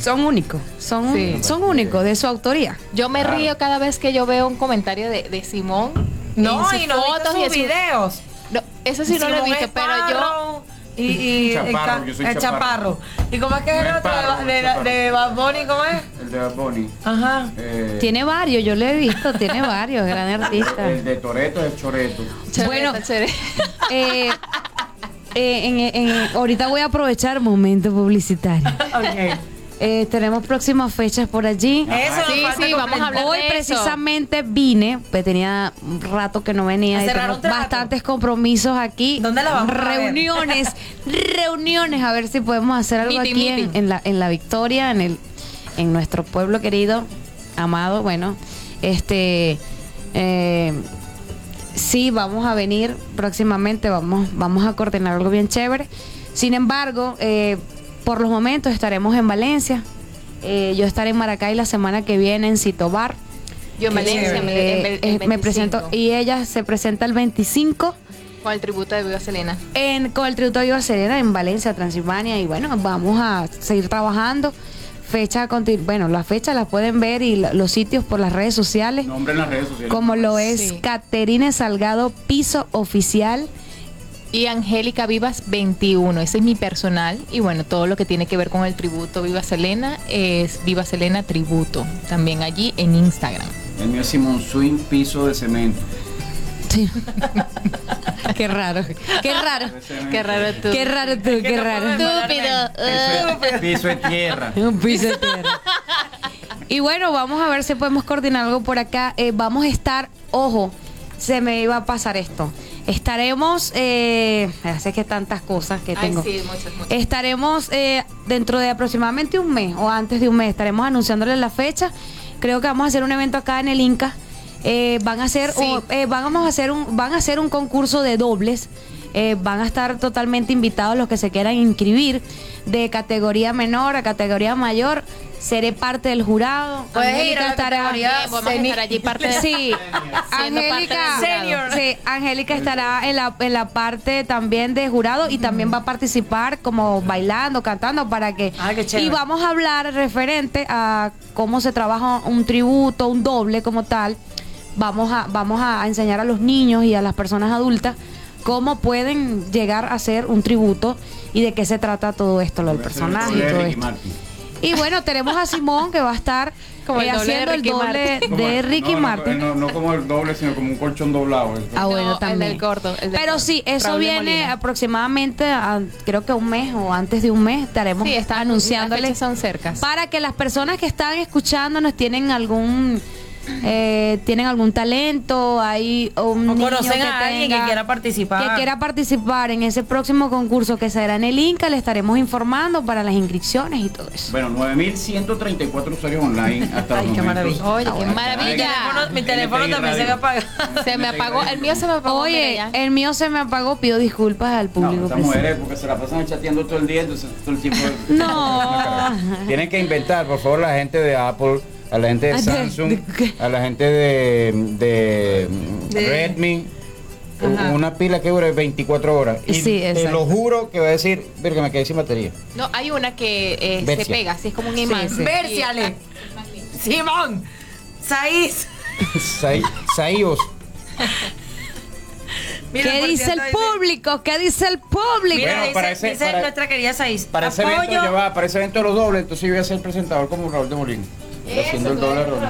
son únicos. Son, Sí. son únicos de su autoría. Yo me río cada vez que yo veo un comentario de, de Simón. No, en sus y no he visto fotos y sus en sus- videos. No, eso sí no lo he Simón visto, pero yo. Esparro Y, [LAUGHS] y Chaparro, el ca- yo soy el chaparro. chaparro. ¿Y cómo es que es el otro? De, de, de Bad Bunny, ¿cómo es? El de Bad Bunny. Ajá. Eh, Tiene varios, yo lo he visto, tiene varios, gran [LAUGHS] artista. El de Toreto es el Choreto. Bueno, [LAUGHS] eh, eh, en- en- ahorita voy a aprovechar momento publicitario. Ok. Eh, tenemos próximas fechas por allí. Eso Sí, falta sí, vamos a hablar Hoy de eso. precisamente vine, pues tenía un rato que no venía y tengo bastantes compromisos aquí. ¿Dónde la vamos a ver? Reuniones, [LAUGHS] reuniones, a ver si podemos hacer algo Meeting, aquí en la, en la Victoria, en el, en nuestro pueblo querido, amado. Bueno, este eh, sí, vamos a venir próximamente, vamos, vamos a coordinar algo bien chévere. Sin embargo, eh, por los momentos estaremos en Valencia. Eh, yo estaré en Maracay la semana que viene en Citobar. Yo en Valencia, me- Eh, el eh, me 25. presento y ella se presenta el 25 Con el tributo de Viva Selena. en, con el tributo de Viva Serena en Valencia, Transilvania. Y bueno, vamos a seguir trabajando. Fecha, bueno, la fecha la pueden ver y los sitios por las redes sociales. Nombre en las redes sociales. Como lo es Sí. Caterine Salgado, piso oficial. Y Angélica Vivas 21, ese es mi personal. Y bueno, todo lo que tiene que ver con el tributo Viva Selena es Viva Selena Tributo. También allí en Instagram. El mío es Simón Swing, piso de cemento. Sí. [LAUGHS] qué raro. Qué raro. Qué raro tú. Qué raro tú, qué raro. Estúpido. Piso de tierra. [LAUGHS] Un piso de tierra. Y bueno, vamos a ver si podemos coordinar algo por acá. Eh, vamos a estar, ojo, se me iba a pasar esto. Estaremos, eh, que tantas cosas que Ay, tengo. sí, muchas, muchas. Estaremos eh, dentro de aproximadamente un mes o antes de un mes, estaremos anunciándoles la fecha. Creo que vamos a hacer un evento acá en el Inca. Eh, van a hacer, Sí. o- eh, vamos a hacer un, van a hacer un concurso de dobles. Eh, van a estar totalmente invitados los que se quieran inscribir de categoría menor a categoría mayor. Seré parte del jurado. Puedes ir a estará. a estar allí parte de- [LAUGHS] Sí, [LAUGHS] Angélica, sí, Angélica estará en la, en la parte también de jurado y también va a participar como bailando, cantando para que Ah, qué chévere. y vamos a hablar referente a cómo se trabaja un tributo, un doble como tal. Vamos a vamos a enseñar a los niños y a las personas adultas cómo pueden llegar a hacer un tributo y de qué se trata todo esto, lo del personaje y todo esto. Martin. Y bueno, tenemos a Simón que va a estar [LAUGHS] Como el eh, doble de haciendo el Ricky doble Martin. de Ricky no, Martin. No, no como el doble, sino como un colchón doblado. Ah, bueno, No, también. El del corto. el del Pero corto. sí, eso Raúl viene aproximadamente, a- creo que un mes o antes de un mes estaremos Sí, están, anunciándoles las son cercas. para que las personas que están escuchando nos tienen algún eh, tienen algún talento, hay un O niño conocen que a alguien tenga- que quiera participar. que quiera participar en ese próximo concurso que será en el Inca, le estaremos informando para las inscripciones y todo eso. Bueno, 9.134 usuarios online hasta Ay, los qué maravilla. Oye, qué Mi teléfono, maravilla. mi teléfono también [LAUGHS] se me apaga. Se me apagó, el mío se me apagó. Oye, el mío se me apagó, pido disculpas al No, público. estas presente. mujeres porque se la pasan chateando todo el día, entonces todo el tiempo. No. [LAUGHS] Tienen que inventar, por favor, la gente de Apple, a la gente de Samsung, a la gente de, de, De- Redmi. Ajá. Una pila que dure 24 horas. Y Sí, te lo juro que va a decir, verga, me quedé sin batería. No, hay una que eh, se pega, así es como un imán. sí. Simón. Saiz. Sai- Saíos. ¿Qué dice el público? ¿Qué dice el público? Mira, Bueno, dice, para ese- dice para- nuestra querida Saiz. Para ese evento Apoyo- ya va, para ese evento de los dobles, entonces yo voy a ser presentador como Raúl de Molina. Haciendo el doble de Raúl.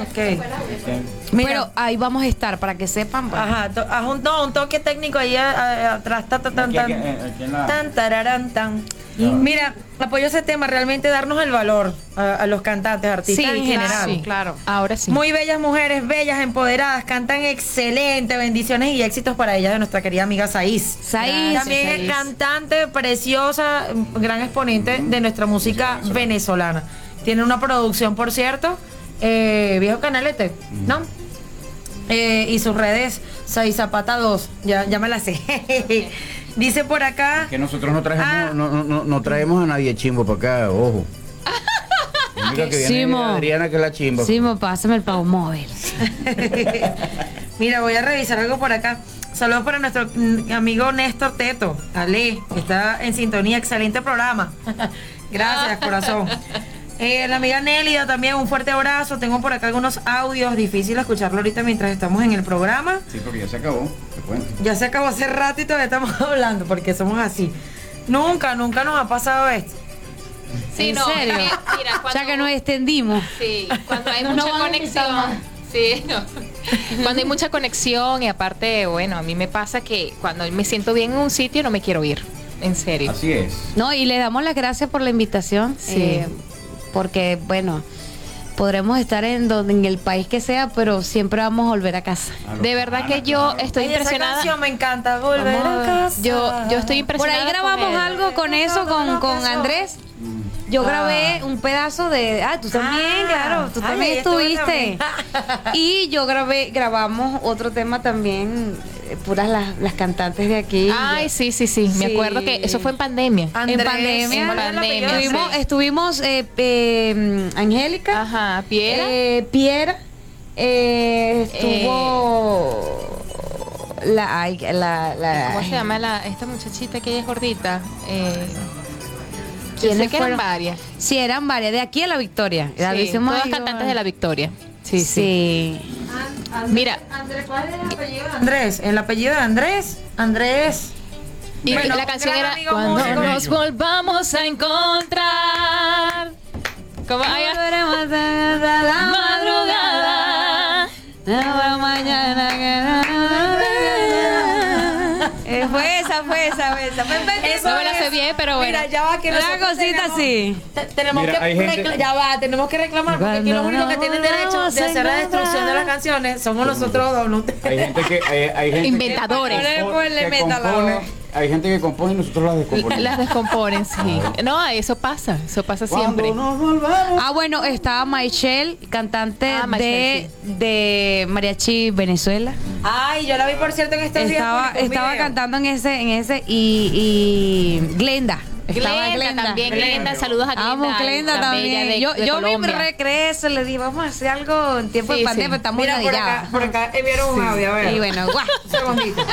Ah, ok. Pero ahí vamos a estar para que sepan. pues. Ajá, to- haz un, no, un toque técnico ahí a- a- atrás. Ta, ta, tan, Aquí, tan, aquí, aquí en la- tan, tararán, tan. Mira, apoyo ese tema, realmente darnos el valor a, a los cantantes, artistas en general. Sí, claro. Ahora sí. Muy bellas mujeres, bellas, empoderadas, cantan excelente, bendiciones y éxitos para ellas de nuestra querida amiga Saiz. Saiz. También es Saiz. cantante preciosa, gran exponente de nuestra música venezolana. Tiene una producción, por cierto, eh, Viejo Canalete, ¿no? Eh, y sus redes, Saiz Zapata 2, ya, ya me la sé. [LAUGHS] Dice por acá... Que nosotros no traemos, Ah. no, no, no, no traemos a nadie chimbo para acá, ojo. [LAUGHS] Que viene Simo. Adriana, que es la chimba. Sí, me pásame el pago móvil. [LAUGHS] Mira, voy a revisar algo por acá. Saludos para nuestro mm, amigo Néstor Teto, Ale, que está en sintonía. Excelente programa. Gracias, corazón. Eh, la amiga Nélida también, un fuerte abrazo. Tengo por acá algunos audios, difícil escucharlo ahorita mientras estamos en el programa. Sí, porque ya se acabó, te cuento. Ya se acabó hace rato y todavía estamos [LAUGHS] hablando porque somos así. Nunca, nunca nos ha pasado esto. Sí, ¿En no, serio? eh, mira, Ya que nos extendimos. Sí, cuando hay [LAUGHS] mucha conexión. Sí, no. Cuando hay mucha conexión y aparte, bueno, a mí me pasa que cuando me siento bien en un sitio no me quiero ir. En serio. Así es. No, y le damos las gracias por la invitación. Sí. eh, porque, bueno, podremos estar en donde en el país que sea, pero siempre vamos a volver a casa. De verdad que yo estoy Ay, esa impresionada. canción me encanta, volver Vamos a a casa. Yo, yo estoy Por impresionada. ahí grabamos con algo con eso, con, con Andrés. Yo grabé un pedazo de. Ah, tú también, Ah, claro. Tú también estuviste. y yo grabé, grabamos otro tema también, eh, puras las, las cantantes de aquí. Ay, sí, sí, sí. Me acuerdo que eso fue en pandemia. en pandemia. En pandemia. Estuvimos, estuvimos eh, eh, Angélica. Ajá, Piera. Eh, Piera. eh, estuvo. la, la- ¿Cómo se llama la, esta muchachita que ella es gordita? Eh, ¿Quiénes sé que eran varias. Sí, eran varias. De aquí a la Victoria. La Sí, todas ahí, cantantes de la Victoria. Sí, sí. Mira, Andrés, el apellido de Andrés. Andrés. y Bueno, la canción era Cuando músico. nos volvamos a encontrar. A la madrugada. La mañana esa, fue esa, fue esa. Fue- Eso no me la sé bien, pero bueno. Mira, ya va que Una cosita así. te- tenemos Mira, que gente- ya va, tenemos que reclamar porque aquí los únicos que tienen derecho de hacer la destrucción de las canciones somos nosotros dos, no ustedes. Hay gente que. Hay, hay gente Inventadores. Que, que la compone. Hay gente que compone y nosotros las descomponemos. Las descomponen, sí. No, eso pasa, eso pasa siempre. Nos volvamos. Ah, bueno, estaba Michelle, cantante Ah, de, Michelle, de Mariachi Venezuela. Ay, yo la vi por cierto en estos días. Estaba, estaba video. cantando en ese, en ese y, y Glenda. Estaba Glenda, también, Glenda, saludos a Glenda. Amo Glenda también. de- yo de yo vi mi Colombia. regreso, le dije, vamos a hacer algo en tiempo Sí, de pandemia, sí. pero estamos Mira, por acá, por acá enviaron un audio, a ver. Y bueno, guau. [LAUGHS] Un segundito.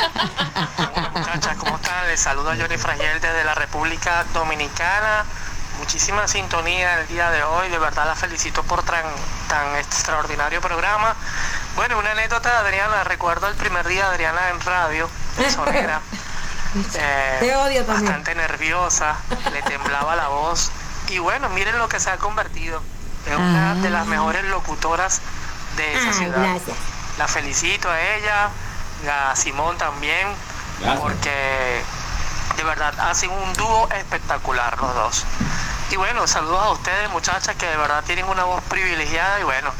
Muchachas, ¿cómo están? Les saludo a Johnny Fragel desde la República Dominicana. Muchísima sintonía el día de hoy. De verdad la felicito por tan, tan extraordinario programa. Bueno, una anécdota de Adriana. Recuerdo el primer día de Adriana en radio, en Sonera. [LAUGHS] Eh, Te odio también. Bastante nerviosa, le temblaba la voz. Y bueno, miren lo que se ha convertido. Es una de las mejores locutoras de esa Ay, ciudad. gracias. La felicito a ella, a Simón también, Gracias. porque de verdad hacen un dúo espectacular los dos. Y bueno, saludos a ustedes muchachas que de verdad tienen una voz privilegiada y bueno,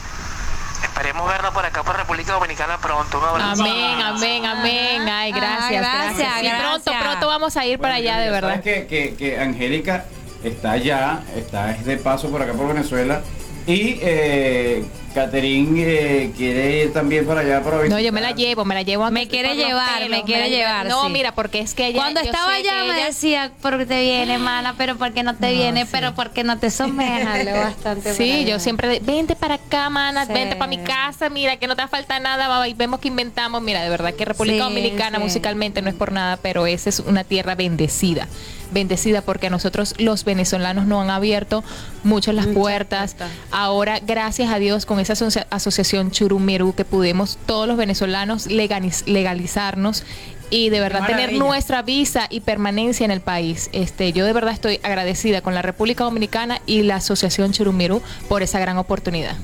esperemos verla por acá por República Dominicana pronto. Un abrazo. Amén, amén, amén. Ay, gracias, Ah, gracias, gracias. Sí, gracias. pronto, pronto vamos a ir para allá, de verdad. Que, que, que Angélica está allá, está es de paso por acá por Venezuela. Y eh, Catherine eh, quiere ir también para allá para No, visitar. yo me la llevo, me la llevo. Me quiere llevar, pelos, me quiere llevar, No, sí. mira, porque es que ella. Cuando yo estaba allá me ella- decía, ¿por qué te viene, mana? Pero ¿por qué no te viene? Pero ¿por qué no te somejas? [LAUGHS] Bastante Sí, yo siempre, vente para acá, mana, Sí. vente para mi casa, mira, que no te falta nada, va, y vemos que inventamos, mira, de verdad que República Sí, Dominicana sí. musicalmente no es por nada, pero esa es una tierra bendecida, bendecida porque a nosotros los venezolanos nos han abierto muchas las puertas. Ahora, gracias a Dios, con esa asocia- asociación Churumirú que pudimos todos los venezolanos legaliz- legalizarnos y de verdad tener nuestra visa y permanencia en el país. Este, yo de verdad estoy agradecida con la República Dominicana y la Asociación Churumirú por esa gran oportunidad.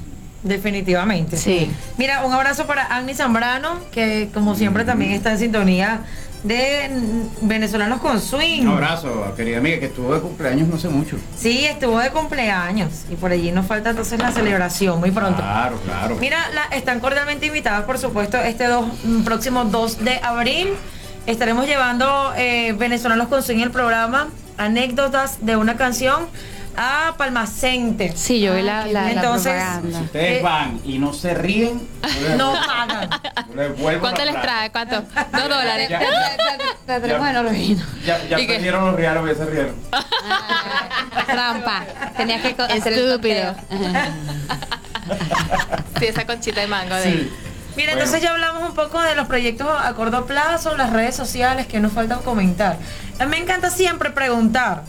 Definitivamente. Sí. Mira, un abrazo para Agni Zambrano, que como siempre también está en sintonía de Venezolanos con Swing. Un abrazo, querida amiga, que estuvo de cumpleaños no hace mucho. Sí, estuvo de cumpleaños y por allí nos falta entonces la celebración muy pronto. Claro, claro. Mira, la- están cordialmente invitadas, por supuesto, este dos, mm, próximo 2 de abril. Estaremos llevando eh, Venezolanos con Swing el programa, anécdotas de una canción a Palmacente. Sí, yo vi la, la, la Entonces, propaganda. Si ustedes Eh, van y no se ríen, No pagan. ¿Cuánto les trae? ¿Cuánto? [LAUGHS] Dos dólares. Ya, Te tenemos en oro vino. ya, ya ¿Y qué? perdieron los reales, ya se rieron. [LAUGHS] Trampa. Tenías que hacer el Estúpido. [LAUGHS] Sí, esa conchita de mango de Sí. Mira, Bueno. entonces ya hablamos un poco de los proyectos a corto plazo, las redes sociales que nos falta comentar. A mí me encanta siempre preguntar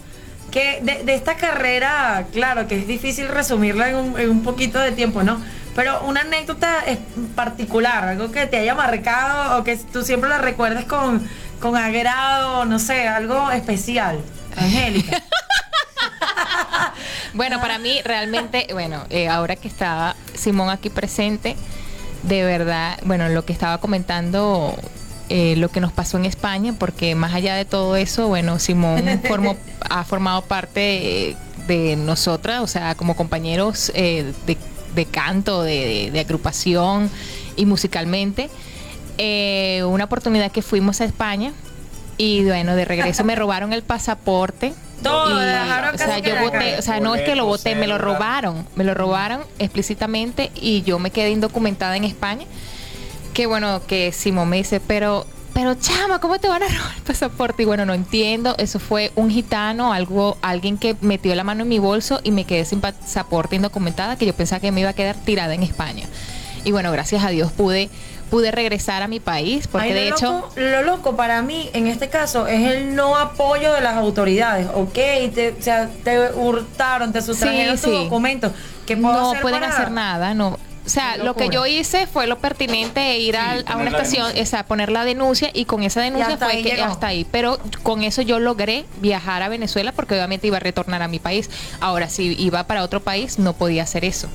que de, esta carrera, claro que es difícil resumirla en un, en un poquito de tiempo, ¿no? Pero una anécdota es particular, algo que te haya marcado o que tú siempre la recuerdes con, con agrado, no sé, algo especial. Angélica. [LAUGHS] Bueno, para mí realmente, bueno, eh, ahora que estaba Simón aquí presente, de verdad, bueno, lo que estaba comentando, eh, lo que nos pasó en España, porque más allá de todo eso, bueno, Simón [LAUGHS] formó, ha formado parte eh, de nosotras, o sea, como compañeros eh, de, de canto, de, de- de agrupación y musicalmente. Eh, una oportunidad que fuimos a España y bueno, de regreso me robaron el pasaporte [LAUGHS] Todo, Y, dejaron o sea, yo voté, o sea, no es que lo voté, me lo robaron, me lo robaron explícitamente y yo me quedé indocumentada en España. Que bueno, que Simón me dice, pero, pero chama, ¿cómo te van a robar el pasaporte? Y bueno, no entiendo, eso fue un gitano, algo, alguien que metió la mano en mi bolso y me quedé sin pasaporte indocumentada, que yo pensaba que me iba a quedar tirada en España. Y bueno, gracias a Dios pude, pude regresar a mi país, porque Ay, de lo hecho... loco- lo loco para mí en este caso es el no apoyo de las autoridades, ¿ok? Te, o sea, te hurtaron, te sustrajeron Sí, tus sí. documentos. ¿Qué puedo no hacer pueden para- hacer nada, no. O sea, lo que yo hice fue lo pertinente e ir al- a una estación, o sea, poner la denuncia y con esa denuncia fue ahí que llegó. hasta ahí. Pero con eso yo logré viajar a Venezuela porque obviamente iba a retornar a mi país. Ahora, si iba para otro país, no podía hacer eso.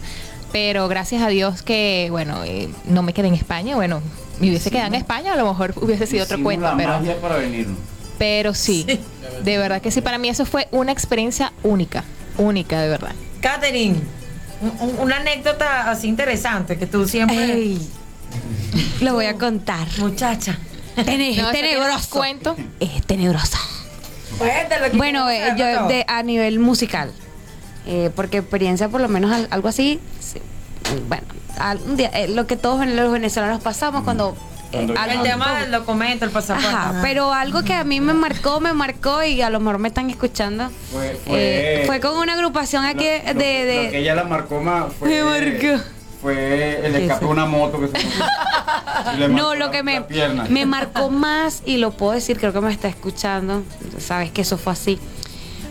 Pero gracias a Dios que, bueno, eh, no me quedé en España. Bueno, me hubiese quedado en España, a lo mejor [LAUGHS] hubiese sido otro cuento, la pero... magia para venirnos. Pero sí, de verdad que sí, para mí eso fue una experiencia única, única, de verdad. Katherine, un- un- una anécdota así interesante que tú siempre. Lo voy a contar. Muchacha. Tene- No, tiene tenebroso. cuento. Es tenebrosa. Que Bueno, eh, yo de- a nivel musical, eh, porque experiencia por lo menos al- algo así, sí, bueno, al- un día, eh, lo que todos los venezolanos pasamos cuando... eh, el tema del documento, el pasaporte. Ajá, pero algo que a mí me marcó, me marcó y a lo mejor me están escuchando. Fue, eh, fue, con una agrupación aquí de... lo, de- lo que ella la marcó más fue, Me marcó. fue el escape de una moto que se [LAUGHS] No, lo la- que me, me marcó más, y lo puedo decir, creo que me está escuchando, sabes que eso fue así.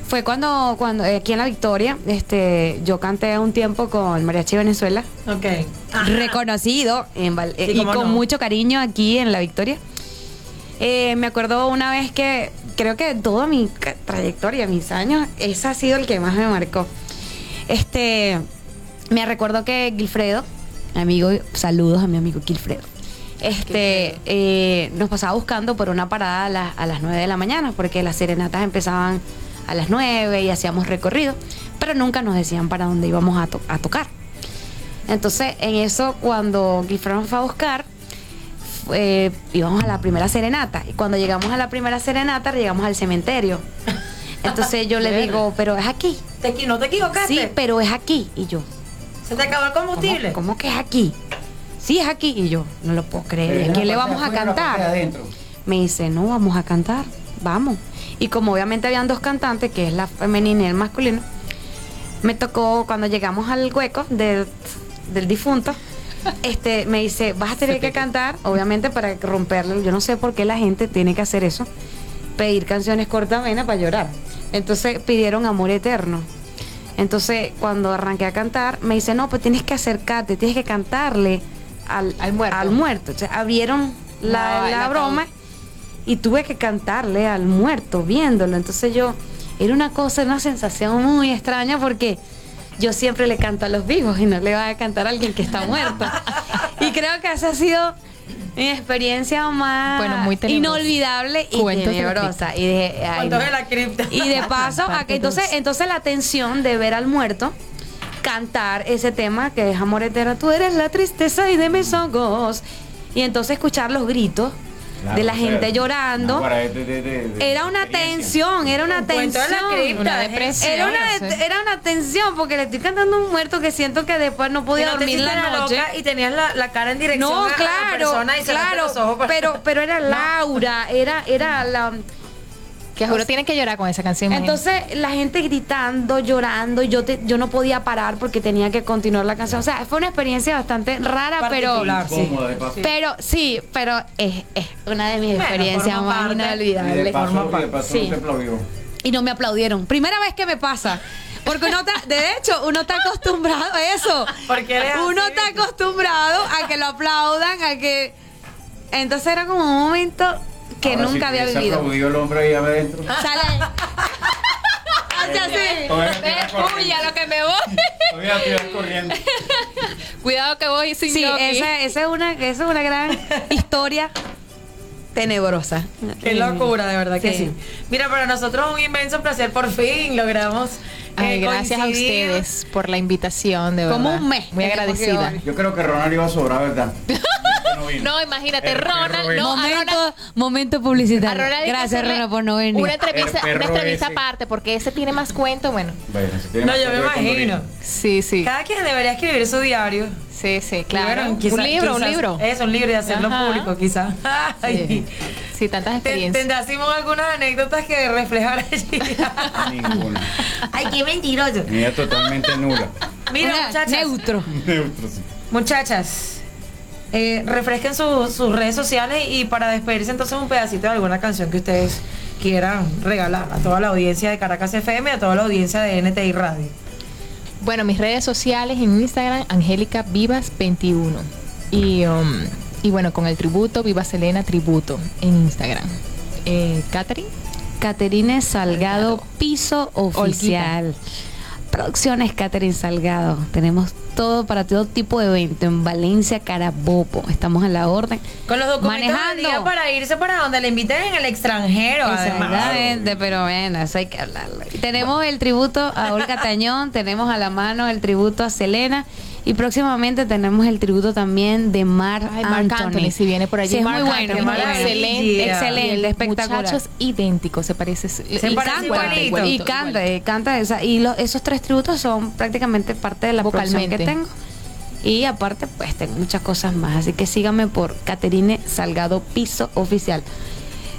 Fue cuando, cuando eh, aquí en La Victoria, este, yo canté un tiempo con Mariachi Venezuela, Ok. reconocido en Val- Sí, y con no. mucho cariño aquí en La Victoria. Eh, me acuerdo una vez que, creo que toda mi trayectoria, mis años, ese ha sido el que más me marcó. Este, me recuerdo que Gilfredo, amigo, saludos a mi amigo Gilfredo. Este, eh, nos pasaba buscando por una parada a, las- a las 9 de la mañana, porque las serenatas empezaban a las 9 y hacíamos recorrido, pero nunca nos decían para dónde íbamos a, to- a tocar. Entonces, en eso, cuando nos fue a buscar, eh, íbamos a la primera serenata. Y cuando llegamos a la primera serenata, llegamos al cementerio. Entonces yo le [LAUGHS] digo, pero es aquí. Te ¿No te equivocaste? Sí, pero es aquí. Y yo, ¿Se te acabó el combustible? ¿cómo, cómo que es aquí? Sí, es aquí. Y yo, no lo puedo creer. ¿Y ¿A quién le vamos a cantar? Me dice, no, vamos a cantar. Vamos. Y como obviamente habían dos cantantes, que es la femenina y el masculino, me tocó cuando llegamos al hueco del, del difunto. [LAUGHS] Este, me dice, vas a tener que cantar, obviamente para romperle. Yo no sé por qué la gente tiene que hacer eso. Pedir canciones cortamenas para llorar. Entonces pidieron amor eterno. Entonces, cuando arranqué a cantar, me dice, no, pues tienes que acercarte, tienes que cantarle al, al muerto. Al muerto. O sea, abrieron la, No, la la broma y tuve que cantarle al muerto viéndolo. Entonces yo, era una cosa, una sensación muy extraña porque yo siempre le canto a los vivos y no le voy a cantar a alguien que está muerto. [LAUGHS] y creo que esa ha sido mi experiencia más Bueno, muy inolvidable y tenebrosa. Y de, ay, Cuentos no. de la cripta. Y de [LAUGHS] paso, a que entonces, entonces la tensión de ver al muerto cantar ese tema que es Amor Eterno, tú eres la tristeza y de mis ojos. Y entonces escuchar los gritos Claro, de la gente llorando. para de- de- de- de- Era una tensión, era una la tensión. cripta, Una depresión. Era una, Sí. era una tensión porque le estoy cantando a un muerto que siento que después no podía no dormir la la noche. loca y tenías la, la cara en dirección No, a la claro, persona y claro, los ojos para- pero, pero era [LAUGHS] Laura, era, era la, Que juro tienen que llorar con esa canción. imagínate. entonces la gente gritando, llorando, y yo te, yo no podía parar porque tenía que continuar la canción. O sea, fue una experiencia bastante rara, pero sí. Paso. pero sí, pero es, es una de mis Bueno, experiencias más inolvidables. paso, y de paso Sí. no. Y no me aplaudieron. Primera vez que me pasa. Porque uno está, de hecho, uno está acostumbrado a eso. Porque Uno así. está acostumbrado a que lo aplaudan, a que. Entonces era como un momento que Ahora, nunca si había vivido. aplaudido el hombre ahí adentro. Sale. [LAUGHS] Hace así. Todavía te ibas corriendo. Uy, a lo que me voy. Corriendo. [LAUGHS] Cuidado que voy sin Sí, esa, esa es una, esa es una gran historia tenebrosa. Qué locura, de verdad que Sí. sí. Mira, para nosotros es un inmenso placer, por fin logramos. Ay, eh, gracias a ustedes por la invitación, de verdad. Como un mes Muy agradecida. Yo creo que Ronald iba a sobrar, ¿verdad? [LAUGHS] No, imagínate, El Ronald, no, momento, Ronald- momento publicitario. Ronald Gracias, hacerle Rona, por no venir. Una entrevista, una entrevista aparte, porque ese tiene más cuento, bueno. Bueno, si tiene No, más yo me imagino. Sí, sí. Cada quien debería escribir su diario. Sí, sí, claro. bueno, un libro, un libro. Eso, un libro y hacerlo Ajá. público, quizás. [LAUGHS] Sí. Sí, tantas experiencias. Tendrá Simón algunas anécdotas que reflejar allí. Ninguna. [LAUGHS] Ay, qué mentiroso. Mira, totalmente nula. Mira, Una- muchachas. Neutro. Neutro, sí. Muchachas, eh, refresquen su- sus redes sociales y para despedirse entonces un pedacito de alguna canción que ustedes quieran regalar a toda la audiencia de Caracas FM y a toda la audiencia de NTI Radio. Bueno, mis redes sociales en Instagram, Angélica Vivas 21. Y, um, y bueno, con el tributo, Viva Selena Tributo en Instagram. Eh, Catherine. Caterine Salgado, piso oficial. Producciones Caterine Salgado. Tenemos todo para todo tipo de evento en Valencia, Carabobo. Estamos a la orden. Con los documentos al Manejando. día para irse para donde le inviten en el extranjero. además. Exactamente, pero bueno, eso hay que hablarlo. Tenemos el tributo a Olga [LAUGHS] Tañón, tenemos a la mano el tributo a Selena y próximamente tenemos el tributo también de Mar Ay, Marc Anthony, si viene por allí. Sí, es Marc muy bueno, Anthony, excelente, excelente, Y el espectacular. Muchachos idénticos, se parece. Se y parece canta, igualito. igualito, y canta, igualito. y canta esa. Y lo- esos tres tributos son prácticamente parte de la producción que Vocalmente. tengo. Y aparte, pues tengo muchas cosas más. Así que síganme por Caterine Salgado Piso Oficial.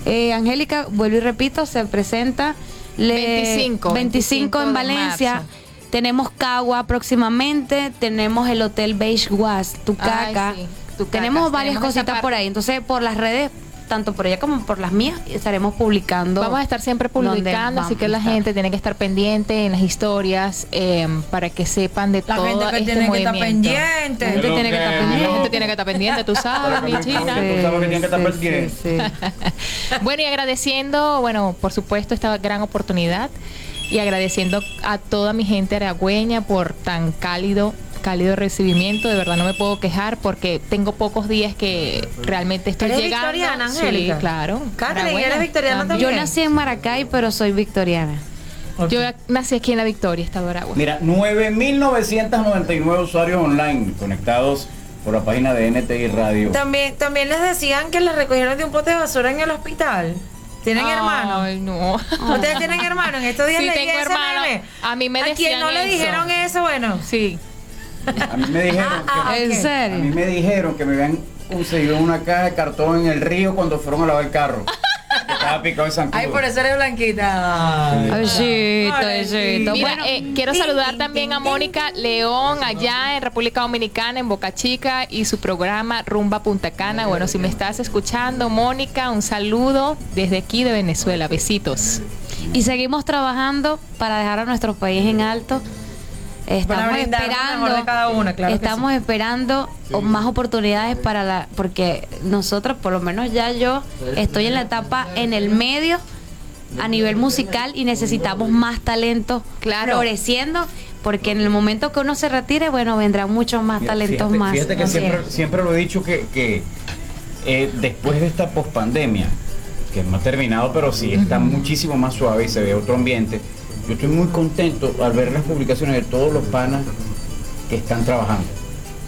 Eh, Angélica, vuelvo y repito, se presenta le- 25, 25 en Valencia. marzo. Tenemos Cagua próximamente, tenemos el Hotel Beige Was, Tucaca. Ay, sí, Tucacas. Tenemos varias Tenemos cositas por ahí. Entonces, por las redes, tanto por ella como por las mías, estaremos publicando. Vamos a estar siempre publicando, así que la gente tiene que estar pendiente en las historias eh, para que sepan de La todo gente que este tiene que estar pendiente. La gente tiene que estar La pendiente. gente tiene que estar pendiente, tú sabes, mi china. Tú sabes que tienen que estar Sí, pendientes. sí, sí. [LAUGHS] Bueno, y agradeciendo, bueno, por supuesto, esta gran oportunidad y agradeciendo a toda mi gente aragüeña por tan cálido cálido recibimiento, de verdad no me puedo quejar porque tengo pocos días que realmente estoy ¿Eres llegando. victoriana, sí, claro. Catherine, ¿eres victoriana también. Yo nací en Maracay, pero soy victoriana. Yo nací aquí en La Victoria, Estado de Aragua. Mira, 9.999 usuarios online conectados por la página de NTI Radio. También, también les decían que les recogieron de un pote de basura en el hospital. ¿Tienen hermanos? Ay, no. ¿Ustedes tienen hermanos? En estos días Sí, leí tengo ese hermano. meme. A mí me ¿A quién decían no le dijeron eso? Bueno. Sí. A mí me dijeron que, Ah, ¿En ok. a mí me dijeron que me habían conseguido una caja de cartón en el río cuando fueron a lavar el carro. [LAUGHS] Estaba picado zancudo. Ay, por eso eres blanquita. Besito, besito. Bueno, eh, quiero saludar también a Mónica León allá en República Dominicana, en Boca Chica, y su programa Rumba Punta Cana. Bueno, si me estás escuchando, Mónica, un saludo desde aquí de Venezuela. Besitos. y seguimos trabajando para dejar a nuestro país en alto. Estamos Para brindar esperando, mejor de cada una, claro estamos esperando más oportunidades para la, porque nosotros, por lo menos ya yo, estoy en la etapa en el medio a nivel musical y necesitamos más talento Claro. floreciendo, porque en el momento que uno se retire, bueno, vendrán muchos más Mira, talentos fíjate, más. Fíjate que siempre, siempre lo he dicho que, que, eh, después de esta pospandemia, que no ha terminado, pero sí está muchísimo más suave y se ve otro ambiente, yo estoy muy contento al ver las publicaciones de todos los panas que están trabajando.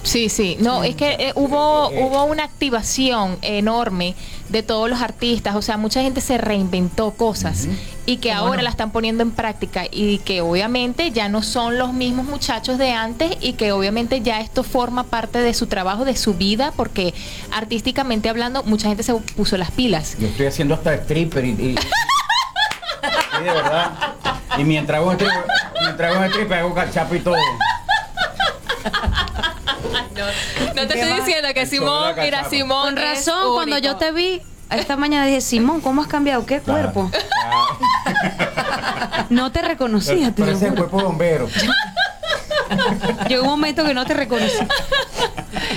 Sí, sí. No, es que eh, hubo, hubo una activación enorme de todos los artistas. O sea, mucha gente se reinventó cosas y que ahora la están poniendo en práctica y que obviamente ya no son los mismos muchachos de antes y que obviamente ya esto forma parte de su trabajo, de su vida, porque artísticamente hablando, mucha gente se puso las pilas. Yo estoy haciendo hasta stripper y, y- [LAUGHS] Sí, de verdad. Y mientras hago stripper, mientras hago stripper hago cachapo y todo. No te estoy diciendo que Simón, mira. Simón. Con razón, cuando yo te vi esta mañana dije, Simón, ¿cómo has cambiado? ¿Qué Claro. cuerpo? No te reconocía, te lo Parece el juro. cuerpo bombero. Llegó un momento que no te reconocí.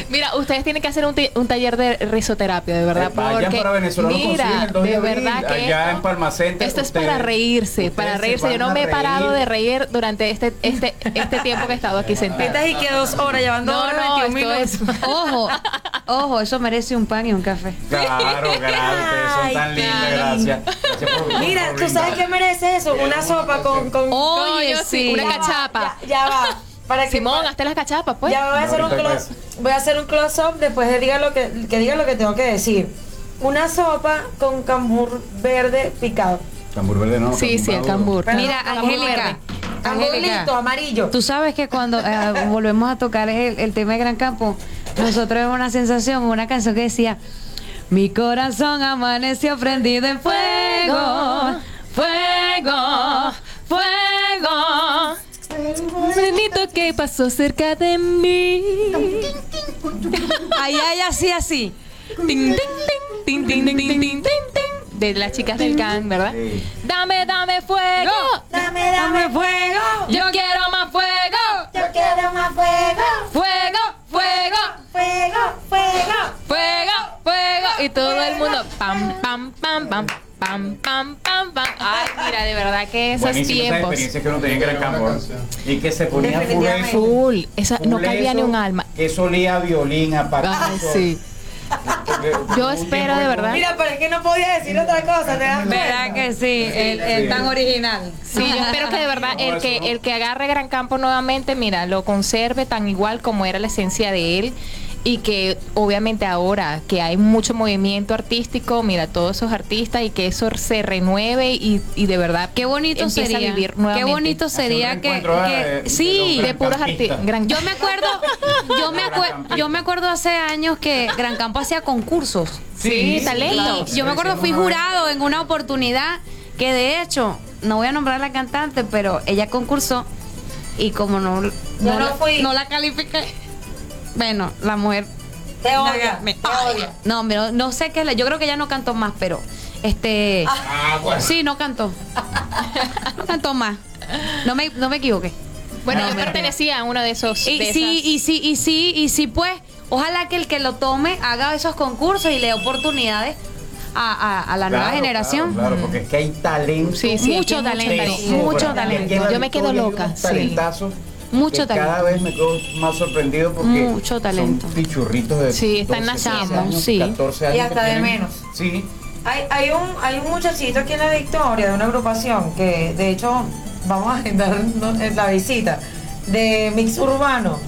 Mira, ustedes tienen que hacer un, ti- un taller de risoterapia, de verdad. Eh, vayan porque, para Venezuela, mira, consiguen el 2 de de abril, verdad que allá esto, en Palma Center, esto es para reírse, para se reírse. Yo no me he parado reír. de reír durante este, este, este tiempo que he estado aquí sentada. Y que dos horas, llevando No, no, 21 esto minutos. es- [LAUGHS] Ojo, ojo, eso merece un pan y un café. Claro, [LAUGHS] gracias, ustedes son tan lindas, gracias. Gracias por- Mira, por ¿tú sabes qué merece eso? Una sopa con... con Oye, sí, una cachapa. Ya, ya va. Para que Simón, hazte las cachapas, pues. Ya voy a hacer un close, voy a hacer un close up después de diga lo que, que diga lo que tengo que decir. Una sopa con cambur verde picado. Cambur verde no. Sí, sí, el cambur. Mira, Angélica. Angélica, amarillo. Tú sabes que cuando eh, [LAUGHS] volvemos a tocar el, el tema de Gran Campo, nosotros vemos una sensación, una canción que decía, mi corazón amaneció prendido en fuego, fuego, fuego. Nenito que pasó cerca de mí. Ahí, ahí, así, así. Tin, de las chicas del can, ¿verdad? Dame, dame fuego. Dame, dame fuego. Yo quiero más fuego. Yo quiero más fuego. Fuego, fuego. Fuego, fuego. Fuego, fuego. Y todo el mundo pam, pam, pam, pam. Pam, pam, pam, pam. Ay, mira, de verdad que esos Buenísimas esas tiempos. experiencias que uno tenía en Gran Campo. Y que se ponía full eso, Full. Esa, no full cabía ni eso, un alma. Que eso olía a violín, aparte. Ay, sí. Yo espero de verdad. Mira, pero es que no podía decir otra cosa, ¿te das? ¿Verdad que sí? El, el tan original. Sí, yo espero que de verdad el que el que agarre Gran Campo nuevamente, mira, lo conserve tan igual como era la esencia de él y que obviamente ahora que hay mucho movimiento artístico, mira, todos esos artistas y que eso se renueve y, y de verdad Qué bonito sería. a vivir Qué nuevamente. bonito sería que, que- eh, de sí, los de puros artistas. Yo me acuerdo, yo me acuerdo, yo me acuerdo hace años que Gran Campo hacía concursos. Sí, talento. Y yo me acuerdo fui jurado en una oportunidad que de hecho, no voy a nombrar a la cantante, pero ella concursó y como no, no, no la, fui. no la califiqué. Bueno, la mujer Te odia, me te odia. No, pero no sé qué, le- yo creo que ella no cantó más, pero este Ah, bueno. sí, no cantó. No cantó más. No me, no me equivoqué. Bueno, No, yo pertenecía a uno de esos Y de sí, esas- y sí, y sí, y sí, pues, ojalá que el que lo tome haga esos concursos y le dé oportunidades a, a- a la nueva Claro, generación. Claro, claro, porque es que hay talento. Sí, sí, Mucho talento, mucho talento. la Yo me quedo loca, sí. Mucho que Cada talento. vez me quedo más sorprendido porque Mucho talento. son pichurritos de Sí, están 12, naciendo, 13 años, sí. 14 años Y hasta de tienen. menos. Sí. Hay, hay, un, hay un muchachito aquí en la Victoria de una agrupación que de hecho vamos a agendar la visita de Mix Urbano,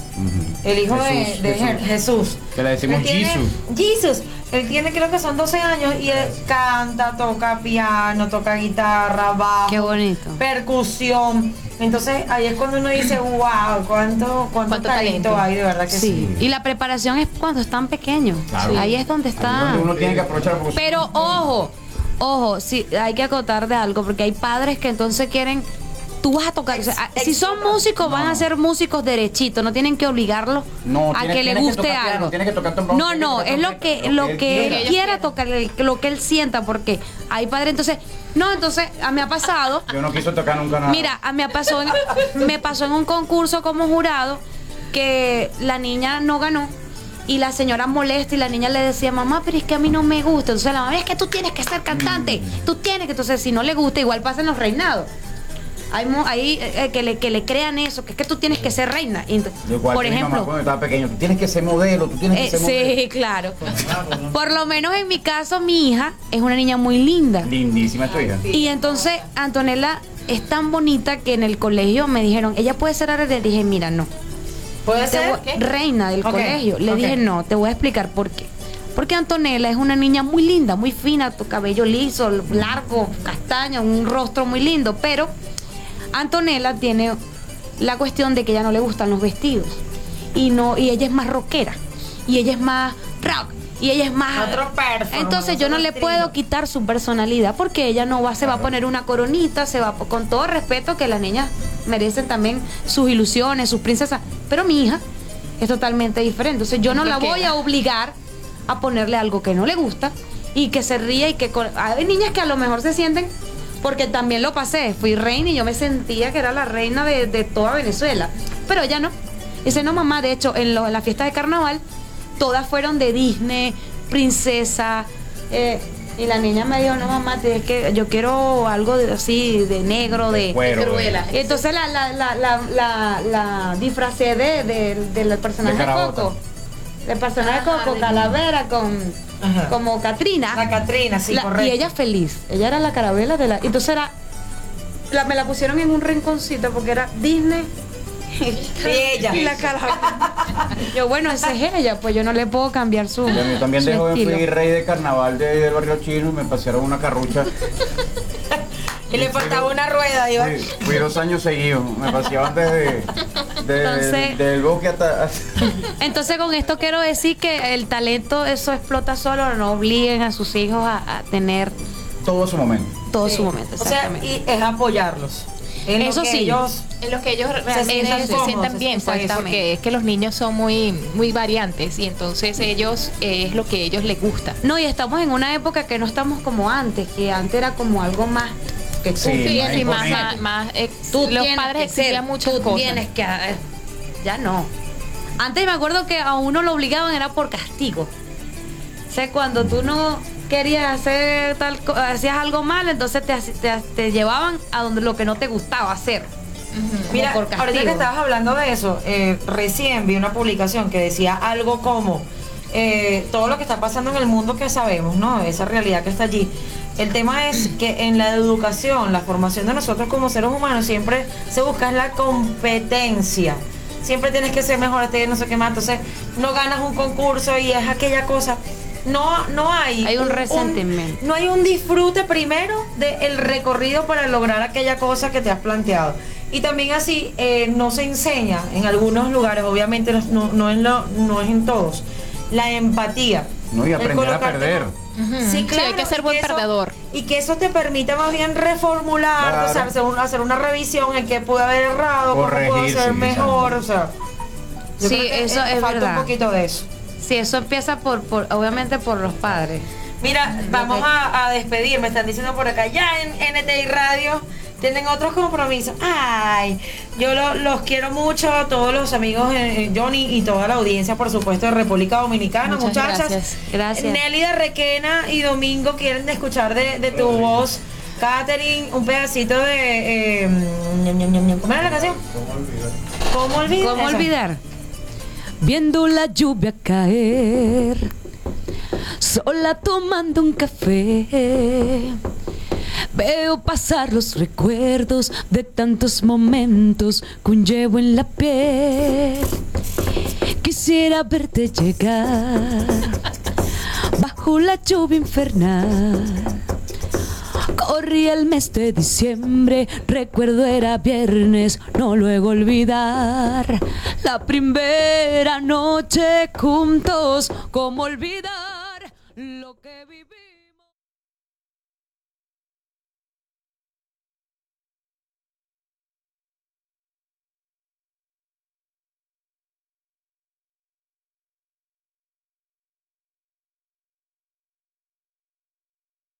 el hijo de- Jesús, de, Jesús. Je- Jesús. Que le decimos Él tiene- Jesus. Jesus. Él tiene creo que son 12 años y él canta, toca piano, toca guitarra, bajo, Qué bonito. percusión. Entonces ahí es cuando uno dice, wow, cuánto, cuánto, Cuánto talento, talento. hay, de verdad que sí. Sí. Y la preparación es cuando están pequeños. Claro. Ahí es donde está. donde uno tiene que aprovechar Pero ojo, ojo, sí, hay que acotar de algo, porque hay padres que entonces quieren. Tú vas a tocar. o sea, si son músicos, van a ser músicos derechitos. No tienen que obligarlos No, a tiene- que le que guste piano, algo. que tocar trombón, no, que no, tocar es lo que, lo lo que él que él quiera. quiera tocar, lo que él sienta, porque hay padres entonces. No, entonces, a mí ha pasado. Yo no quiso tocar nunca nada. Mira, a mí me pasó, en, me pasó en un concurso como jurado que la niña no ganó y la señora molesta y la niña le decía, mamá, pero es que a mí no me gusta. Entonces la mamá, es que tú tienes que ser cantante, Mm. tú tienes que, entonces si no le gusta, igual pasa en los reinados. Hay, mo- hay eh, que, le, que le crean eso, que es que tú tienes que ser reina. Y ent- Yo igual por que mi mamá ejemplo, cuando estaba pequeño, tú tienes que ser modelo, tú tienes que eh, ser modelo. sí, claro. Por lo menos en mi caso, mi hija es una niña muy linda. Lindísima tu hija. Y entonces Antonella es tan bonita que en el colegio me dijeron, ella puede ser. Le dije, mira, no. ¿Puede ser? voy- reina del colegio. Le dije, no, te voy a explicar por qué. Porque Antonella es una niña muy linda, muy fina, tu cabello liso, largo, castaño, un rostro muy lindo, pero Antonella tiene la cuestión de que ella no le gustan los vestidos. Y no, y ella es más rockera. Y ella es más rock. Y ella es más. Otro performance, Entonces yo no le estilo. puedo quitar su personalidad porque ella no va, se va a poner una coronita, se va con todo respeto que las niñas merecen también sus ilusiones, sus princesas. Pero mi hija es totalmente diferente. Entonces yo no la voy a obligar a ponerle algo que no le gusta y que se ría y que con- hay niñas que a lo mejor se sienten porque también lo pasé, fui reina y yo me sentía que era la reina de, de toda Venezuela, pero ella no. Dice, no mamá, de hecho, en, lo- en la fiesta de carnaval, todas fueron de Disney, princesa, eh, y la niña me dijo, no mamá, es que yo quiero algo de- así, de negro, de... cuero, de. Y entonces la, la, la, la, la, la disfracé de, de- del personaje De de, Del personaje de Coco, Calavera, con Ajá. como Katrina. La Catrina, sí, La- correcto. y ella feliz. Ella era la carabela de la. Entonces era. la- me la pusieron en un rinconcito porque era Disney [LAUGHS] y ella. Y la [LAUGHS] Yo, bueno, esa es ella, pues yo no le puedo cambiar su. Yo también su de joven estilo. fui rey de carnaval de- del barrio chino y me pasearon una carrucha. [LAUGHS] Y le faltaba una rueda, iba. Sí, fui dos años seguidos. Me paseaban desde, desde Entonces- del bosque hasta. Entonces con esto quiero decir que el talento eso explota solo, no obliguen a sus hijos a, a tener todo su momento. todo Sí. su momento. O sea, y es apoyarlos. En lo Eso que sí. ellos en los que ellos se realmente sientan se, cómodos, sientan bien, pues, exactamente. porque es que los niños son muy muy variantes y entonces ellos eh, es lo que a ellos les gusta. No, y estamos en una época que no estamos como antes, que antes era como algo más que Sí, cumplía, sí, más, más, más, Tú los padres exigían muchas tú cosas. tienes que eh, ya no. Antes me acuerdo que a uno lo obligaban era por castigo. O sea, cuando tú no querías hacer tal hacías algo mal, entonces te, te, te llevaban a donde lo que no te gustaba hacer. Como Mira, ahorita que estabas hablando de eso, eh, recién vi una publicación que decía algo como eh, todo lo que está pasando en el mundo que sabemos, ¿no? Esa realidad que está allí. El tema es que en la educación, la formación de nosotros como seres humanos, siempre se busca la competencia. Siempre tienes que ser mejor, este no sé qué más. Entonces, no ganas un concurso y es aquella cosa. No, no hay. Hay un resentimiento. no hay un disfrute primero del recorrido para lograr aquella cosa que te has planteado. Y también así eh, no se enseña en algunos lugares, obviamente no, no, en lo- no es en todos, la empatía. No, y aprender a perder. Ujú. Sí, Sí, claro. hay que ser y buen eso- perdedor. Y que eso te permita más bien reformular, Claro. o sea, hacer, un- hacer una revisión en qué pude haber errado, cómo puedo Corregirse, ser mejor, quizás. o sea. yo Sí, creo que, eso eh, es falta verdad. un poquito de eso. Sí, eso empieza por, por obviamente por los padres. Mira, vamos a, a despedir, me están diciendo por acá, ya en NTI Radio tienen otros compromisos. Ay, yo lo- los quiero mucho, todos los amigos, eh, eh, Johnny y toda la audiencia, por supuesto, de República Dominicana, Muchas muchachas. gracias. Gracias. Nelly de Requena y Domingo quieren escuchar de, de tu voz. Catherine, un pedacito de... eh. ¿Cómo era la canción? ¿Cómo olvidar? ¿Cómo olvidar? Viendo la lluvia caer, sola tomando un café. Veo pasar los recuerdos de tantos momentos con llevo en la piel. Quisiera verte llegar bajo la lluvia infernal. Corría el mes de diciembre, recuerdo era viernes, no luego olvidar la primera noche juntos, como olvidar lo que viví.